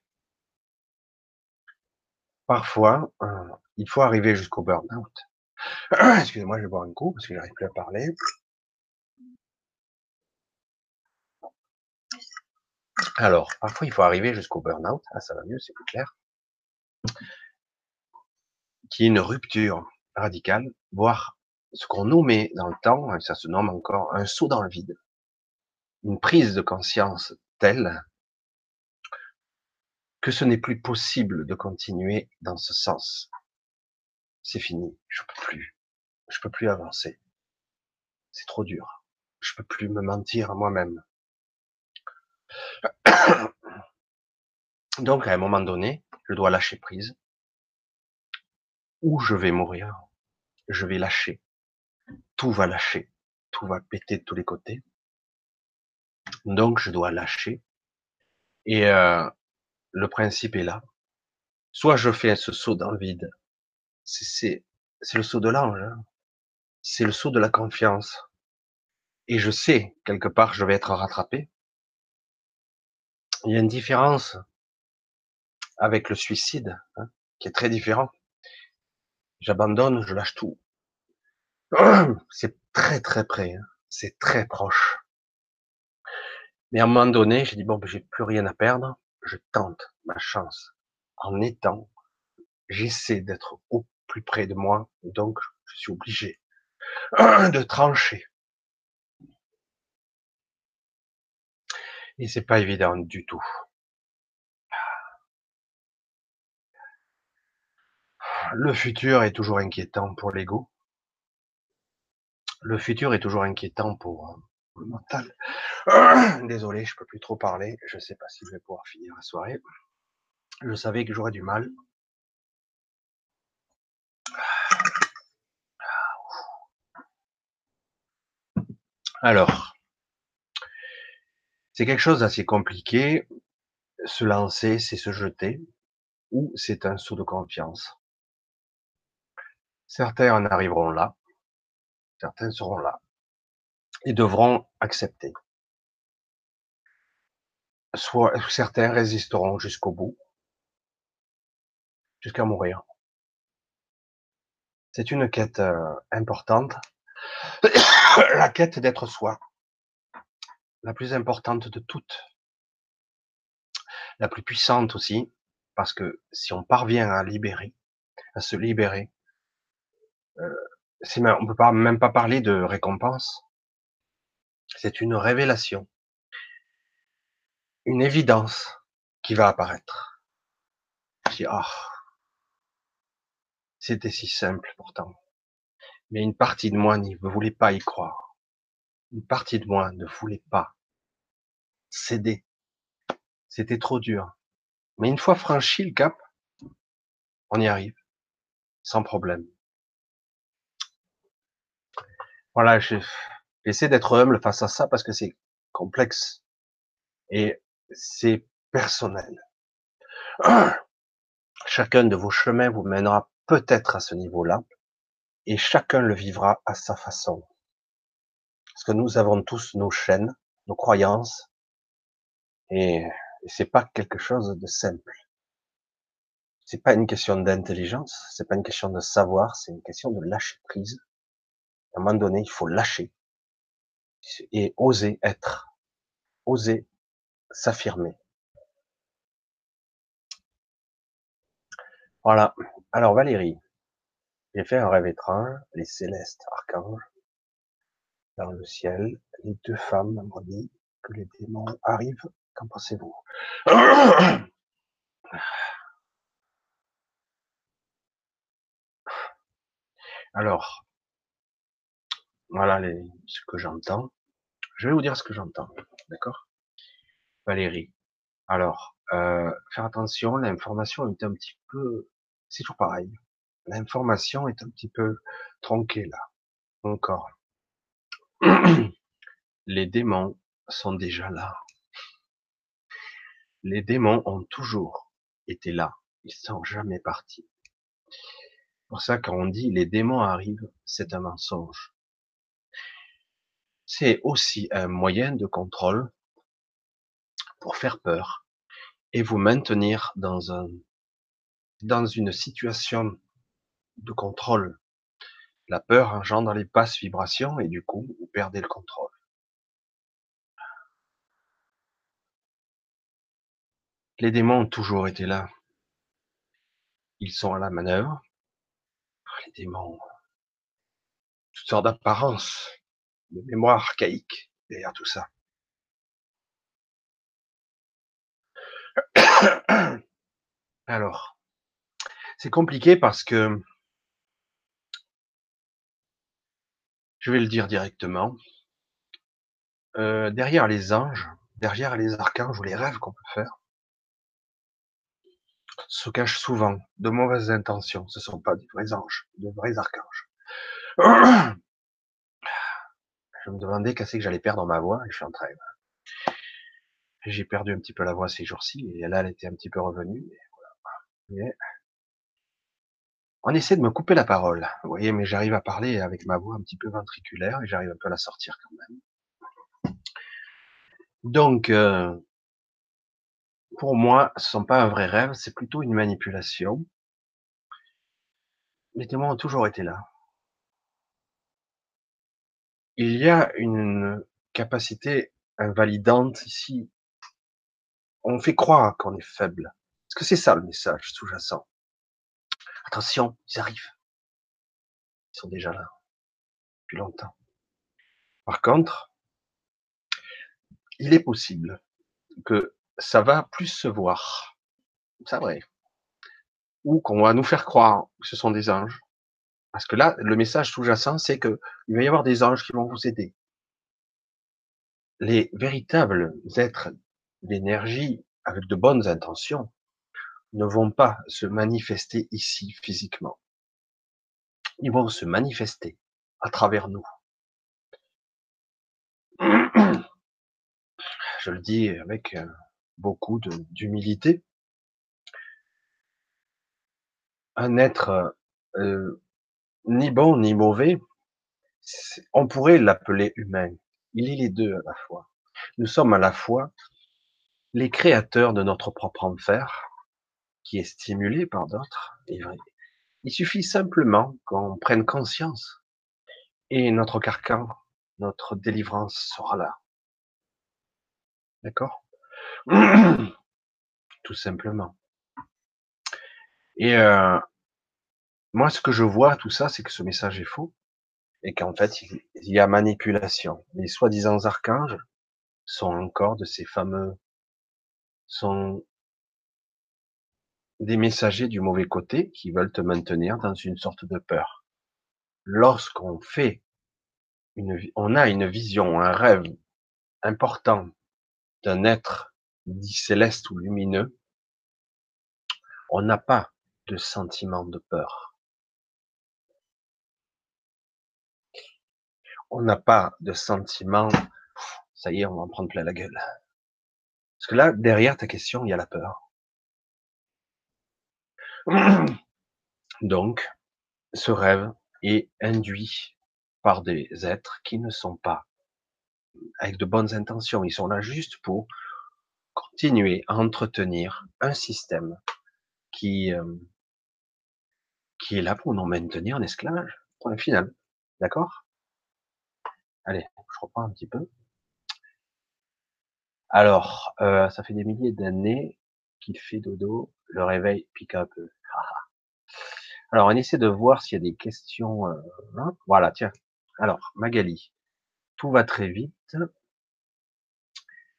parfois, euh, il faut arriver jusqu'au burn-out. [clears throat] Excusez-moi, je vais boire un coup parce que j'arrive plus à parler. Alors, parfois, il faut arriver jusqu'au burn-out. Ah, ça va mieux, c'est plus clair. Qui est une rupture radicale, voire ce qu'on nommait dans le temps, et ça se nomme encore un saut dans le vide. Une prise de conscience telle que ce n'est plus possible de continuer dans ce sens. C'est fini, je peux plus. Je peux plus avancer. C'est trop dur. Je peux plus me mentir à moi-même. [coughs] Donc, à un moment donné, je dois lâcher prise. Ou je vais mourir. Je vais lâcher. Tout va lâcher. Tout va péter de tous les côtés. Donc, je dois lâcher. Et euh, le principe est là. Soit je fais ce saut dans le vide. C'est le saut de l'ange. Hein. C'est le saut de la confiance. Et je sais, quelque part, je vais être rattrapé. Il y a une différence avec le suicide, hein, qui est très différent. J'abandonne, je lâche tout. [clears throat] C'est très très près, hein. c'est très proche. Mais à un moment donné, j'ai dit bon, ben, j'ai plus rien à perdre je tente ma chance en étant, j'essaie d'être au plus près de moi, donc je suis obligé [clears throat] de trancher. Et c'est pas évident du tout. Le futur est toujours inquiétant pour l'ego. Le futur est toujours inquiétant pour le mental. [clears throat] Désolé, je peux plus trop parler. Je sais pas si je vais pouvoir finir la soirée. Je savais que j'aurais du mal. Alors, c'est quelque chose d'assez compliqué. Se lancer, c'est se jeter, ou c'est un saut de confiance. Certains en arriveront là, certains seront là et devront accepter. Soit certains résisteront jusqu'au bout, jusqu'à mourir. C'est une quête euh, importante, [coughs] la quête d'être soi, la plus importante de toutes, la plus puissante aussi, parce que si on parvient à libérer, à se libérer, euh, on peut pas même pas parler de récompense, c'est une révélation, une évidence qui va apparaître. Je ah, c'était si simple pourtant. Mais une partie de moi ne voulait pas y croire. Une partie de moi ne voulait pas céder. C'était trop dur. Mais une fois franchi le cap, on y arrive, sans problème. Voilà, je, J'essaie d'être humble face à ça parce que c'est complexe et c'est personnel. [clears throat] Chacun de vos chemins vous mènera peut-être à ce niveau-là et chacun le vivra à sa façon. Parce que nous avons tous nos chaînes, nos croyances et, c'est pas quelque chose de simple. C'est pas une question d'intelligence, c'est pas une question de savoir, c'est une question de lâcher prise. À un moment donné, il faut lâcher et oser être, oser s'affirmer. Voilà. Alors Valérie, J'ai fait un rêve étrange, les célestes archanges, dans le ciel, les deux femmes m'ont dit que les démons arrivent. Qu'en pensez-vous? [clears throat] Alors, voilà ce que j'entends. Je vais vous dire ce que j'entends, d'accord? Valérie. Alors, euh, faire attention, l'information est un petit peu, c'est toujours pareil. L'information est un petit peu tronquée là, encore. [clears throat] Les démons sont déjà là. Les démons ont toujours été là. Ils sont jamais partis. Pour ça, quand on dit les démons arrivent, c'est un mensonge. C'est aussi un moyen de contrôle pour faire peur et vous maintenir dans un, dans une situation de contrôle. La peur engendre les basses vibrations et du coup, vous perdez le contrôle. Les démons ont toujours été là. Ils sont à la manœuvre. Les démons, toutes sortes d'apparences, de mémoire archaïque derrière tout ça. [coughs] Alors, c'est compliqué parce que je vais le dire directement. Euh, derrière les anges, derrière les archanges ou les rêves qu'on peut faire, se cachent souvent de mauvaises intentions. Ce ne sont pas des vrais anges, de vrais archanges. [coughs] Me demandais qu'est-ce que j'allais perdre ma voix et je suis en train. J'ai perdu un petit peu la voix ces jours-ci et là elle était un petit peu revenue. On essaie de me couper la parole, vous voyez, mais j'arrive à parler avec ma voix un petit peu ventriculaire et j'arrive un peu à la sortir quand même. Donc, euh, pour moi, ce sont pas un vrai rêve, c'est plutôt une manipulation. Les témoins ont toujours été là. Il y a une capacité invalidante ici. On fait croire qu'on est faible. Est-ce que c'est ça le message sous-jacent? Attention, ils arrivent. Ils sont déjà là depuis longtemps. Par contre, il est possible que ça va plus se voir. C'est vrai. Ou qu'on va nous faire croire que ce sont des anges. Parce que là, le message sous-jacent, c'est que il va y avoir des anges qui vont vous aider. Les véritables êtres d'énergie avec de bonnes intentions ne vont pas se manifester ici physiquement. Ils vont se manifester à travers nous. [clears throat] Je le dis avec euh, beaucoup d'humilité. Un être euh, ni bon ni mauvais, on pourrait l'appeler humain. Il est les deux à la fois. Nous sommes à la fois les créateurs de notre propre enfer, qui est stimulé par d'autres. Il suffit simplement qu'on prenne conscience et notre carcan, notre délivrance sera là. D'accord? [clears throat] Tout simplement. Et euh, moi, ce que je vois, tout ça, c'est que ce message est faux et qu'en fait, il, y a manipulation. Les soi-disant archanges sont encore de ces fameux, sont des messagers du mauvais côté qui veulent te maintenir dans une sorte de peur. Lorsqu'on fait une, on a une vision, un rêve important d'un être dit céleste ou lumineux, on n'a pas de sentiment de peur. On n'a pas de sentiment, ça y est, on va en prendre plein la gueule. Parce que là, derrière ta question, il y a la peur. Donc, ce rêve est induit par des êtres qui ne sont pas avec de bonnes intentions. Ils sont là juste pour continuer à entretenir un système qui, euh, qui est là pour nous maintenir en esclavage. Point final. D'accord? Allez, je reprends un petit peu. Alors, euh, ça fait des milliers d'années qu'il fait dodo, le réveil pique un peu. Alors, on essaie de voir s'il y a des questions. Euh, hein. voilà, tiens. Alors, Magali, tout va très vite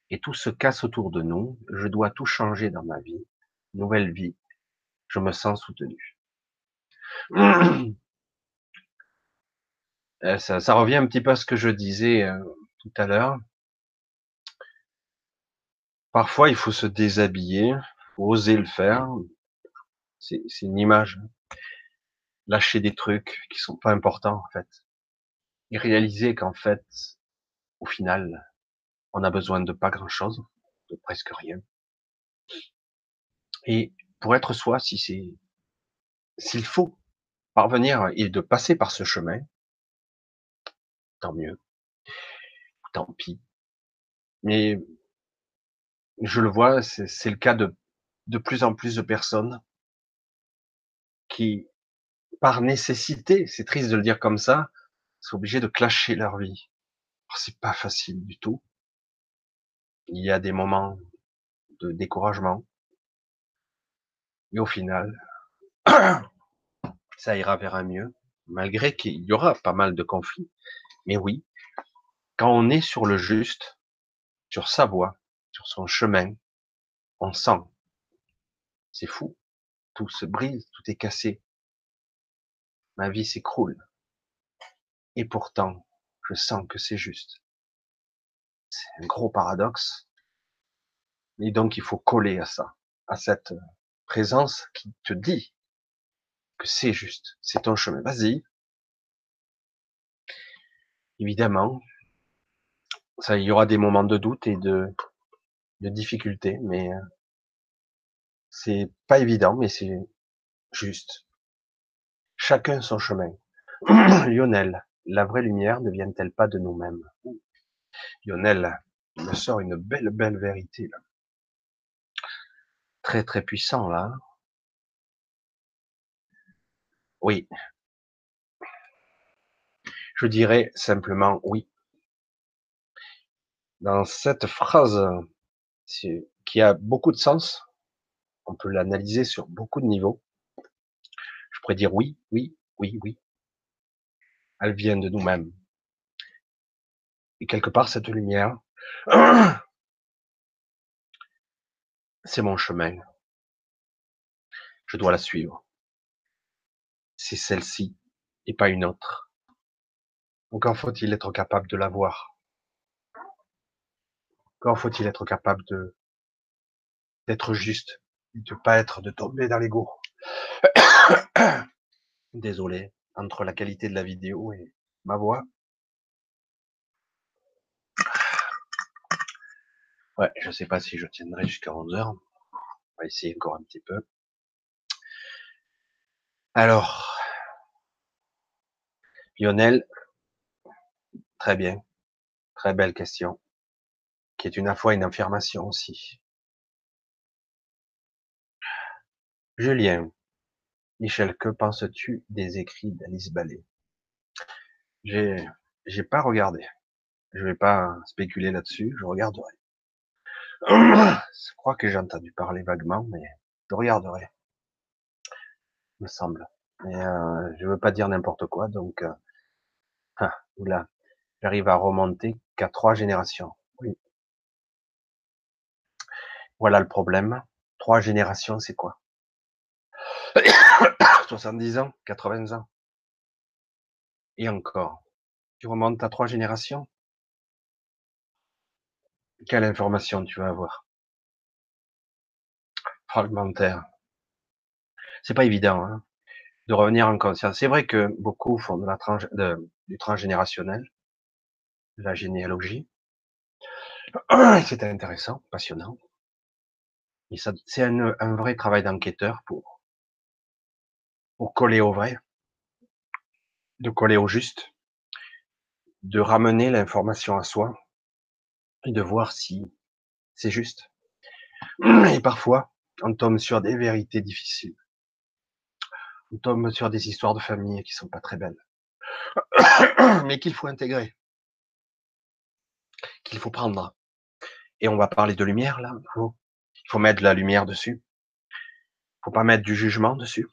et tout se casse autour de nous. Je dois tout changer dans ma vie. Nouvelle vie. Je me sens soutenu. [clears throat] Euh, ça, ça, revient un petit peu à ce que je disais euh, tout à l'heure. Parfois, il faut se déshabiller, faut oser le faire. C'est une image. Lâcher des trucs qui sont pas importants, en fait. Et réaliser qu'en fait, au final, on a besoin de pas grand chose, de presque rien. Et pour être soi, si c'est, s'il faut parvenir et de passer par ce chemin, tant mieux. Tant pis. Mais je le vois, c'est le cas de, de plus en plus de personnes qui, par nécessité, c'est triste de le dire comme ça, sont obligés de clasher leur vie. C'est pas facile du tout. Il y a des moments de découragement. Et au final, [clears throat] ça ira vers un mieux, malgré qu'il y aura pas mal de conflits. Mais oui, quand on est sur le juste, sur sa voie, sur son chemin, on sent. C'est fou. Tout se brise, tout est cassé. Ma vie s'écroule. Et pourtant, je sens que c'est juste. C'est un gros paradoxe. Et donc, il faut coller à ça, à cette présence qui te dit que c'est juste, c'est ton chemin. Vas-y. Évidemment, ça, il y aura des moments de doute et de, difficulté, mais euh, c'est pas évident, mais c'est juste. Chacun son chemin. [clears throat] Lionel, la vraie lumière ne vient-elle pas de nous-mêmes? Lionel me sort une belle, belle vérité là. Très, très puissant là. Oui. Je dirais simplement oui. Dans cette phrase qui a beaucoup de sens, on peut l'analyser sur beaucoup de niveaux. Je pourrais dire oui, oui, oui, oui. Elle vient de nous-mêmes. Et quelque part, cette lumière, [clears throat] c'est mon chemin. Je dois la suivre. C'est celle-ci et pas une autre. Encore faut-il être capable de la voir. Encore faut-il être capable de d'être juste, de pas être, de tomber dans l'ego? [coughs] Désolé, entre la qualité de la vidéo et ma voix. Ouais, je sais pas si je tiendrai jusqu'à 11 heures. On va essayer encore un petit peu. Alors, Lionel, très bien, très belle question, qui est une fois une affirmation aussi. Julien, Michel, que penses-tu des écrits d'Alice Ballet? J'ai, j'ai pas regardé. Je vais pas spéculer là-dessus. Je regarderai. Je crois que j'ai entendu parler vaguement, mais je regarderai. Me semble. Et euh, je veux pas dire n'importe quoi, donc euh, ah, oula, j'arrive à remonter qu'à trois générations. Oui. Voilà le problème. Trois générations, c'est quoi? [coughs] 70 ans, 80 ans. Et encore. Tu remontes à trois générations? Quelle information tu vas avoir? Fragmentaire. C'est pas évident hein, de revenir en conscience. C'est vrai que beaucoup font de la tranche, de, du transgénérationnel, la généalogie. [clears throat] C'est intéressant, passionnant. Et c'est un, vrai travail d'enquêteur pour pour coller au vrai, de coller au juste, de ramener l'information à soi et de voir si c'est juste. Et parfois, on tombe sur des vérités difficiles. On tombe sur des histoires de famille qui sont pas très belles, [coughs] mais qu'il faut intégrer, qu'il faut prendre. Et on va parler de lumière là. Il faut, mettre de la lumière dessus. Il faut pas mettre du jugement dessus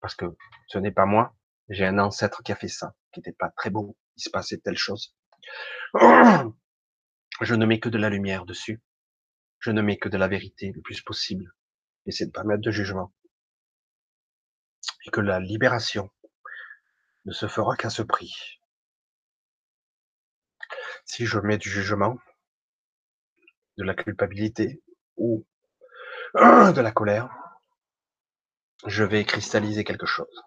parce que ce n'est pas moi. J'ai un ancêtre qui a fait ça, qui n'était pas très beau. Il se passait telle chose. [clears throat] Je ne mets que de la lumière dessus. Je ne mets que de la vérité le plus possible. J'essaie de pas mettre de jugement. Et que la libération ne se fera qu'à ce prix. Si je mets du jugement, de la culpabilité ou [clears throat] de la colère, je vais cristalliser quelque chose.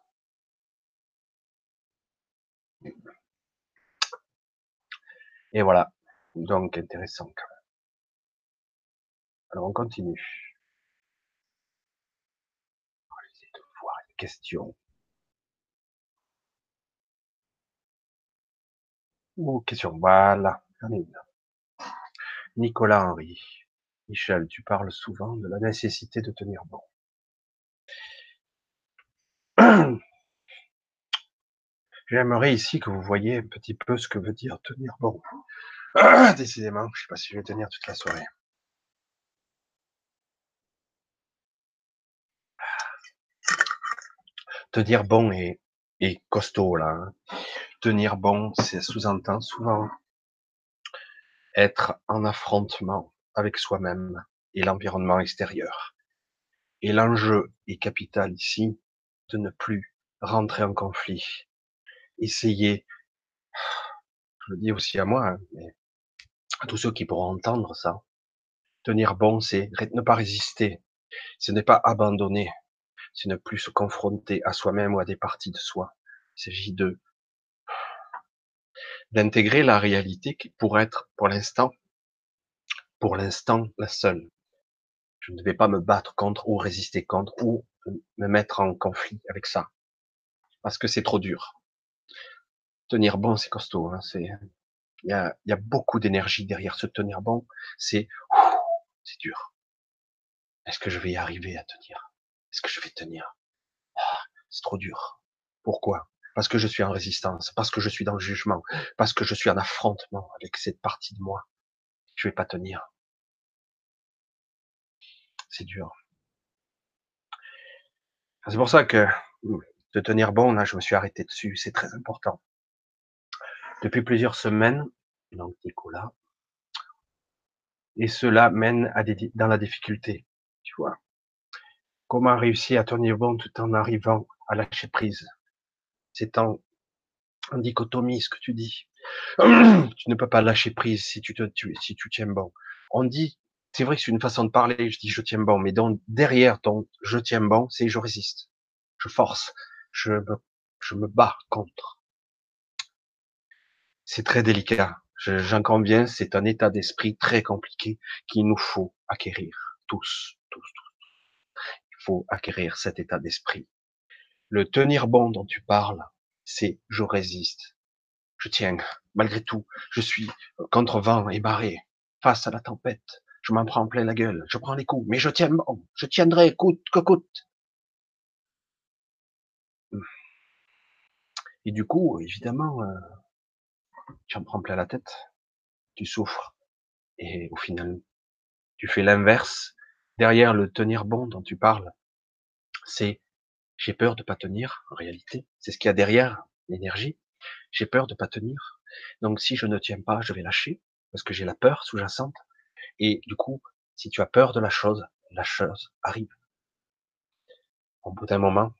Et voilà. Donc intéressant quand même. Alors on continue. Essayer de voir une question. Ou question. Voilà. Nicolas Henry. Michel, tu parles souvent de la nécessité de tenir bon. [clears throat] J'aimerais ici que vous voyez un petit peu ce que veut dire tenir bon. [clears throat] Décidément, je sais pas si je vais tenir toute la soirée. Tenir bon et, costaud là. Hein. Tenir bon, c'est sous-entend souvent être en affrontement avec soi-même et l'environnement extérieur. Et l'enjeu est capital ici de ne plus rentrer en conflit. Essayer, je le dis aussi à moi, hein, à tous ceux qui pourront entendre ça, tenir bon, c'est ne pas résister, ce n'est pas abandonner, c'est ne plus se confronter à soi-même ou à des parties de soi. Il s'agit de d'intégrer la réalité qui pourrait être pour l'instant, pour l'instant la seule. Je ne vais pas me battre contre ou résister contre ou me mettre en conflit avec ça parce que c'est trop dur. Tenir bon, c'est costaud. Hein, c'est il y a, y a beaucoup d'énergie derrière se tenir bon. C'est c'est dur. Est-ce que je vais y arriver à tenir? Est-ce que je vais tenir? Ah, C'est trop dur. Pourquoi? Parce que je suis en résistance, parce que je suis dans le jugement, parce que je suis en affrontement avec cette partie de moi. Je vais pas tenir. C'est dur. C'est pour ça que de tenir bon, là, je me suis arrêté dessus. C'est très important. Depuis plusieurs semaines, donc Nicolas, et cela mène à des, dans la difficulté, tu vois. Comment réussir à tenir bon tout en arrivant à lâcher prise? C'est en, en dichotomie ce que tu dis. tu ne peux pas lâcher prise si tu te, tu, si tu tiens bon. On dit, c'est vrai que c'est une façon de parler, je dis je tiens bon, mais donc derrière ton je tiens bon, c'est je résiste, je force, je me, je me bats contre. C'est très délicat. J'en conviens, c'est un état d'esprit très compliqué qu'il nous faut acquérir, tous, tous, tous. Il faut acquérir cet état d'esprit. Le tenir bon dont tu parles, c'est je résiste, je tiens, malgré tout, je suis contre vent et marée, face à la tempête, je m'en prends plein la gueule, je prends les coups, mais je tiens bon, je tiendrai coûte que coûte. Et du coup, évidemment, euh, tu en prends plein la tête, tu souffres, et au final, tu fais l'inverse. Derrière le tenir bon dont tu parles, c'est j'ai peur de pas tenir. En réalité, c'est ce qu'il y a derrière l'énergie. J'ai peur de pas tenir. Donc, si je ne tiens pas, je vais lâcher parce que j'ai la peur sous-jacente. Et du coup, si tu as peur de la chose, la chose arrive. Au bout d'un moment,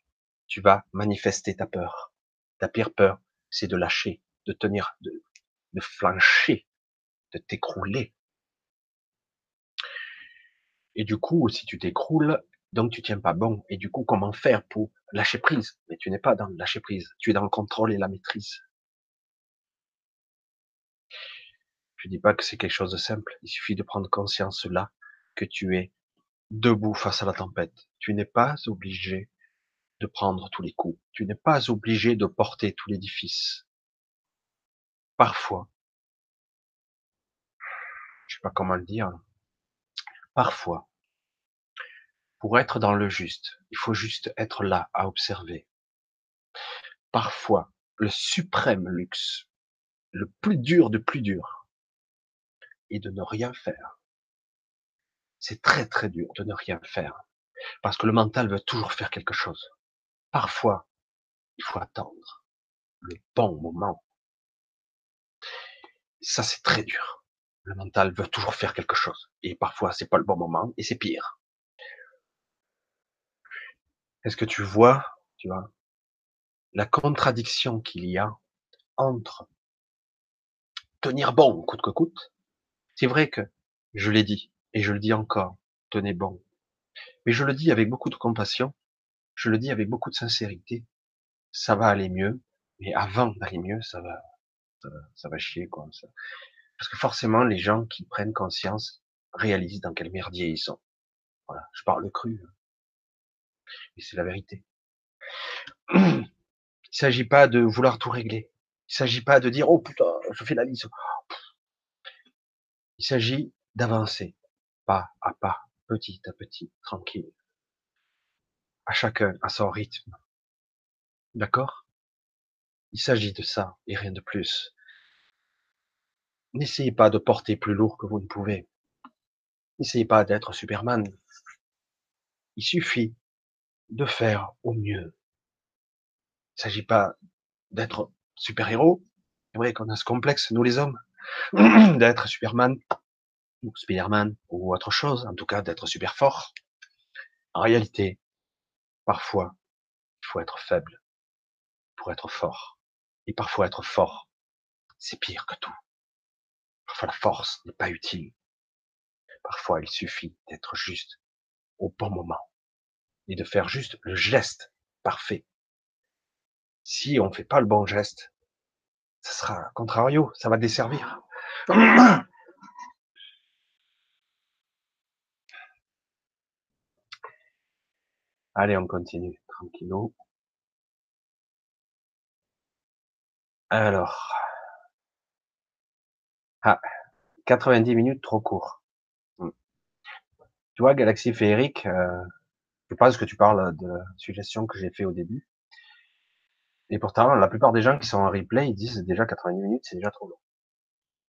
tu vas manifester ta peur. Ta pire peur, c'est de lâcher, de tenir, de, de flancher, de t'écrouler. Et du coup, si tu t'écroules, donc tu tiens pas bon. Et du coup, comment faire pour lâcher prise? Mais tu n'es pas dans le lâcher prise, tu es dans le contrôle et la maîtrise. Je dis pas que c'est quelque chose de simple. Il suffit de prendre conscience là que tu es debout face à la tempête. Tu n'es pas obligé de prendre tous les coups. Tu n'es pas obligé de porter tout l'édifice. Parfois, je sais pas comment le dire, parfois, pour être dans le juste, il faut juste être là à observer. Parfois, le suprême luxe, le plus dur de plus dur, est de ne rien faire. C'est très très dur de ne rien faire. Parce que le mental veut toujours faire quelque chose. parfois, il faut attendre le bon moment. Ça, c'est très dur. Le mental veut toujours faire quelque chose. Et parfois, c'est pas le bon moment et c'est pire. Est-ce que tu vois, tu vois, la contradiction qu'il y a entre tenir bon coûte que coûte? C'est vrai que je l'ai dit et je le dis encore, tenez bon. Mais je le dis avec beaucoup de compassion, je le dis avec beaucoup de sincérité. Ça va aller mieux, mais avant d'aller mieux, ça va, ça va, chier quoi. Parce que forcément, les gens qui prennent conscience réalisent dans quel merdier ils sont. Voilà, je parle cru, mais c'est la vérité. Il s'agit pas de vouloir tout régler. Il s'agit pas de dire oh putain, je fais la liste. Il s'agit d'avancer pas à pas, petit à petit, tranquille. À chacun à son rythme. D'accord? Il s'agit de ça et rien de plus. N'essayez pas de porter plus lourd que vous ne pouvez. N'essayez pas d'être Superman. Il suffit de faire au mieux. Il s'agit pas d'être super-héros. C'est vrai qu'on a ce complexe, nous les hommes, [clears throat] d'être Superman ou Spider-Man ou autre chose, en tout cas d'être super fort. En réalité, parfois, il faut être faible pour être fort. Et parfois être fort, c'est pire que tout. Parfois la force n'est pas utile. Parfois il suffit d'être juste au bon moment et de faire juste le geste parfait si on fait pas le bon geste, ça sera contrario, ça va desservir. [clears throat] Allez, on continue, tranquillou. Alors. Ah, 90 minutes trop court. Hmm. Tu vois, Galaxie Féerique, euh, je pense que tu parles de la suggestion que j'ai fait au début. Et pourtant, la plupart des gens qui sont en replay, ils disent déjà 90 minutes, c'est déjà trop long.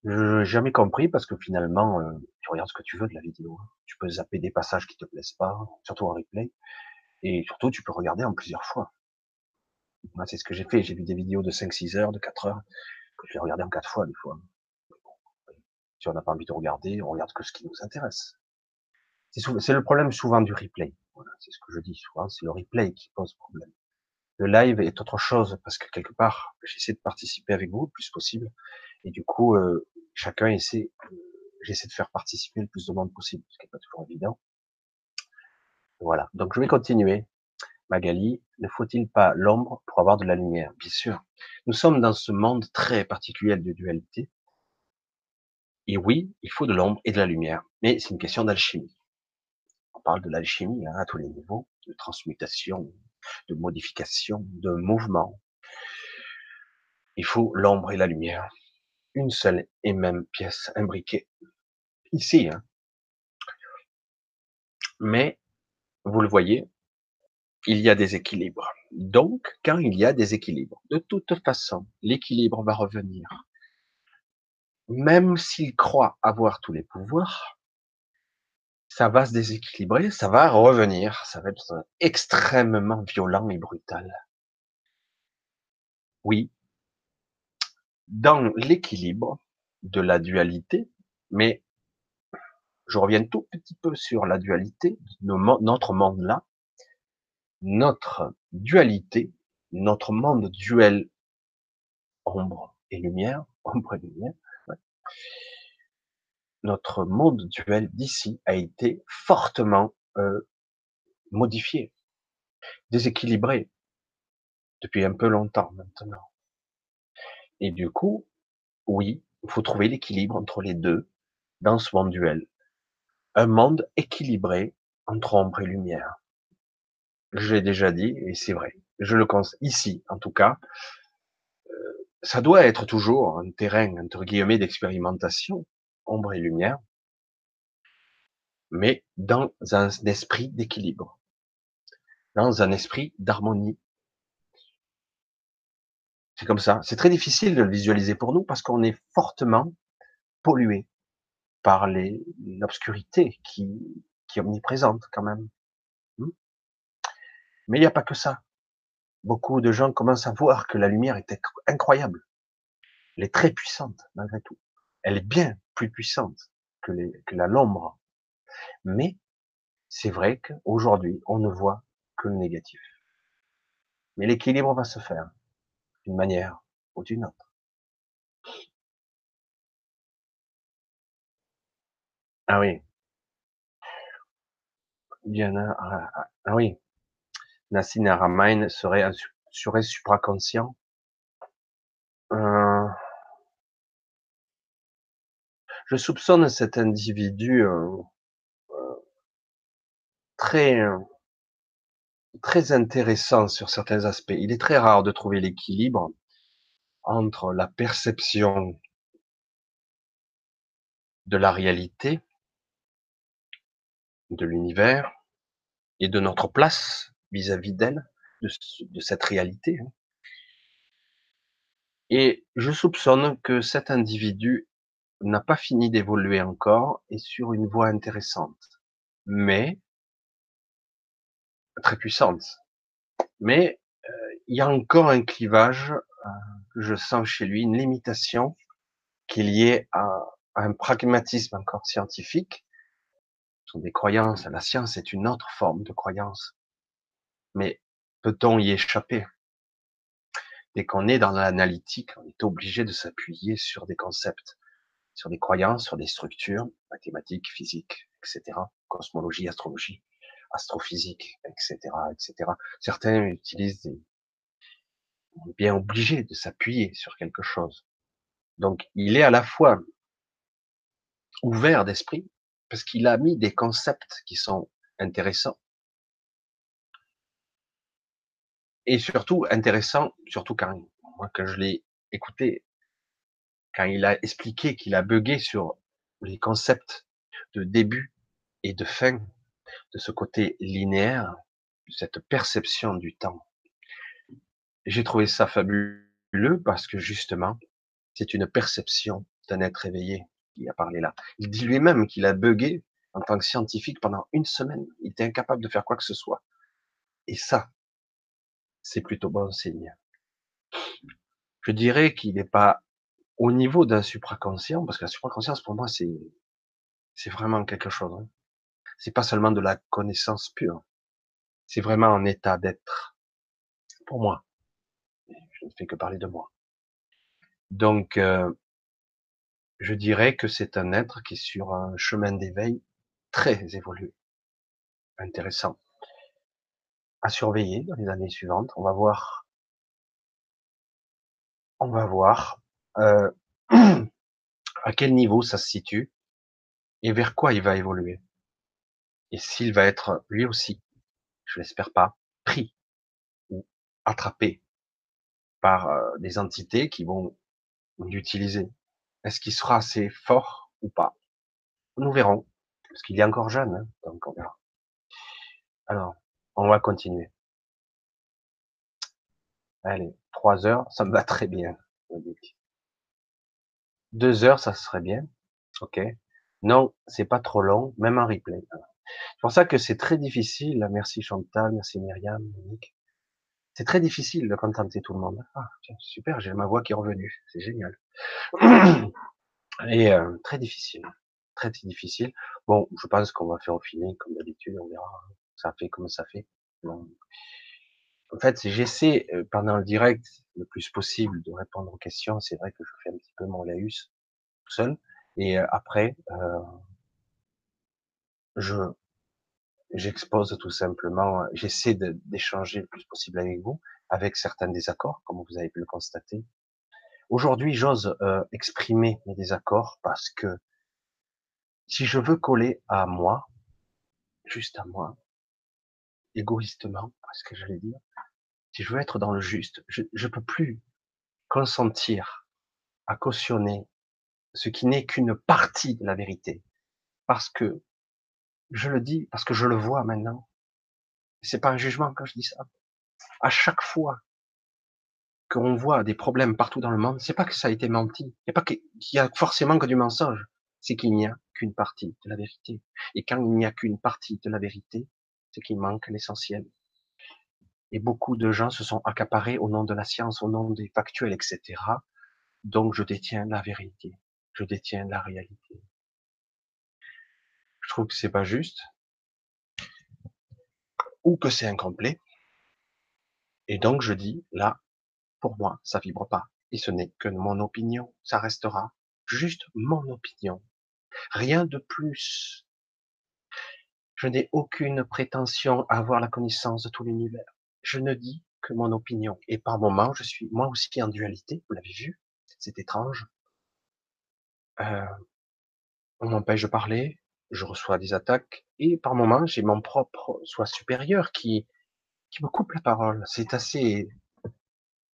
Je n'ai jamais compris parce que finalement, euh, tu regardes ce que tu veux de la vidéo. Hein. Tu peux zapper des passages qui te plaisent pas, surtout en replay. Et surtout, tu peux regarder en plusieurs fois. Moi, c'est ce que j'ai fait. J'ai vu des vidéos de 5-6 heures, de 4 heures, que je vais regarder en 4 fois des fois. Si on n'a pas envie de regarder, on regarde que ce qui nous intéresse. C'est le problème souvent du replay. Voilà, c'est ce que je dis souvent, c'est le replay qui pose problème le live est autre chose parce que quelque part, j'essaie de participer avec vous le plus possible. Et du coup, euh, chacun essaie, euh, j'essaie de faire participer le plus de monde possible, ce qui n'est pas toujours évident. Voilà. Donc, je vais continuer. Magali, ne faut-il pas l'ombre pour avoir de la lumière? Bien sûr. Nous sommes dans ce monde très particulier de dualité. Et oui, il faut de l'ombre et de la lumière. Mais c'est une question d'alchimie. Parle de l'alchimie hein, à tous les niveaux, de transmutation, de modification, de mouvement. Il faut l'ombre et la lumière. Une seule et même pièce imbriquée. Ici. Hein. Mais, vous le voyez, il y a des équilibres. Donc, quand il y a des équilibres, de toute façon, l'équilibre va revenir. Même s'il croit avoir tous les pouvoirs, ça va se déséquilibrer, ça va revenir, ça va être extrêmement violent et brutal. Oui, dans l'équilibre de la dualité, mais je reviens tout petit peu sur la dualité notre monde-là, notre dualité, notre monde duel ombre et lumière, ombre et lumière, notre monde duel d'ici a été fortement euh, modifié, déséquilibré depuis un peu longtemps maintenant. Et du coup, oui, il faut trouver l'équilibre entre les deux dans ce monde duel. Un monde équilibré entre ombre et lumière. Je l'ai déjà dit et c'est vrai. Je le constate ici, en tout cas. Euh, ça doit être toujours un terrain entre guillemets d'expérimentation ombre et lumière, mais dans un esprit d'équilibre, dans un esprit d'harmonie. C'est comme ça. C'est très difficile de le visualiser pour nous parce qu'on est fortement pollué par l'obscurité qui, qui est omniprésente quand même. Hmm? Mais il n'y a pas que ça. beaucoup de gens commencent à voir que la lumière est incroyable. Elle est très puissante, malgré tout. Elle est bien plus puissante que, que la l'ombre. Mais c'est vrai qu'aujourd'hui, on ne voit que le négatif. Mais l'équilibre va se faire d'une manière ou d'une autre. Ah oui. Bien, ah, ah, ah oui. Nassim Ramain serait, serait supraconscient. Euh, je soupçonne cet individu euh, euh, très très intéressant sur certains aspects. Il est très rare de trouver l'équilibre entre la perception de la réalité, de l'univers et de notre place vis-à-vis d'elle, de, de, cette réalité. Hein. Et je soupçonne que cet individu n'a pas fini d'évoluer encore et sur une voie intéressante. Mais très puissante. Mais euh, il y a encore un clivage euh, je sens chez lui, une limitation qui est liée à, un pragmatisme encore scientifique. Ce sont des croyances. La science est une autre forme de croyance. Mais peut-on y échapper? Dès qu'on est dans l'analytique, on est obligé de s'appuyer sur des concepts, sur des croyances, sur des structures, mathématiques, physiques, etc., cosmologie, astrologie astrophysique, etc., etc. Certains utilisent des, bien obligé de s'appuyer sur quelque chose. Donc, il est à la fois ouvert d'esprit, parce qu'il a mis des concepts qui sont intéressants. Et surtout, intéressant, surtout quand, moi, quand je l'ai écouté, quand il a expliqué qu'il a bugué sur les concepts de début et de fin de ce côté linéaire, cette perception du temps. J'ai trouvé ça fabuleux parce que justement, c'est une perception d'un être éveillé qui a parlé là. Il dit lui-même qu'il a bugué en tant que scientifique pendant une semaine. Il était incapable de faire quoi que ce soit. Et ça, c'est plutôt bon signe. Je dirais qu'il n'est pas au niveau d'un supraconscient, parce que la supraconscience, pour moi, c'est, c'est vraiment quelque chose. Hein c'est pas seulement de la connaissance pure, c'est vraiment un état d'être. Pour moi, je ne fais que parler de moi. Donc, euh, je dirais que c'est un être qui est sur un chemin d'éveil très évolué, intéressant, à surveiller dans les années suivantes. On va voir, on va voir euh, [clears throat] à quel niveau ça se situe et vers quoi il va évoluer? Et s'il va être lui aussi, je l'espère pas, pris ou attrapé par euh, des entités qui vont l'utiliser. Est-ce qu'il sera assez fort ou pas? Nous verrons, parce qu'il est encore jeune, hein, donc on verra. Alors, on va continuer. Allez, trois heures, ça me va très bien. Deux heures, ça serait bien. Ok. Non, c'est pas trop long, même en replay. C'est pour ça que c'est très difficile, merci Chantal, merci Myriam, Monique. C'est très difficile de contenter tout le monde. Ah, tiens, super, j'ai ma voix qui est revenue, c'est génial. Et euh, très difficile, très, difficile. Bon, je pense qu'on va faire au final, comme d'habitude, on verra. Ça fait comme ça fait. En fait, j'essaie pendant le direct le plus possible de répondre aux questions. C'est vrai que je fais un petit peu mon laïus tout seul. Et après, euh, je j'expose tout simplement, j'essaie d'échanger le plus possible avec vous, avec certains désaccords, comme vous avez pu le constater. Aujourd'hui, j'ose euh, exprimer mes désaccords parce que si je veux coller à moi, juste à moi, égoïstement, parce que j'allais dire, si je veux être dans le juste, je ne peux plus consentir à cautionner ce qui n'est qu'une partie de la vérité, parce que je le dis parce que je le vois maintenant. C'est pas un jugement quand je dis ça. À chaque fois qu'on voit des problèmes partout dans le monde, c'est pas que ça a été menti. A pas qu'il y a forcément que du mensonge. C'est qu'il n'y a qu'une partie de la vérité. Et quand il n'y a qu'une partie de la vérité, c'est qu'il manque l'essentiel. Et beaucoup de gens se sont accaparés au nom de la science, au nom des factuels, etc. Donc je détiens la vérité, je détiens la réalité. Je trouve que c'est pas juste, ou que c'est incomplet. Et donc je dis, là, pour moi, ça vibre pas. Et ce n'est que mon opinion. Ça restera juste mon opinion. Rien de plus. Je n'ai aucune prétention à avoir la connaissance de tout l'univers. Je ne dis que mon opinion. Et par moments, je suis moi aussi en dualité. Vous l'avez vu. C'est étrange. Euh, on m'empêche de parler. Je reçois des attaques. Et par moments, j'ai mon propre soi supérieur qui, qui me coupe la parole. C'est assez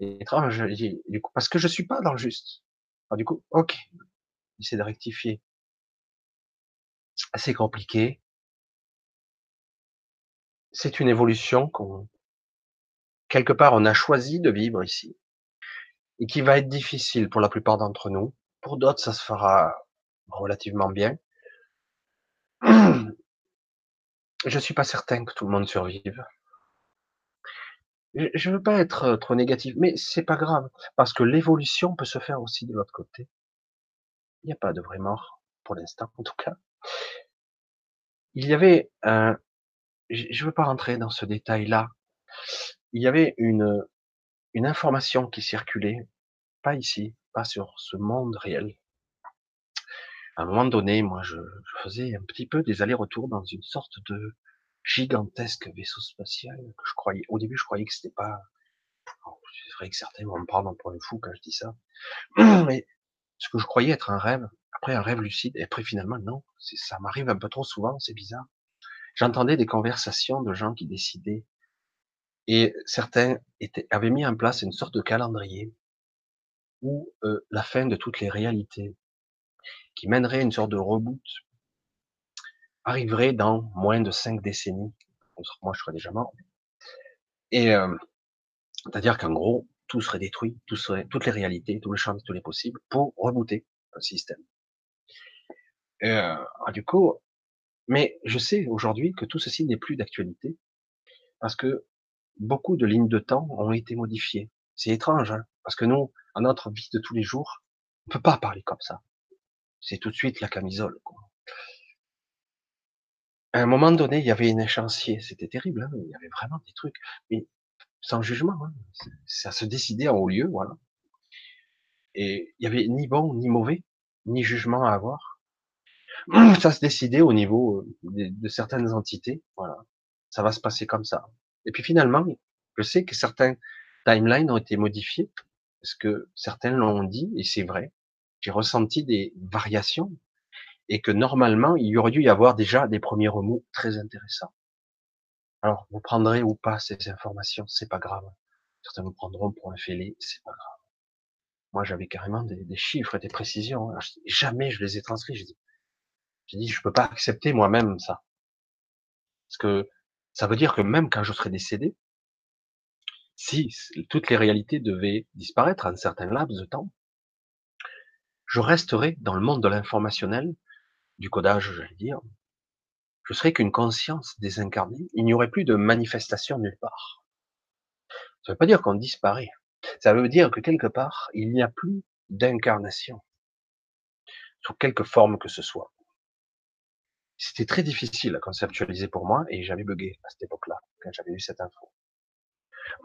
étrange, du coup, parce que je suis pas dans le juste. du coup, ok, j'essaie de rectifier. Assez compliqué. C'est une évolution qu'on, quelque part, on a choisi de vivre ici. Et qui va être difficile pour la plupart d'entre nous. Pour d'autres, ça se fera relativement bien. [clears throat] Je suis pas certain que tout le monde survive je veux pas être euh, trop négatif, mais c'est pas grave, parce que l'évolution peut se faire aussi de l'autre côté. Il n'y a pas de vraie mort, pour l'instant, en tout cas. Il y avait un, je veux pas rentrer dans ce détail-là. Il y avait une, une information qui circulait, pas ici, pas sur ce monde réel. À un moment donné, moi, je, je faisais un petit peu des allers-retours dans une sorte de, gigantesque vaisseau spatial que je croyais, au début, je croyais que c'était pas, c'est vrai que certains vont me prendre pour un fou quand je dis ça, [clears throat] mais ce que je croyais être un rêve, après un rêve lucide, et après finalement, non, ça m'arrive un peu trop souvent, c'est bizarre. J'entendais des conversations de gens qui décidaient, et certains étaient, avaient mis en place une sorte de calendrier où euh, la fin de toutes les réalités, qui mènerait une sorte de reboot arriverait dans moins de cinq décennies. Moi, je serais déjà mort. Et euh, c'est-à-dire qu'en gros, tout serait détruit, tout serait, toutes les réalités, tout le champ, tous les possibles, pour rebooter un système. Euh, du coup, mais je sais aujourd'hui que tout ceci n'est plus d'actualité parce que beaucoup de lignes de temps ont été modifiées. C'est étrange, hein parce que nous, en notre vie de tous les jours, on peut pas parler comme ça. C'est tout de suite la camisole. Quoi à un moment donné, il y avait une échéancier. C'était terrible. Hein il y avait vraiment des trucs, mais sans jugement. Hein ça se décidait en haut lieu, voilà. Et il y avait ni bon ni mauvais, ni jugement à avoir. Ça se décidait au niveau euh, de, de certaines entités. Voilà, ça va se passer comme ça. Et puis finalement, je sais que certains timelines ont été modifiés parce que certains l'ont dit et c'est vrai. J'ai ressenti des variations et que normalement, il y aurait dû y avoir déjà des premiers remous très intéressants. Alors, vous prendrez ou pas ces informations, c'est pas grave. Certains vous prendront pour un fêlé, c'est pas grave. Moi, j'avais carrément des, des, chiffres et des précisions. Jamais je les ai transcrits. J'ai dit, j'ai dit, je peux pas accepter moi-même ça. Parce que ça veut dire que même quand je serai décédé, si toutes les réalités devaient disparaître à un certain laps de temps, je resterai dans le monde de l'informationnel du codage, j'allais dire, je serais qu'une conscience désincarnée. Il n'y aurait plus de manifestation nulle part. Ça ne veut pas dire qu'on disparaît. Ça veut dire que quelque part, il n'y a plus d'incarnation. Sous quelque forme que ce soit. C'était très difficile à conceptualiser pour moi et j'avais bugué à cette époque-là, quand j'avais eu cette info.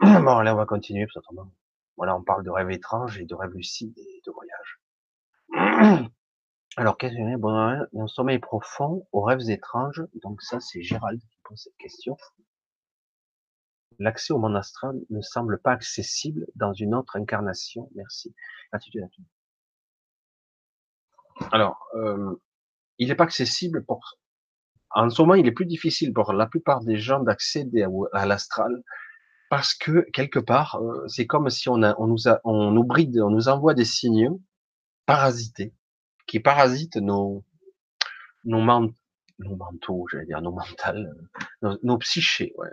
[clears throat] Bon, là, on va continuer, Voilà, on parle de rêves étranges et de rêves lucides et de voyages. [clears throat] Alors, questionner un sommeil profond aux rêves étranges. Donc ça, c'est Gérald qui pose cette question. L'accès au monde astral ne semble pas accessible dans une autre incarnation. Merci. Attitude. Alors, euh, il n'est pas accessible pour. En ce moment, il est plus difficile pour la plupart des gens d'accéder à, l'astral parce que quelque part, euh, c'est comme si on, a, on nous a, on nous bride, on nous envoie des signaux parasités qui parasitent nos, nos, nos mentaux, j'allais dire, nos mentales, nos, psychés. Ouais.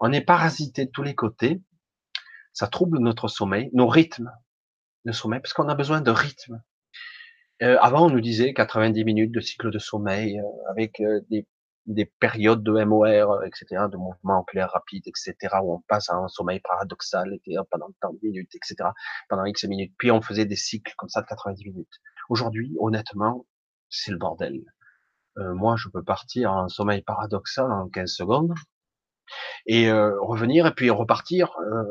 On est parasité de tous les côtés. Ça trouble notre sommeil, nos rythmes de sommeil, parce qu'on a besoin de rythme. Euh, avant, on nous disait 90 minutes de cycle de sommeil euh, avec euh, des des périodes de MOR, etc., de mouvement oculaire rapide, etc., où on passe à un sommeil paradoxal pendant tant de minutes, etc., pendant X minutes. Puis on faisait des cycles comme ça de 90 minutes. Aujourd'hui, honnêtement, c'est le bordel. Euh, moi, je peux partir en sommeil paradoxal en 15 secondes et euh, revenir et puis repartir. Euh,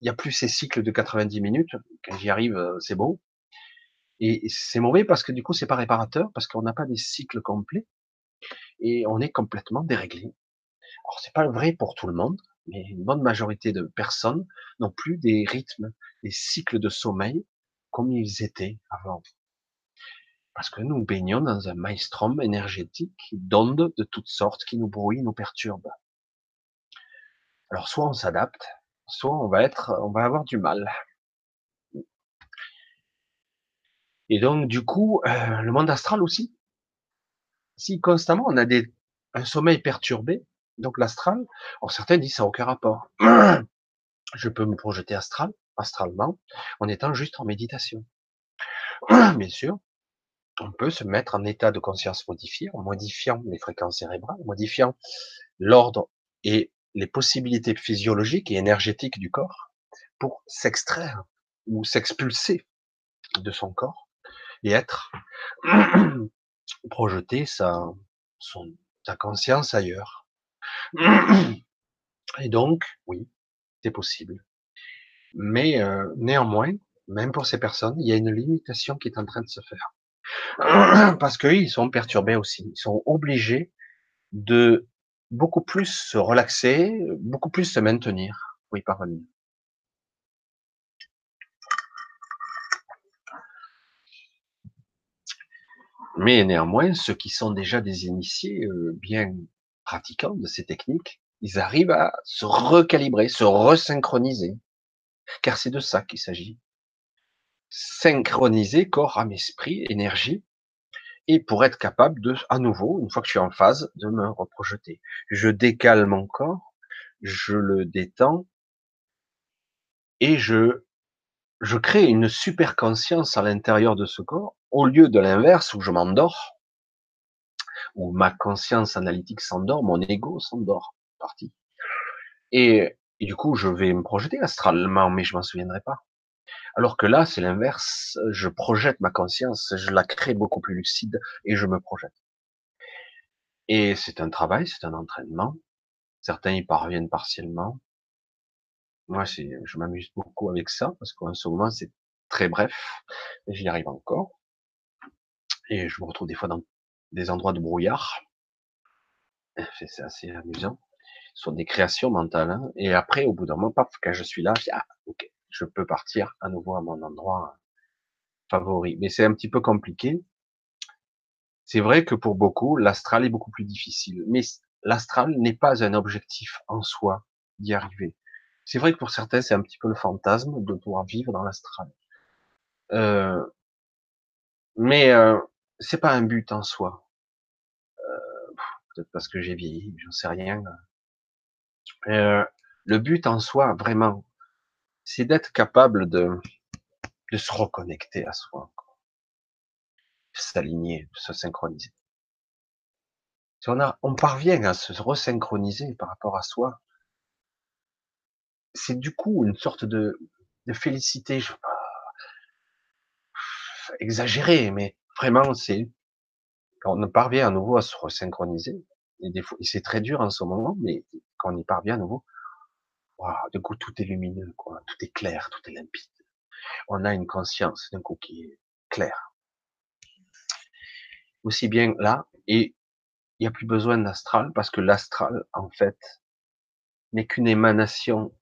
il n'y a plus ces cycles de 90 minutes. Quand j'y arrive, c'est bon. Et c'est mauvais parce que du coup, c'est pas réparateur parce qu'on n'a pas des cycles complets et on est complètement déréglé. Alors c'est pas vrai pour tout le monde, mais une bonne majorité de personnes n'ont plus des rythmes, des cycles de sommeil comme ils étaient avant. Parce que nous baignons dans un maelstrom énergétique d'ondes de toutes sortes qui nous brouillent, nous perturbent. Alors soit on s'adapte, soit on va être, on va avoir du mal. Et donc du coup, euh, le monde astral aussi, si constamment on a des, un sommeil perturbé, donc l'astral, certains disent ça n'a aucun rapport. [clears throat] Je peux me projeter astral, astralement, en étant juste en méditation. [clears throat] Bien sûr, on peut se mettre en état de conscience modifié, en modifiant les fréquences cérébrales, en modifiant l'ordre et les possibilités physiologiques et énergétiques du corps pour s'extraire ou s'expulser de son corps et être [clears throat] projeter sa, son, conscience ailleurs. Et donc, oui, c'est possible. Mais euh, néanmoins, même pour ces personnes, il y a une limitation qui est en train de se faire. [clears throat] Parce qu'ils sont perturbés aussi. Ils sont obligés de beaucoup plus se relaxer, beaucoup plus se maintenir pour y parvenir. Mais néanmoins, ceux qui sont déjà des initiés euh, bien pratiquants de ces techniques, ils arrivent à se recalibrer, se resynchroniser. Car c'est de ça qu'il s'agit. Synchroniser corps, âme, esprit, énergie, et pour être capable de, à nouveau, une fois que je suis en phase, de me reprojeter. Je décale mon corps, je le détends, et je, je crée une super conscience à l'intérieur de ce corps au lieu de l'inverse où je m'endors, où ma conscience analytique s'endort, mon ego s'endort, partie. Et, du coup, je vais me projeter astralement, mais je m'en souviendrai pas. Alors que là, c'est l'inverse. Je projette ma conscience, je la crée beaucoup plus lucide et je me projette. Et c'est un travail, c'est un entraînement. Certains y parviennent partiellement. Moi, je m'amuse beaucoup avec ça parce qu'en ce moment, c'est très bref. J'y arrive encore et je me retrouve des fois dans des endroits de brouillard. C'est assez amusant. Ce sont des créations mentales. Hein. Et après, au bout d'un moment, paf, quand je suis là, je dis, ah, ok, je peux partir à nouveau à mon endroit favori. Mais c'est un petit peu compliqué. C'est vrai que pour beaucoup, l'astral est beaucoup plus difficile. Mais l'astral n'est pas un objectif en soi d'y arriver. C'est vrai que pour certains, c'est un petit peu le fantasme de pouvoir vivre dans l'astral. Euh, mais euh, c'est pas un but en soi. Euh, Peut-être parce que j'ai vieilli, j'en sais rien. Euh, le but en soi, vraiment, c'est d'être capable de, de se reconnecter à soi, s'aligner, se synchroniser. Si on, a, on parvient à se resynchroniser par rapport à soi, c'est du coup une sorte de, de félicité, je veux pas exagérer, mais Vraiment, c'est quand on parvient à nouveau à se resynchroniser, et fois, c'est très dur en ce moment, mais quand on y parvient à nouveau, wow, de coup, tout est lumineux, quoi. Tout est clair, tout est limpide. On a une conscience d'un coup qui est claire. Aussi bien là, et il n'y a plus besoin d'astral parce que l'astral, en fait, n'est qu'une émanation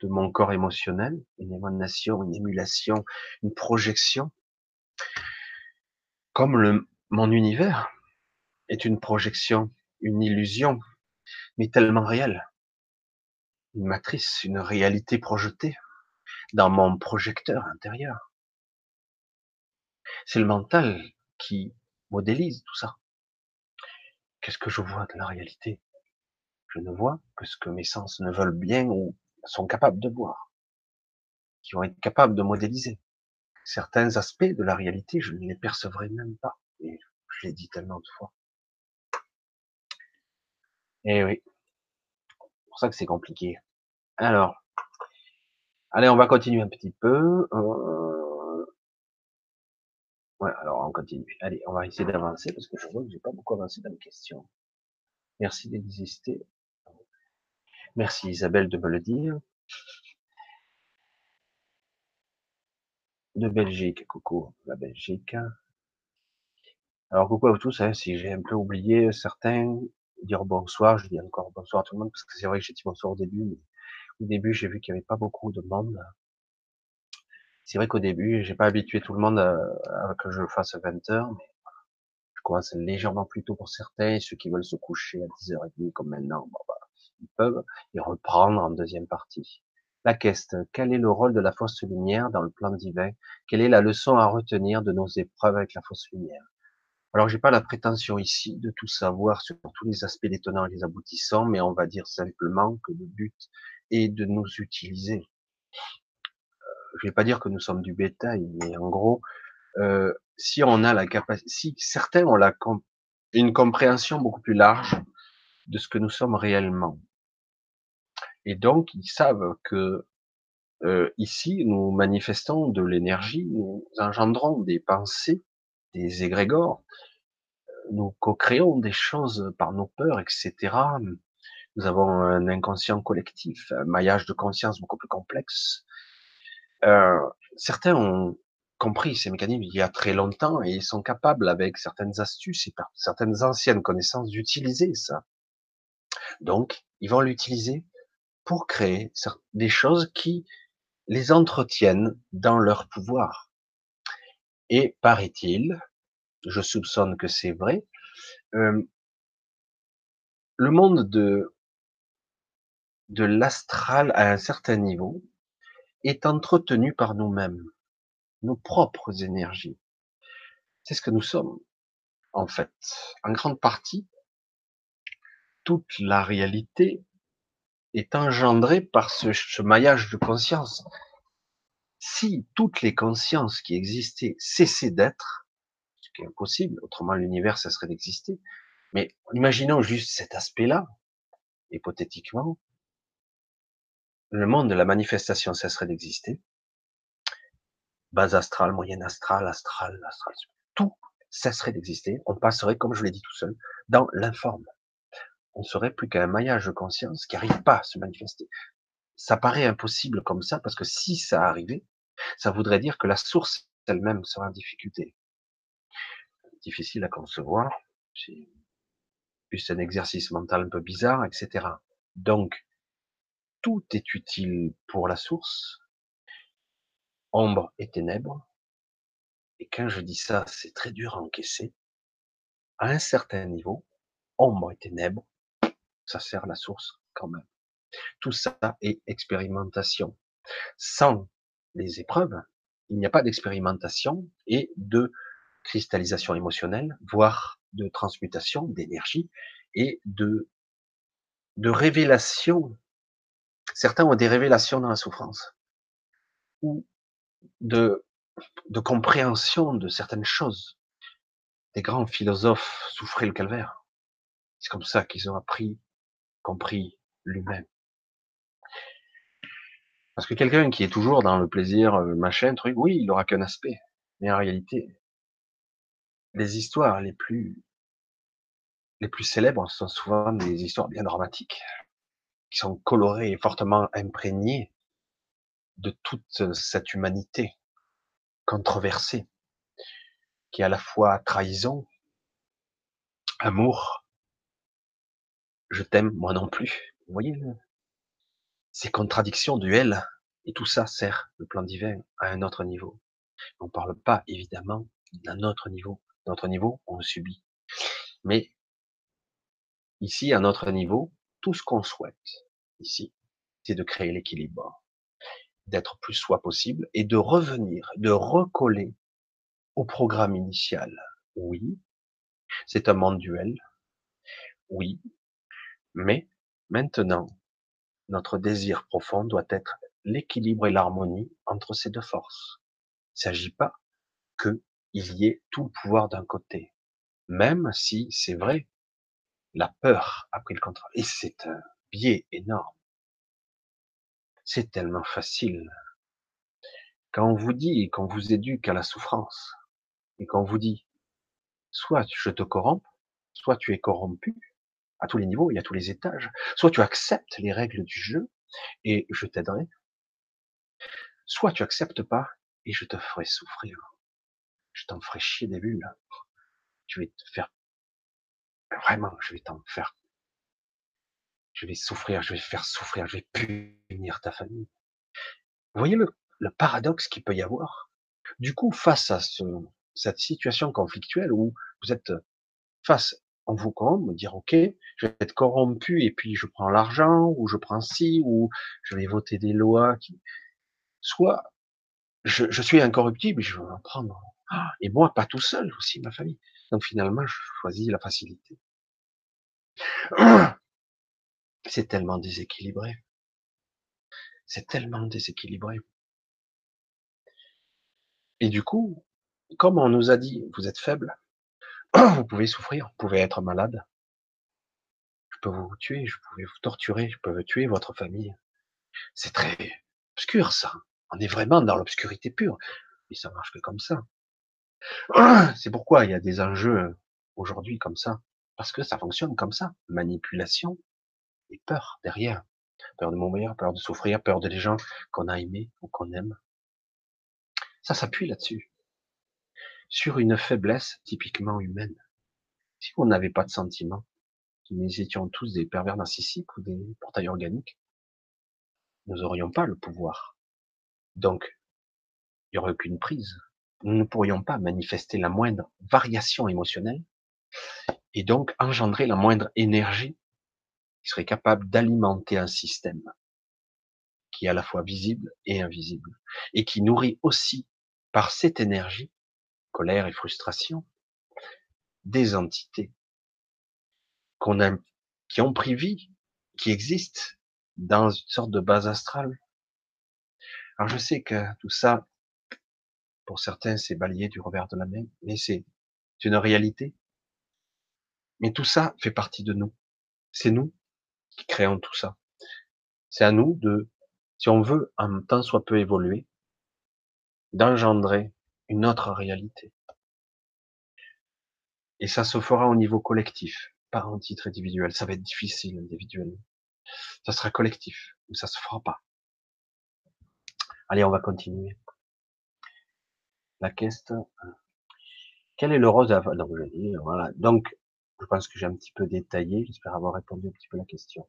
de mon corps émotionnel, une émanation, une émulation, une projection comme mon univers est une projection, une illusion, mais tellement réelle. Une matrice, une réalité projetée dans mon projecteur intérieur. C'est le mental qui modélise tout ça. Qu'est-ce que je vois de la réalité? Je ne vois que ce que mes sens ne veulent bien ou sont capables de voir, qui vont être capables de modéliser certains aspects de la réalité, je ne les percevrai même pas. Et je l'ai dit tellement de fois. Eh oui. C'est pour ça que c'est compliqué. Alors, allez, on va continuer un petit peu. Euh... Ouais, alors on continue. Allez, on va essayer d'avancer parce que je vois que j'ai pas beaucoup avancé dans les questions. Merci d'exister. Merci Isabelle de me le dire. De Belgique, coucou la Belgique. Alors coucou à tous, hein, si j'ai un peu oublié certains, dire bonsoir, je dis encore bonsoir à tout le monde, parce que c'est vrai que j'ai dit bonsoir au début, mais au début j'ai vu qu'il n'y avait pas beaucoup de monde. C'est vrai qu'au début, j'ai pas habitué tout le monde à, que je fasse à 20 heures, mais je commence légèrement plus tôt pour certains, ceux qui veulent se coucher à 10h30 comme maintenant, bah, ils peuvent y reprendre en deuxième partie. La question, quel est le rôle de la fausse lumière dans le plan divin? Quelle est la leçon à retenir de nos épreuves avec la fausse lumière? Alors, j'ai pas la prétention ici de tout savoir sur tous les aspects des tenants et les aboutissants, mais on va dire simplement que le but est de nous utiliser. Euh, je vais pas dire que nous sommes du bétail, mais en gros, euh, si on a la capacité, si certains ont la une compréhension beaucoup plus large de ce que nous sommes réellement, et donc ils savent que euh, ici nous manifestons de l'énergie, nous engendrons des pensées des égrégores, nous co-créons des choses par nos peurs, etc. Nous avons un inconscient collectif, un maillage de conscience beaucoup plus complexe. Euh, certains ont compris ces mécanismes il y a très longtemps et ils sont capables, avec certaines astuces et certaines anciennes connaissances, d'utiliser ça. Donc, ils vont l'utiliser pour créer des choses qui les entretiennent dans leur pouvoir. Et paraît-il, je soupçonne que c'est vrai, euh, le monde de, de l'astral à un certain niveau est entretenu par nous-mêmes, nos propres énergies. C'est ce que nous sommes, en fait. En grande partie, toute la réalité est engendrée par ce maillage de conscience. Si toutes les consciences qui existaient cessaient d'être, ce qui est impossible, autrement l'univers cesserait d'exister, mais imaginons juste cet aspect-là, hypothétiquement, le monde de la manifestation cesserait d'exister, base astrale, moyenne astrale, astrale, astrale, tout cesserait d'exister, on passerait, comme je l'ai dit tout seul, dans l'informe. On serait plus qu'un maillage de conscience qui n'arrive pas à se manifester ça paraît impossible comme ça, parce que si ça arrivait, ça voudrait dire que la source elle-même serait en difficulté. Difficile à concevoir, c'est plus un exercice mental un peu bizarre, etc. Donc, tout est utile pour la source, ombre et ténèbres, et quand je dis ça, c'est très dur à encaisser, à un certain niveau, ombre et ténèbres, ça sert la source quand même. Tout ça est expérimentation. Sans les épreuves, il n'y a pas d'expérimentation et de cristallisation émotionnelle, voire de transmutation d'énergie et de, de révélation. Certains ont des révélations dans la souffrance ou de, de compréhension de certaines choses. Des grands philosophes souffraient le calvaire. C'est comme ça qu'ils ont appris, compris l'humain. Parce que quelqu'un qui est toujours dans le plaisir, euh, machin, truc, oui, il aura qu'un aspect. Mais en réalité, les histoires les plus, les plus célèbres sont souvent des histoires bien dramatiques, qui sont colorées et fortement imprégnées de toute cette humanité controversée, qui est à la fois trahison, amour, je t'aime, moi non plus. Vous voyez, ces contradictions, duels, et tout ça sert le plan divin à un autre niveau. On ne parle pas évidemment d'un autre niveau. Notre niveau, on le subit. Mais ici, à notre niveau, tout ce qu'on souhaite ici, c'est de créer l'équilibre, d'être plus soi possible et de revenir, de recoller au programme initial. Oui, c'est un monde duel. Oui, mais maintenant, notre désir profond doit être l'équilibre et l'harmonie entre ces deux forces. Il ne s'agit pas qu'il y ait tout le pouvoir d'un côté. Même si c'est vrai, La peur a pris le contrôle. Et c'est un biais énorme. C'est tellement facile. Quand on vous dit, qu'on vous éduque à la souffrance, et qu'on vous dit, soit je te corromps, soit tu es corrompu, à tous les niveaux et à tous les étages, soit tu acceptes les règles du jeu, et je t'aiderai, soit tu acceptes pas, et je te ferai souffrir. Je t'en ferai chier des bulles. Je vais te faire, vraiment, je vais t'en faire. Je vais souffrir, je vais faire souffrir, je vais punir ta famille. Vous voyez le, le paradoxe qu'il peut y avoir? Du coup, face à ce, cette situation conflictuelle où vous êtes face, en vous corrompt, me dire, OK, je vais être corrompu et puis je prends l'argent, ou je prends ci, ou je vais voter des lois qui, soit je, je suis incorruptible, je vais en prendre. Ah, et moi, pas tout seul, aussi ma famille. Donc finalement, je choisis la facilité. [clears throat] C'est tellement déséquilibré. C'est tellement déséquilibré. Et du coup, comme on nous a dit, vous êtes faible, vous pouvez souffrir, vous pouvez être malade, je peux vous tuer, je peux vous torturer, je peux tuer votre famille. C'est très obscur ça. On est vraiment dans l'obscurité pure. Et ça marche que comme ça. [clears throat] C'est pourquoi il y a des enjeux euh, aujourd'hui comme ça. Parce que ça fonctionne comme ça. Manipulation et peur derrière. Peur de mourir, peur de souffrir, peur des gens qu'on a aimés ou qu'on aime. Ça s'appuie là-dessus. Sur une faiblesse typiquement humaine. Si on n'avait pas de sentiments, nous étions tous des pervers narcissiques ou des portails organiques, nous n'aurions pas le pouvoir. Donc, il n'y aurait aucune prise. Nous ne pourrions pas manifester la moindre variation émotionnelle et donc engendrer la moindre énergie qui serait capable d'alimenter un système qui est à la fois visible et invisible et qui nourrit aussi par cette énergie, colère et frustration, des entités qu'on a, qui ont pris vie, qui existent dans une sorte de base astrale. Alors je sais que tout ça, pour certains, c'est balayé du revers de la main, mais c'est une réalité. Mais tout ça fait partie de nous. C'est nous qui créons tout ça. C'est à nous de, si on veut en temps soit peu évoluer, d'engendrer une autre réalité. Et ça se fera au niveau collectif, pas en titre individuel. Ça va être difficile individuellement. Ça sera collectif, ou ça se fera pas. Allez, on va continuer. La question. Quel est le rôle de Donc, je voilà. Donc, je pense que j'ai un petit peu détaillé. J'espère avoir répondu un petit peu à la question.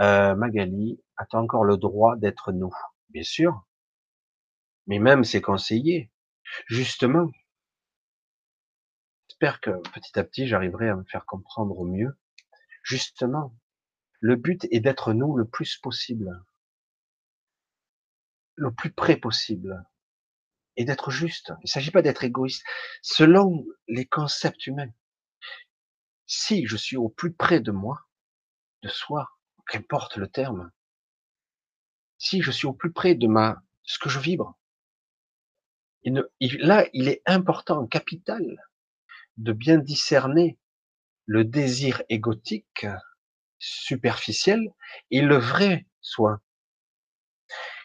Euh, Magali, as-tu encore le droit d'être nous? Bien sûr mais même ses conseillers. Justement, j'espère que petit à petit j'arriverai à me faire comprendre au mieux. Justement, le but est d'être nous le plus possible, le plus près possible, et d'être juste. Il ne s'agit pas d'être égoïste. Selon les concepts humains, si je suis au plus près de moi, de soi, qu'importe le terme, si je suis au plus près de ma, ce que je vibre, là, il est important, capital, de bien discerner le désir égotique, superficiel, et le vrai soi.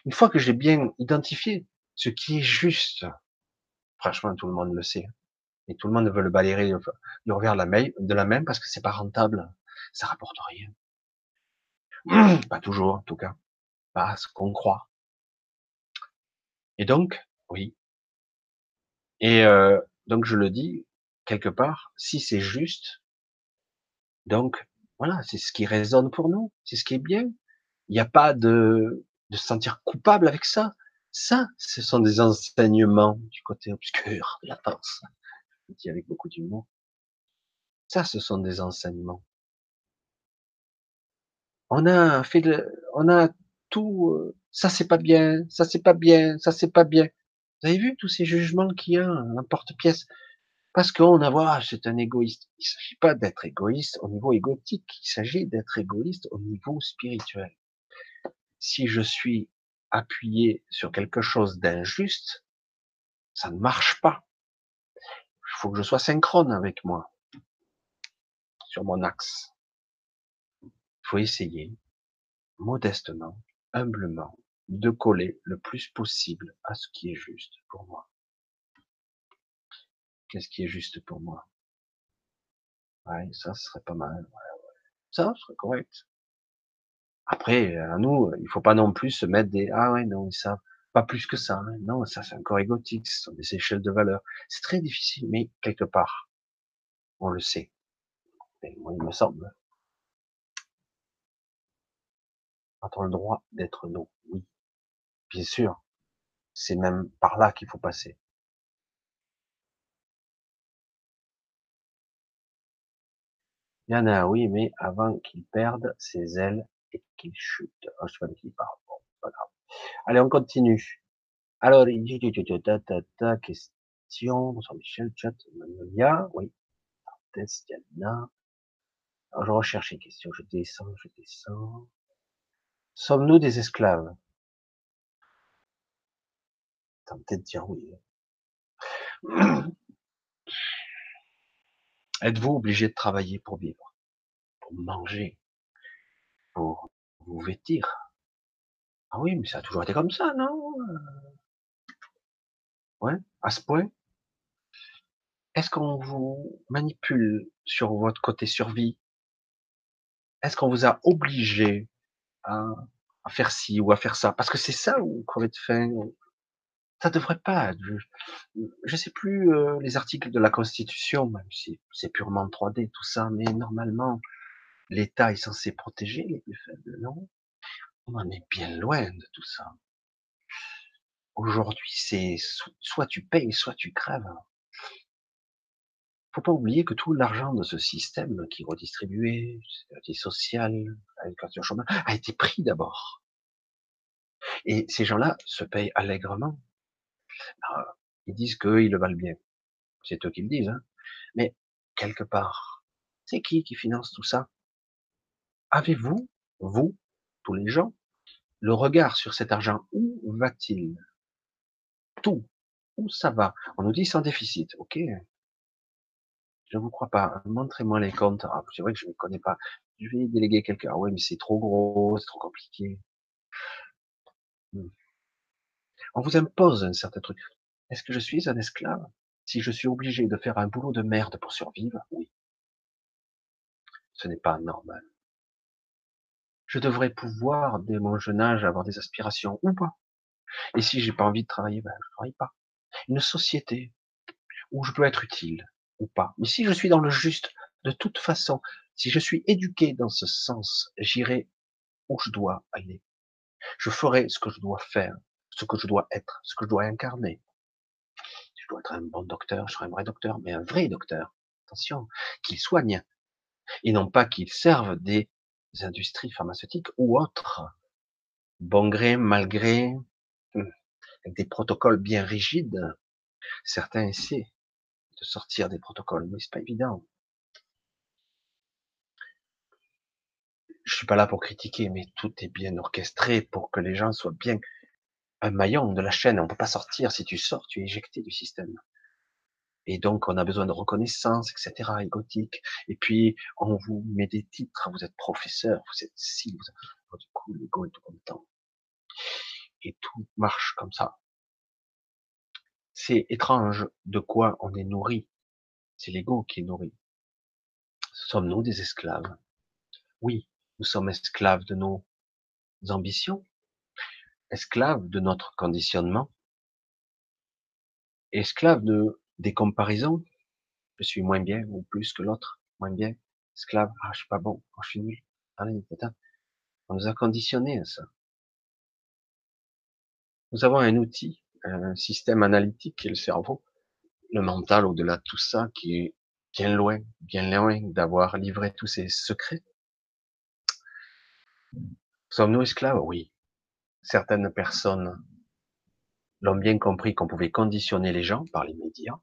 Une fois que j'ai bien identifié ce qui est juste, franchement, tout le monde le sait, et tout le monde veut le balayer du revers de la, main, parce que c'est pas rentable, ça rapporte rien. [clears throat] Pas toujours, en tout cas, pas ce qu'on croit. Et donc, oui, et euh, donc je le dis quelque part, si c'est juste, donc voilà, c'est ce qui résonne pour nous, c'est ce qui est bien. Il n'y a pas de, de se sentir coupable avec ça. Ça, ce sont des enseignements du côté obscur de la. Je dis avec beaucoup d'humour. Ça, ce sont des enseignements. On a fait de, on a tout, euh, ça c'est pas bien, ça c'est pas bien, ça c'est pas bien. Vous avez vu tous ces jugements qu'il y a, n'importe-pièce Parce qu'on a voir, c'est un égoïste. Il ne s'agit pas d'être égoïste au niveau égotique, il s'agit d'être égoïste au niveau spirituel. Si je suis appuyé sur quelque chose d'injuste, ça ne marche pas. Il faut que je sois synchrone avec moi. sur mon axe. Il faut essayer, modestement, humblement, de coller le plus possible à ce qui est juste pour moi. Qu'est-ce qui est juste pour moi? Ouais, ça serait pas mal. Ça serait correct. Après, à nous, il faut pas non plus se mettre des ah ouais non ça pas plus que ça. Hein. Non, ça c'est encore égotique, ce sont des échelles de valeur. C'est très difficile, mais quelque part, on le sait. moi, il me semble. A-t-on le droit d'être nous Oui, bien sûr. C'est même par là qu'il faut passer. a oui, mais avant qu'il perde ses ailes et qu'il chute. Oh, je sais pas qui parle. Bon, pas grave. Allez, on continue. Alors, ta, question, bonsoir Michel, chat, Manolia, oui. Alors, je recherche une question, je descends, je descends. Sommes-nous des esclaves? Tentez de dire oui. [clears throat] Êtes-vous obligé de travailler pour vivre, pour manger, pour vous vêtir? Ah oui, mais ça a toujours été comme ça, non? Ouais, à ce point? Est-ce qu'on vous manipule sur votre côté survie? Est-ce qu'on vous a obligé à, faire ci ou à faire ça? Parce que c'est ça ou crever de faim ça devrait pas. Je, je sais plus euh, les articles de la Constitution, même si c'est purement 3D tout ça, mais normalement l'État est censé protéger les plus faibles, non? On en est bien loin de tout ça. Aujourd'hui, c'est soit tu payes, soit tu crèves. Faut pas oublier que tout l'argent de ce système qui est redistribué, sécurité sociale, l'éducation chômage, a été pris d'abord. Et ces gens-là se payent allègrement. Ils disent qu'ils le valent bien. C'est eux qui le disent. Hein. Mais quelque part, c'est qui qui finance tout ça? Avez-vous, vous, tous les gens, le regard sur cet argent? Où va-t-il? Tout. Où ça va? On nous dit sans déficit. Ok. Je ne vous crois pas. Montrez-moi les comptes. Ah, c'est vrai que je ne connais pas. Je vais déléguer quelqu'un. Ah ouais, mais c'est trop gros, c'est trop compliqué. Hmm. On vous impose un certain truc. Est-ce que je suis un esclave? Si je suis obligé de faire un boulot de merde pour survivre, oui. Ce n'est pas normal. Je devrais pouvoir, dès mon jeune âge, avoir des aspirations ou pas. Et si j'ai pas envie de travailler, ben, je travaille pas. Une société où je peux être utile ou pas. Mais si je suis dans le juste, de toute façon, si je suis éduqué dans ce sens, j'irai où je dois aller. Je ferai ce que je dois faire ce que je dois être, ce que je dois incarner. Je dois être un bon docteur, je serai un vrai docteur, mais un vrai docteur. Attention, qu'il soigne. Et non pas qu'il serve des industries pharmaceutiques ou autres. Bon gré, mal gré, hmm, avec des protocoles bien rigides. Certains essaient de sortir des protocoles, mais c'est pas évident. Je suis pas là pour critiquer, mais tout est bien orchestré pour que les gens soient bien un maillon de la chaîne. On peut pas sortir. Si tu sors, tu es éjecté du système. Et donc, on a besoin de reconnaissance, etc., égotique. Et puis, on vous met des titres. Vous êtes professeur, vous êtes si, vous êtes, du coup, l'ego est tout content. Et tout marche comme ça. C'est étrange de quoi on est nourri. C'est l'ego qui est nourri. Sommes-nous des esclaves? Oui, nous sommes esclaves de nos ambitions, esclave de notre conditionnement, esclave de des comparaisons. Je suis moins bien ou plus que l'autre, moins bien? Esclave, ah, je suis pas bon, oh, je suis nul. On nous a conditionnés à ça. Nous avons un outil, un système analytique qui est le cerveau, le mental au-delà de tout ça, qui est bien loin, bien loin d'avoir livré tous ses secrets. Sommes-nous esclaves? Oui certaines personnes l'ont bien compris qu'on pouvait conditionner les gens par les médias.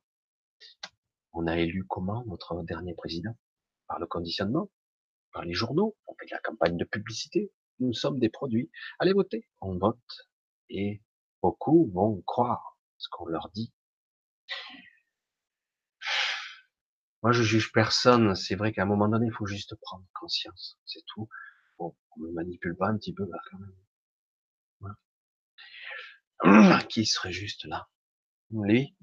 On a élu comment notre dernier président? Par le conditionnement, par les journaux, on fait de la campagne de publicité. Nous sommes des produits. Allez voter, on vote. Et beaucoup vont croire ce qu'on leur dit. Moi, je juge personne. C'est vrai qu'à un moment donné, il faut juste prendre conscience. C'est tout. On me manipule pas un petit peu, là, quand même. Qui serait juste là? Lui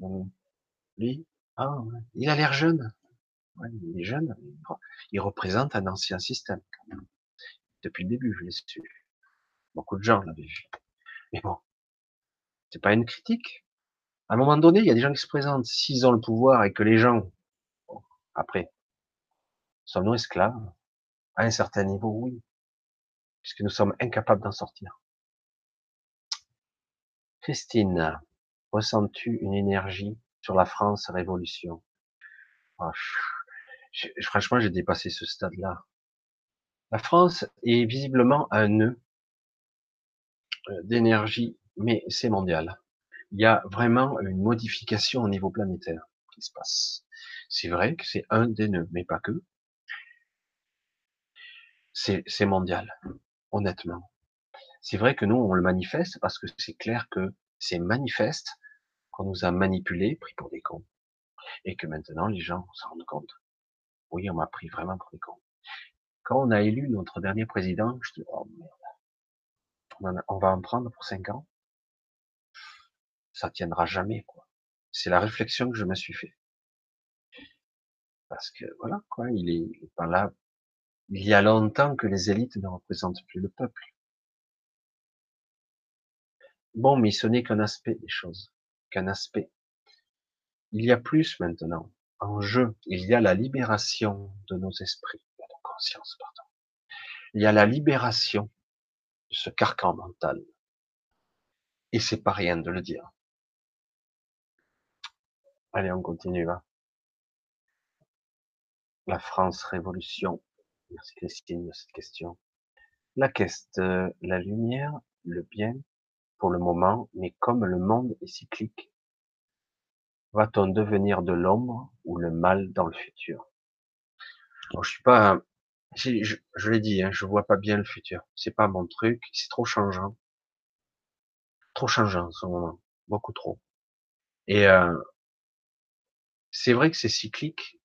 Lui? Ah, il a l'air jeune. Il est jeune. Il représente un ancien système. Depuis le début, je l'ai su. Beaucoup de gens l'avaient vu. Mais bon, c'est pas une critique. À un moment donné, il y a des gens qui se présentent. S'ils ont le pouvoir et que les gens, après, sommes-nous esclaves? À un certain niveau, oui. Puisque nous sommes incapables d'en sortir. Christine, ressens-tu une énergie sur la France Révolution? Ah, Franchement, j'ai dépassé ce stade-là. La France est visiblement un nœud euh, d'énergie, mais c'est mondial. Il y a vraiment une modification au niveau planétaire qui se passe. C'est vrai que c'est un des nœuds, mais pas que. C'est mondial, honnêtement. C'est vrai que nous, on le manifeste parce que c'est clair que c'est manifeste qu'on nous a manipulés, pris pour des cons, et que maintenant les gens s'en rendent compte. Oui, on m'a pris vraiment pour des cons. Quand on a élu notre dernier président, je dis, oh merde, on, va en prendre pour cinq ans. Ça tiendra jamais, quoi. C'est la réflexion que je me suis fait. Parce que, voilà, quoi, il est pas là. Il y a longtemps que les élites ne représentent plus le peuple. Bon, mais ce n'est qu'un aspect des choses, qu'un aspect. Il y a plus maintenant en jeu. Il y a la libération de nos esprits conscience, pardon. Il y a la libération de ce carcan mental. Et c'est pas rien de le dire. Allez, on continue. Hein. La France Révolution. Merci Christine de cette question. La euh, la lumière, le bien, le moment, mais comme le monde est cyclique, va-t-on devenir de l'ombre ou le mal dans le futur? Alors, Je suis pas je, je l'ai dit, hein, je vois pas bien le futur. C'est pas mon truc, c'est trop changeant. Trop changeant en ce moment. Beaucoup trop. Et euh, c'est vrai que c'est cyclique,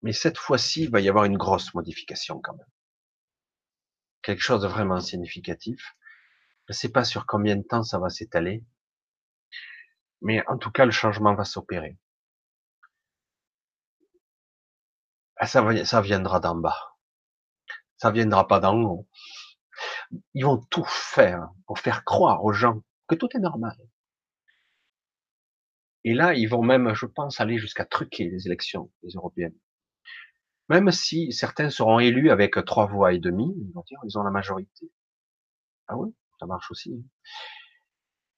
mais cette fois-ci, il va y avoir une grosse modification quand même. Quelque chose de vraiment significatif. Je ne sais pas sur combien de temps ça va s'étaler, mais en tout cas, le changement va s'opérer. Ah, ça, viendra d'en bas. Ça viendra pas d'en haut. Ils vont tout faire pour faire croire aux gens que tout est normal. Et là, ils vont même, je pense, aller jusqu'à truquer les élections, les européennes. Même si certains seront élus avec trois voix et demie, ils vont dire ils ont la majorité. Ah oui, ça marche aussi.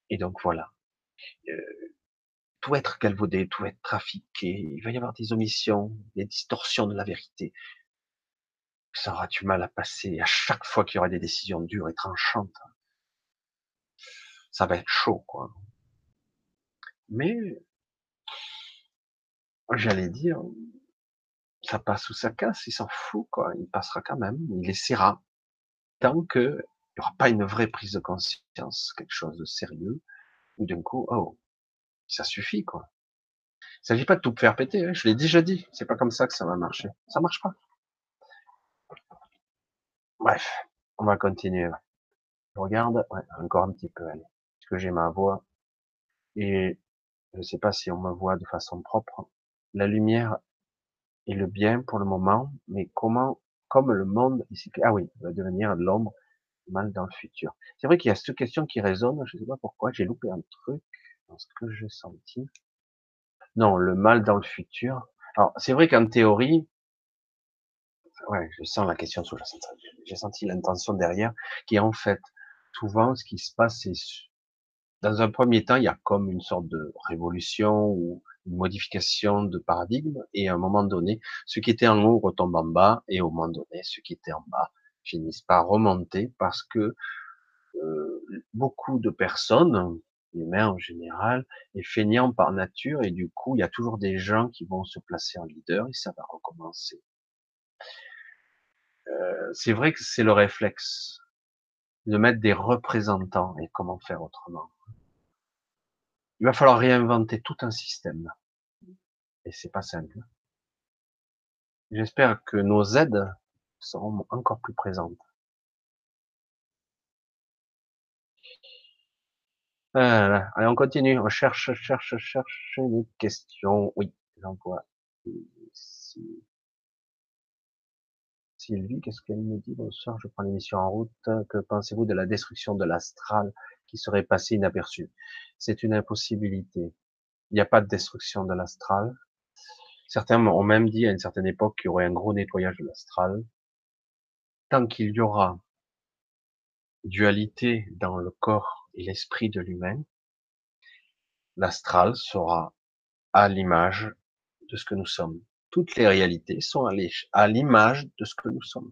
Et donc voilà. Euh, tout être galvaudé, tout être trafiqué, il va y avoir des omissions, des distorsions de la vérité. Ça aura du mal à passer à chaque fois qu'il y aura des décisions dures et tranchantes. Ça va être chaud, quoi. Mais, j'allais dire, ça passe ou ça casse, il s'en fout, quoi. Il passera quand même, il essaiera. Tant que n'y aura pas une vraie prise de conscience, quelque chose de sérieux, ou d'un coup, oh, ça suffit, quoi. Il s'agit pas de tout faire péter, hein. je l'ai déjà dit. C'est pas comme ça que ça va marcher. Ça marche pas. Bref, on va continuer. Je regarde, ouais, encore un petit peu, allez. Parce que j'ai ma voix. Et je sais pas si on me voit de façon propre. La lumière est le bien pour le moment, mais comment, comme le monde ah oui, va devenir de l'ombre, mal dans le futur. C'est vrai qu'il y a cette question qui résonne, je sais pas pourquoi, j'ai loupé un truc ce que j'ai senti. Non, le mal dans le futur. Alors, c'est vrai qu'en théorie, ouais, je sens la question sous-jacente. J'ai senti l'intention derrière, qui est en fait, souvent, ce qui se passe, c'est, dans un premier temps, il y a comme une sorte de révolution ou une modification de paradigme, et à un moment donné, ce qui était en haut retombe en bas, et au moment donné, ce qui était en bas finissent par remonter parce que euh, beaucoup de personnes, l'humain en général, est feignant par nature et du coup, il y a toujours des gens qui vont se placer en leader et ça va recommencer. Euh, c'est vrai que c'est le réflexe de mettre des représentants et comment faire autrement. Il va falloir réinventer tout un système et c'est pas simple. J'espère que nos aides seront encore plus présentes. Voilà. Allez, on continue. On cherche, cherche, cherche une question. Oui, j'en vois ici. Sylvie, qu'est-ce qu'elle me dit? Bonsoir, je prends l'émission en route. Que pensez-vous de la destruction de l'astral qui serait passé inaperçue? C'est une impossibilité. Il n'y a pas de destruction de l'astral. Certains ont même dit à une certaine époque qu'il y aurait un gros nettoyage de l'astral. Tant qu'il y aura dualité dans le corps et l'esprit de l'humain, l'astral sera à l'image de ce que nous sommes. Toutes les réalités sont à l'image de ce que nous sommes.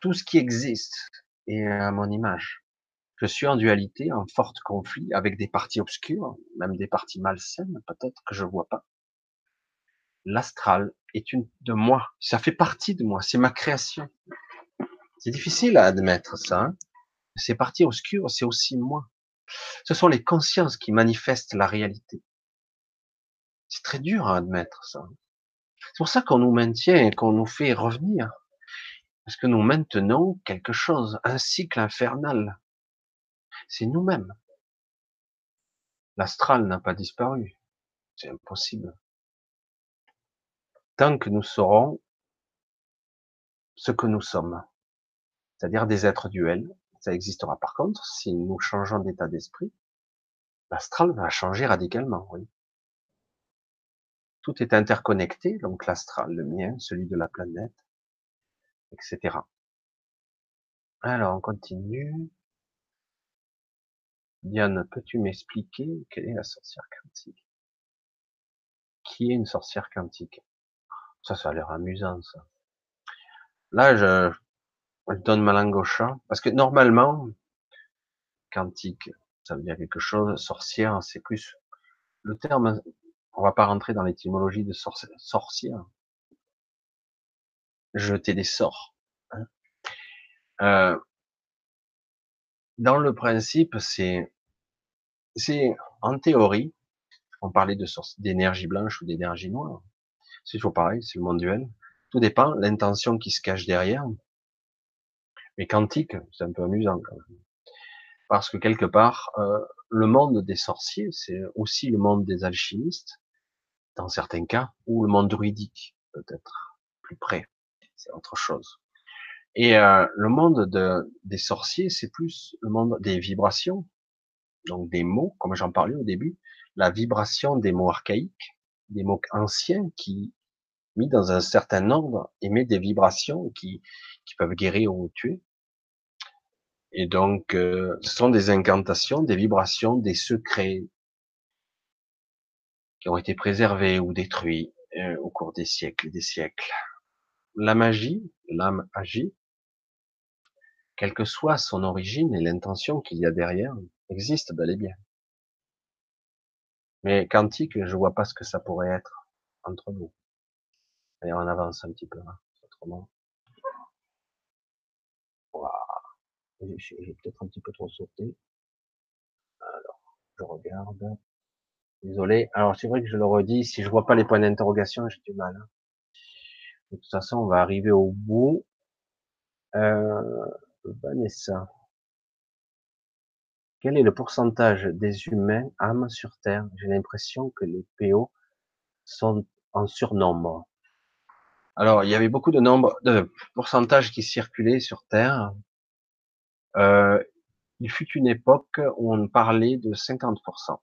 Tout ce qui existe est à mon image. Je suis en dualité, en fort conflit avec des parties obscures, même des parties malsaines, peut-être que je vois pas l'astral est une de moi. Ça fait partie de moi. C'est ma création. C'est difficile à admettre ça. Hein. Ces parties obscures, c'est aussi moi. Ce sont les consciences qui manifestent la réalité. C'est très dur à admettre ça. C'est pour ça qu'on nous maintient et qu'on nous fait revenir. Parce que nous maintenons quelque chose, un cycle infernal. C'est nous-mêmes. L'astral n'a pas disparu. C'est impossible tant que nous serons ce que nous sommes, c'est-à-dire des êtres duels. Ça existera par contre si nous changeons d'état d'esprit. L'astral va changer radicalement, oui. Tout est interconnecté, donc l'astral, le mien, celui de la planète, etc. Alors, on continue. Diane, peux-tu m'expliquer quelle est la sorcière quantique? Qui est une sorcière quantique? Ça, ça a l'air amusant, ça. Là, je, donne ma langue au parce que normalement, quantique, ça veut dire quelque chose, sorcière, c'est plus le terme, on va pas rentrer dans l'étymologie de sorcière. Jeter des sorts. Hein. Euh, dans le principe, c'est, c'est en théorie, on parlait de d'énergie blanche ou d'énergie noire. C'est toujours pareil, c'est le monde duel. Tout dépend l'intention qui se cache derrière. Mais quantique, c'est un peu amusant quand même. Parce que quelque part, euh, le monde des sorciers, c'est aussi le monde des alchimistes, dans certains cas, ou le monde druidique, peut-être plus près. C'est autre chose. Et euh, le monde de, des sorciers, c'est plus le monde des vibrations, donc des mots, comme j'en parlais au début, la vibration des mots archaïques, des mots anciens qui, mis dans un certain ordre, émettent des vibrations qui, qui peuvent guérir ou tuer. Et donc, euh, ce sont des incantations, des vibrations, des secrets qui ont été préservés ou détruits euh, au cours des siècles et des siècles. La magie, l'âme agit, quelle que soit son origine et l'intention qu'il y a derrière, existe bel et bien. Mais quantique, je vois pas ce que ça pourrait être entre nous. Et on avance un petit peu, hein, autrement. J'ai peut-être un petit peu trop sauté. Alors, je regarde. Désolé. Alors, c'est vrai que je le redis, si je vois pas les points d'interrogation, j'ai du mal. Hein. De toute façon, on va arriver au bout. Euh, Vanessa. Quel est le pourcentage des humains âmes sur Terre? J'ai l'impression que les PO sont en surnombre. Alors, il y avait beaucoup de nombres, de pourcentages qui circulaient sur Terre. Euh, il fut une époque où on parlait de 50%.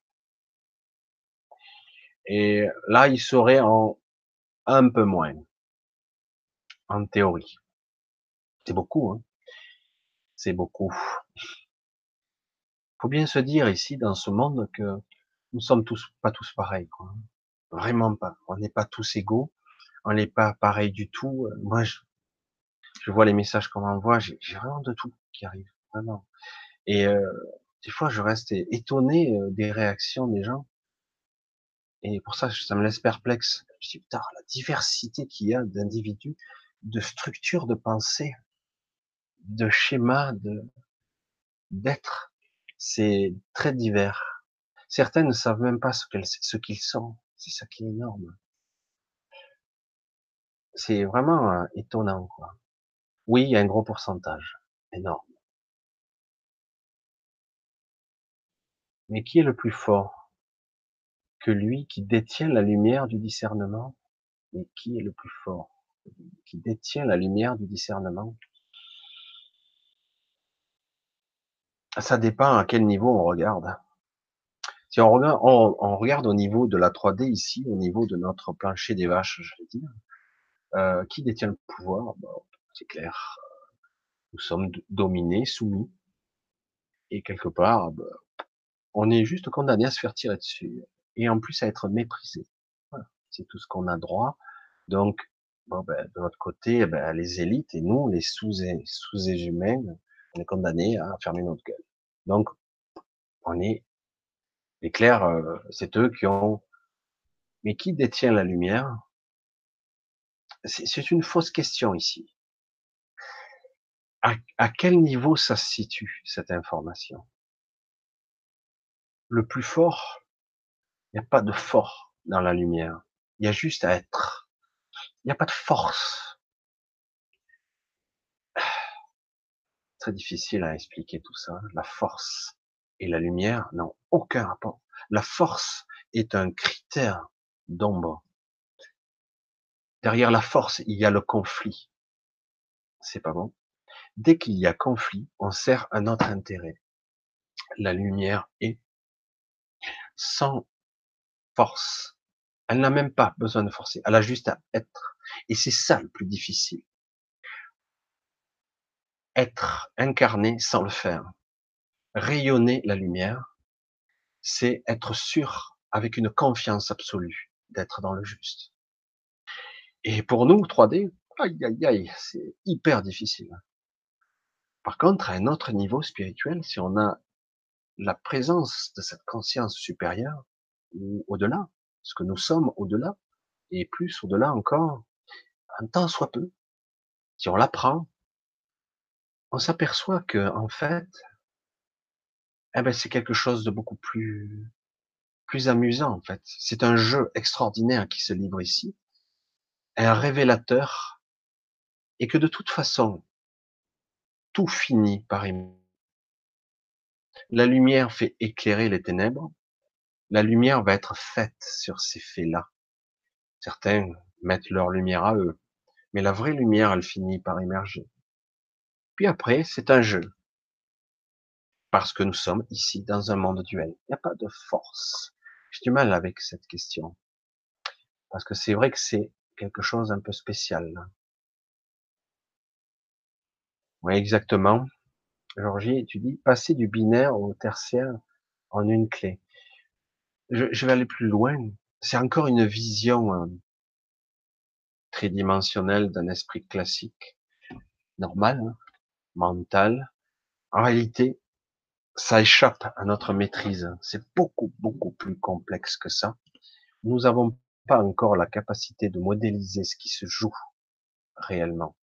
Et là, il serait en un peu moins, en théorie. C'est beaucoup, hein. C'est beaucoup faut bien se dire ici dans ce monde que nous sommes tous pas tous pareils, quoi. Vraiment pas. On n'est pas tous égaux. On n'est pas pareil du tout. Moi, je, je vois les messages qu'on m'envoie. J'ai vraiment de tout qui arrive, Et euh, des fois, je reste étonné des réactions des gens. Et pour ça, ça me laisse perplexe. Je dis, putain, la diversité qu'il y a d'individus, de structures de pensée, de schémas, de d'être c'est très divers. Certains ne savent même pas ce qu'ils sont. C'est ça qui est énorme. c'est vraiment étonnant, quoi. Oui, il y a un gros pourcentage, énorme. Mais qui est le plus fort que lui qui détient la lumière du discernement? Mais qui est le plus fort Qui détient la lumière du discernement? Ça dépend à quel niveau on regarde. Si on regarde, au niveau de la 3D ici, au niveau de notre plancher des vaches, je vais dire, euh, qui détient le pouvoir? C'est clair, nous sommes dominés, soumis, et quelque part, bah, on est juste condamné à se faire tirer dessus, et en plus à être méprisé. C'est tout ce qu'on a droit. Donc, bon, ben, de notre côté, ben, les élites et nous, les sous sous on est condamnés à fermer notre gueule. Donc, on est, est clair, euh, c'est eux qui ont. Mais qui détient la lumière? C'est une fausse question ici. À, à quel niveau ça se situe cette information? Le plus fort, il n'y a pas de fort dans la lumière. Il y a juste à être. Il n'y a pas de force. [sighs] Très difficile à expliquer tout ça. La force et la lumière n'ont aucun rapport. La force est un critère d'ombre. Derrière la force, il y a le conflit. C'est pas bon. Dès qu'il y a conflit, on sert un autre intérêt. La lumière est sans force. Elle n'a même pas besoin de forcer. Elle a juste à être. Et c'est ça le plus difficile. Être incarné sans le faire. Rayonner la lumière, c'est être sûr, avec une confiance absolue, d'être dans le juste. Et pour nous, 3D, aïe, aïe, aïe, c'est hyper difficile. Par contre, à un autre niveau spirituel, si on a la présence de cette conscience supérieure, ou au-delà, ce que nous sommes au-delà, et plus au-delà encore, un temps soit peu, si on l'apprend, on s'aperçoit que, en fait, eh ben, c'est quelque chose de beaucoup plus, plus amusant, en fait. C'est un jeu extraordinaire qui se livre ici, un révélateur, et que de toute façon, tout finit par aimer. La lumière fait éclairer les ténèbres, la lumière va être faite sur ces faits-là. Certains mettent leur lumière à eux, mais la vraie lumière, elle finit par émerger. Puis après, c'est un jeu parce que nous sommes ici dans un monde duel. Il n'y a pas de force. J'ai du mal avec cette question. Parce que c'est vrai que c'est quelque chose un peu spécial. Oui, exactement. Georgie, tu dis passer du binaire au tertiaire en une clé. Je, je vais aller plus loin. C'est encore une vision euh, tridimensionnelle d'un esprit classique, normal, mental. En réalité, ça échappe à notre maîtrise. C'est beaucoup, beaucoup plus complexe que ça. Nous n'avons pas encore la capacité de modéliser ce qui se joue réellement.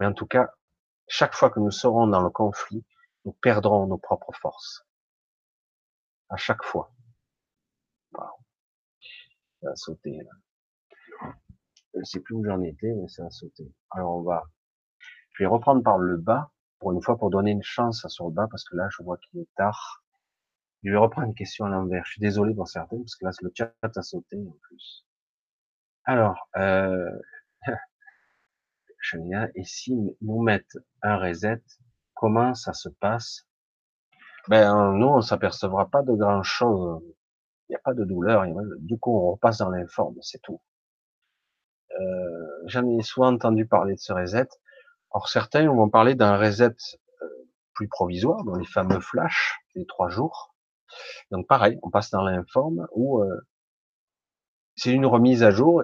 Mais en tout cas, chaque fois que nous serons dans le conflit, nous perdrons nos propres forces. À chaque fois. Ça a sauté, là. Je ne sais plus où j'en étais, mais ça a sauté. Alors on va, je vais reprendre par le bas pour une fois pour donner une chance à sur le bas parce que là je vois qu'il est tard. Je vais reprendre une question à l'envers. Je suis désolé pour certains parce que là le chat a sauté en plus. Alors, euh, [laughs] et si nous mettent un reset, comment ça se passe? Ben nous on s'apercevra pas de grand chose. Il n'y a pas de douleur. Du coup on repasse dans l'informe, c'est tout. Euh, J'en ai souvent entendu parler de ce reset. Or, certains vont parler d'un reset euh, plus provisoire, dans les fameux flash, les trois jours. Donc pareil, on passe dans l'informe où euh, c'est une remise à jour.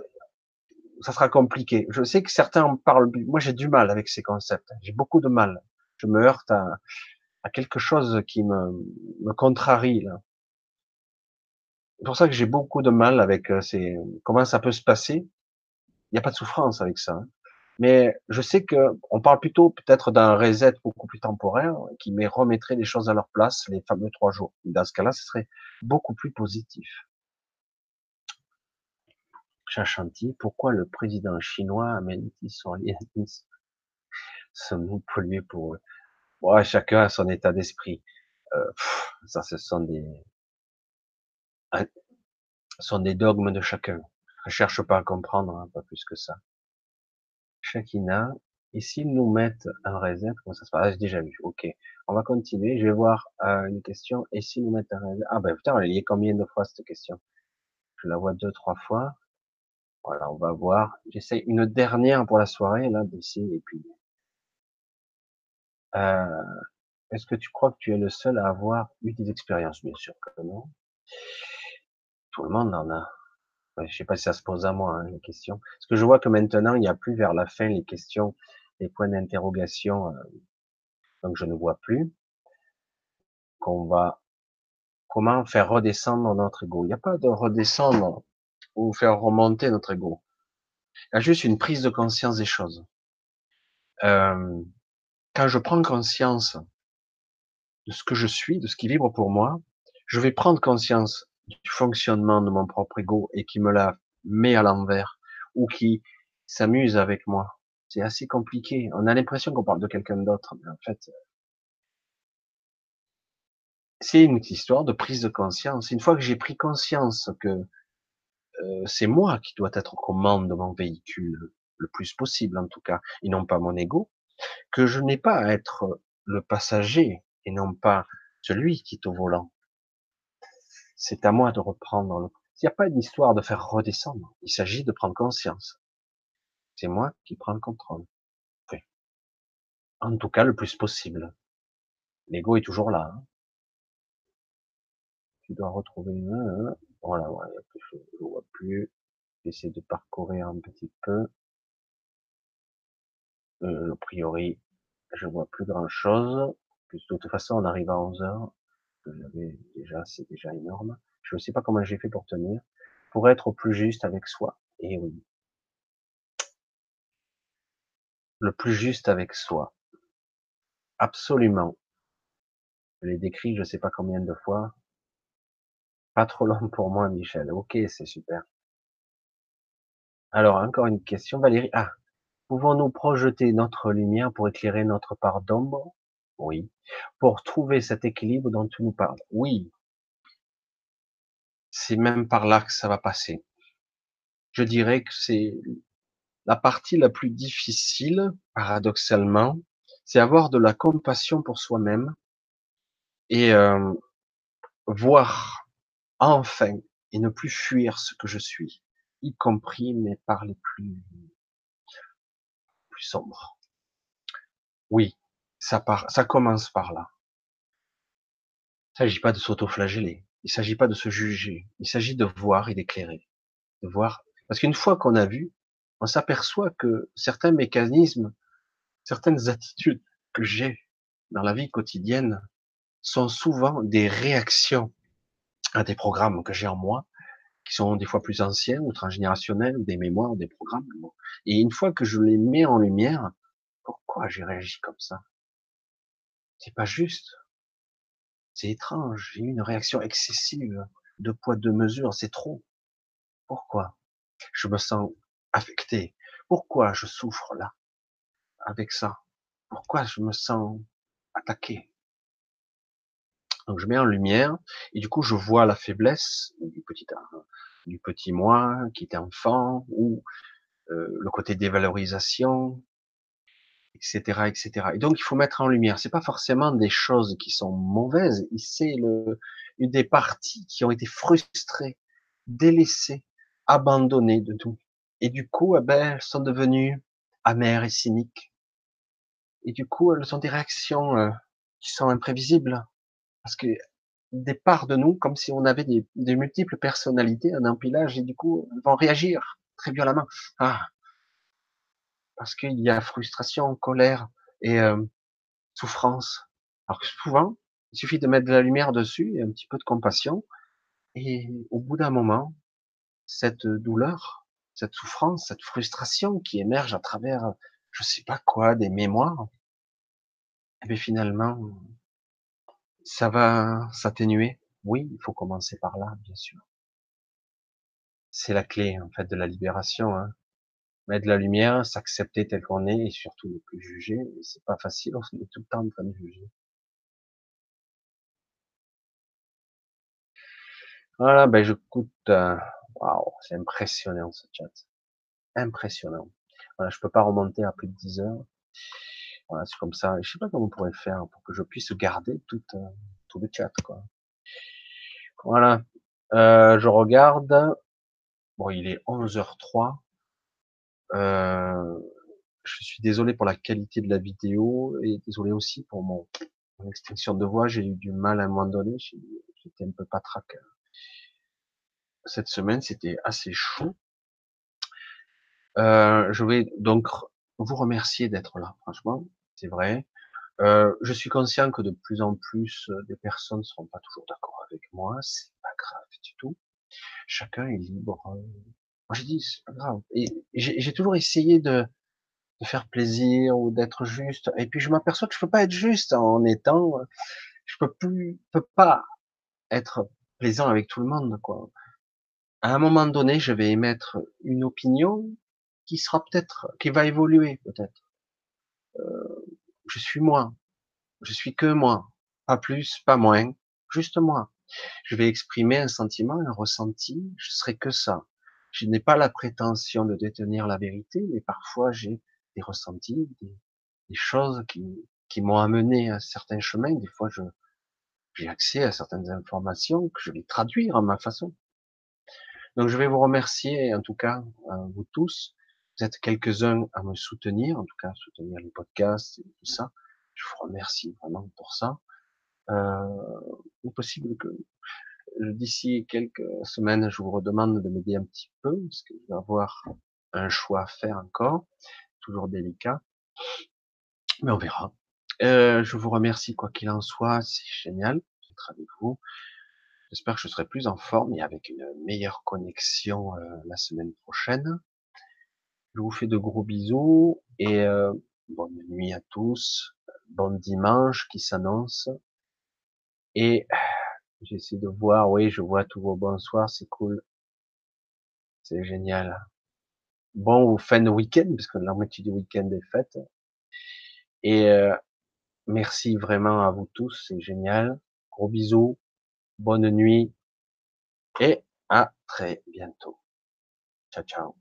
Ça sera compliqué. Je sais que certains en parlent. Moi, j'ai du mal avec ces concepts. J'ai beaucoup de mal. Je me heurte à, à quelque chose qui me, me contrarie. C'est pour ça que j'ai beaucoup de mal avec euh, ces. Comment ça peut se passer Il n'y a pas de souffrance avec ça. Hein. Mais je sais que on parle plutôt peut-être d'un reset beaucoup plus temporaire qui remettrait les choses à leur place, les fameux trois jours. Dans ce cas-là, ce serait beaucoup plus positif. Chachanti, pourquoi le président chinois a menti son Sommes-nous pollués pour eux ouais, Chacun a son état d'esprit. Euh, ça, ce sont des, ce sont des dogmes de chacun. Je cherche pas à comprendre, hein, pas plus que ça. Shakina, et s'ils nous mettent un reset, comment ça se passe? Ah, J'ai déjà vu. Ok, on va continuer. Je vais voir euh, une question. Et s'ils nous mettent un reset Ah ben putain, elle y est combien de fois cette question? Je la vois deux, trois fois. Voilà, on va voir. J'essaie une dernière pour la soirée là d'ici et puis. Euh, Est-ce que tu crois que tu es le seul à avoir eu des expériences? Bien sûr que non. Tout le monde en a. Je sais pas si ça se pose à moi hein, les questions. Parce que je vois que maintenant il n'y a plus vers la fin les questions, les points d'interrogation. Euh, donc je ne vois plus. Qu'on va comment faire redescendre notre ego. Il n'y a pas de redescendre ou faire remonter notre ego. Il y a juste une prise de conscience des choses. Euh, quand je prends conscience de ce que je suis, de ce qui vibre pour moi, je vais prendre conscience du fonctionnement de mon propre ego et qui me la met à l'envers ou qui s'amuse avec moi. C'est assez compliqué. On a l'impression qu'on parle de quelqu'un d'autre, mais en fait, c'est une histoire de prise de conscience. Une fois que j'ai pris conscience que euh, c'est moi qui dois être aux commandes de mon véhicule, le plus possible en tout cas, et non pas mon ego, que je n'ai pas à être le passager et non pas celui qui est au volant. C'est à moi de reprendre. Le... Il n'y a pas d'histoire de faire redescendre. Il s'agit de prendre conscience. C'est moi qui prends le contrôle. En tout cas, le plus possible. L'ego est toujours là. Hein. Tu dois retrouver Voilà, voilà, je ne vois plus. J'essaie de parcourir un petit peu. Euh, a priori, je vois plus grand chose. De toute façon, on arrive à 11 heures. J'avais déjà, c'est déjà énorme. Je ne sais pas comment j'ai fait pour tenir, pour être au plus juste avec soi. Et oui. Le plus juste avec soi. Absolument. Je l'ai décrit je ne sais pas combien de fois. Pas trop long pour moi, Michel. Ok, c'est super. Alors, encore une question, Valérie. Ah, pouvons-nous projeter notre lumière pour éclairer notre part d'ombre? Oui. Pour trouver cet équilibre dont tu nous parles? Oui. C'est même par là que ça va passer. Je dirais que c'est la partie la plus difficile, paradoxalement, c'est avoir de la compassion pour soi-même et euh, voir enfin, et ne plus fuir ce que je suis, y compris mes parts les plus, plus sombres. Oui, ça part, ça commence par là. Il ne s'agit pas de s'auto-flageller. Il ne s'agit pas de se juger. Il s'agit de voir et d'éclairer. De voir. Parce qu'une fois qu'on a vu, on s'aperçoit que certains mécanismes, certaines attitudes que j'ai dans la vie quotidienne sont souvent des réactions à des programmes que j'ai en moi, qui sont des fois plus anciens ou transgénérationnels, des mémoires, des programmes. Et une fois que je les mets en lumière, pourquoi j'ai réagi comme ça? C'est pas juste. C'est étrange. J'ai eu une réaction excessive, de poids, de mesure. C'est trop. Pourquoi? Je me sens affecté. Pourquoi je souffre là? Avec ça Pourquoi je me sens attaqué? Donc je mets en lumière et du coup je vois la faiblesse du petit moi qui était enfant ou euh, le côté dévalorisation, etc., etc. Et donc il faut mettre en lumière. C'est pas forcément des choses qui sont mauvaises. C'est une des parties qui ont été frustrées, délaissées, abandonnées de tout. Et du coup, eh ben, elles sont devenues amères et cyniques. Et du coup, elles ont des réactions euh, qui sont imprévisibles parce que des parts de nous, comme si on avait des, des multiples personnalités, un empilage, et du coup, vont réagir très violemment. Ah, parce qu'il y a frustration, colère et euh, souffrance. Alors que souvent, il suffit de mettre de la lumière dessus et un petit peu de compassion, et au bout d'un moment, cette douleur, cette souffrance, cette frustration qui émerge à travers, je sais pas quoi, des mémoires, et eh finalement, ça va s'atténuer? Oui, il faut commencer par là, bien sûr. C'est la clé, en fait, de la libération. Hein. Mettre la lumière, s'accepter tel qu'on est et surtout ne plus juger. C'est pas facile, on est tout le temps en train de juger. Voilà, ben j'écoute. Euh, waouh, c'est impressionnant ce chat. Impressionnant. Voilà, je peux pas remonter à plus de 10 heures. Voilà, c'est comme ça. Je sais pas comment on pourrait faire pour que je puisse garder tout, euh, tout le chat, quoi. Voilà. Euh, je regarde. Bon, il est 11h03. Euh, je suis désolé pour la qualité de la vidéo et désolé aussi pour mon, extinction de voix. J'ai eu du mal à un moment donné. J'étais un peu patraque. Cette semaine, c'était assez chaud. Euh, je vais donc vous remercier d'être là, franchement, c'est vrai. Euh, je suis conscient que de plus en plus euh, des personnes ne seront pas toujours d'accord avec moi, c'est pas grave du tout. Chacun est libre. Moi j'ai dit c'est pas grave. Et j'ai toujours essayé de, de faire plaisir ou d'être juste. Et puis je m'aperçois que je peux pas être juste en étant, je peux plus, peux pas être plaisant avec tout le monde, quoi. À un moment donné, je vais émettre une opinion qui sera peut-être, qui va évoluer peut-être. Euh, je suis moi, je suis que moi, pas plus, pas moins, juste moi. Je vais exprimer un sentiment, un ressenti, je serai que ça. Je n'ai pas la prétention de détenir la vérité, mais parfois j'ai des ressentis, des, choses qui, qui m'ont amené à certains chemins. Des fois, je, j'ai accès à certaines informations que je vais traduire à ma façon. Donc, je vais vous remercier, en tout cas, vous tous, vous êtes quelques-uns à me soutenir, en tout cas soutenir les podcasts et tout ça. Je vous remercie vraiment pour ça. Euh, possible que euh, d'ici quelques semaines, je vous redemande de m'aider un petit peu, parce que je vais avoir un choix à faire encore, toujours délicat, mais on verra. Euh, je vous remercie quoi qu'il en soit, c'est génial d'être avec vous. J'espère que je serai plus en forme et avec une meilleure connexion euh, la semaine prochaine. Je vous fais de gros bisous et euh, bonne nuit à tous. Bon dimanche qui s'annonce. Et [sighs] j'essaie de voir, oui, je vois tous vos bonsoirs, c'est cool. C'est génial. Bon fin de week-end, parce que la moitié du week-end est faite. Et euh, merci vraiment à vous tous, c'est génial. Gros bisous, bonne nuit et à très bientôt. Ciao, ciao.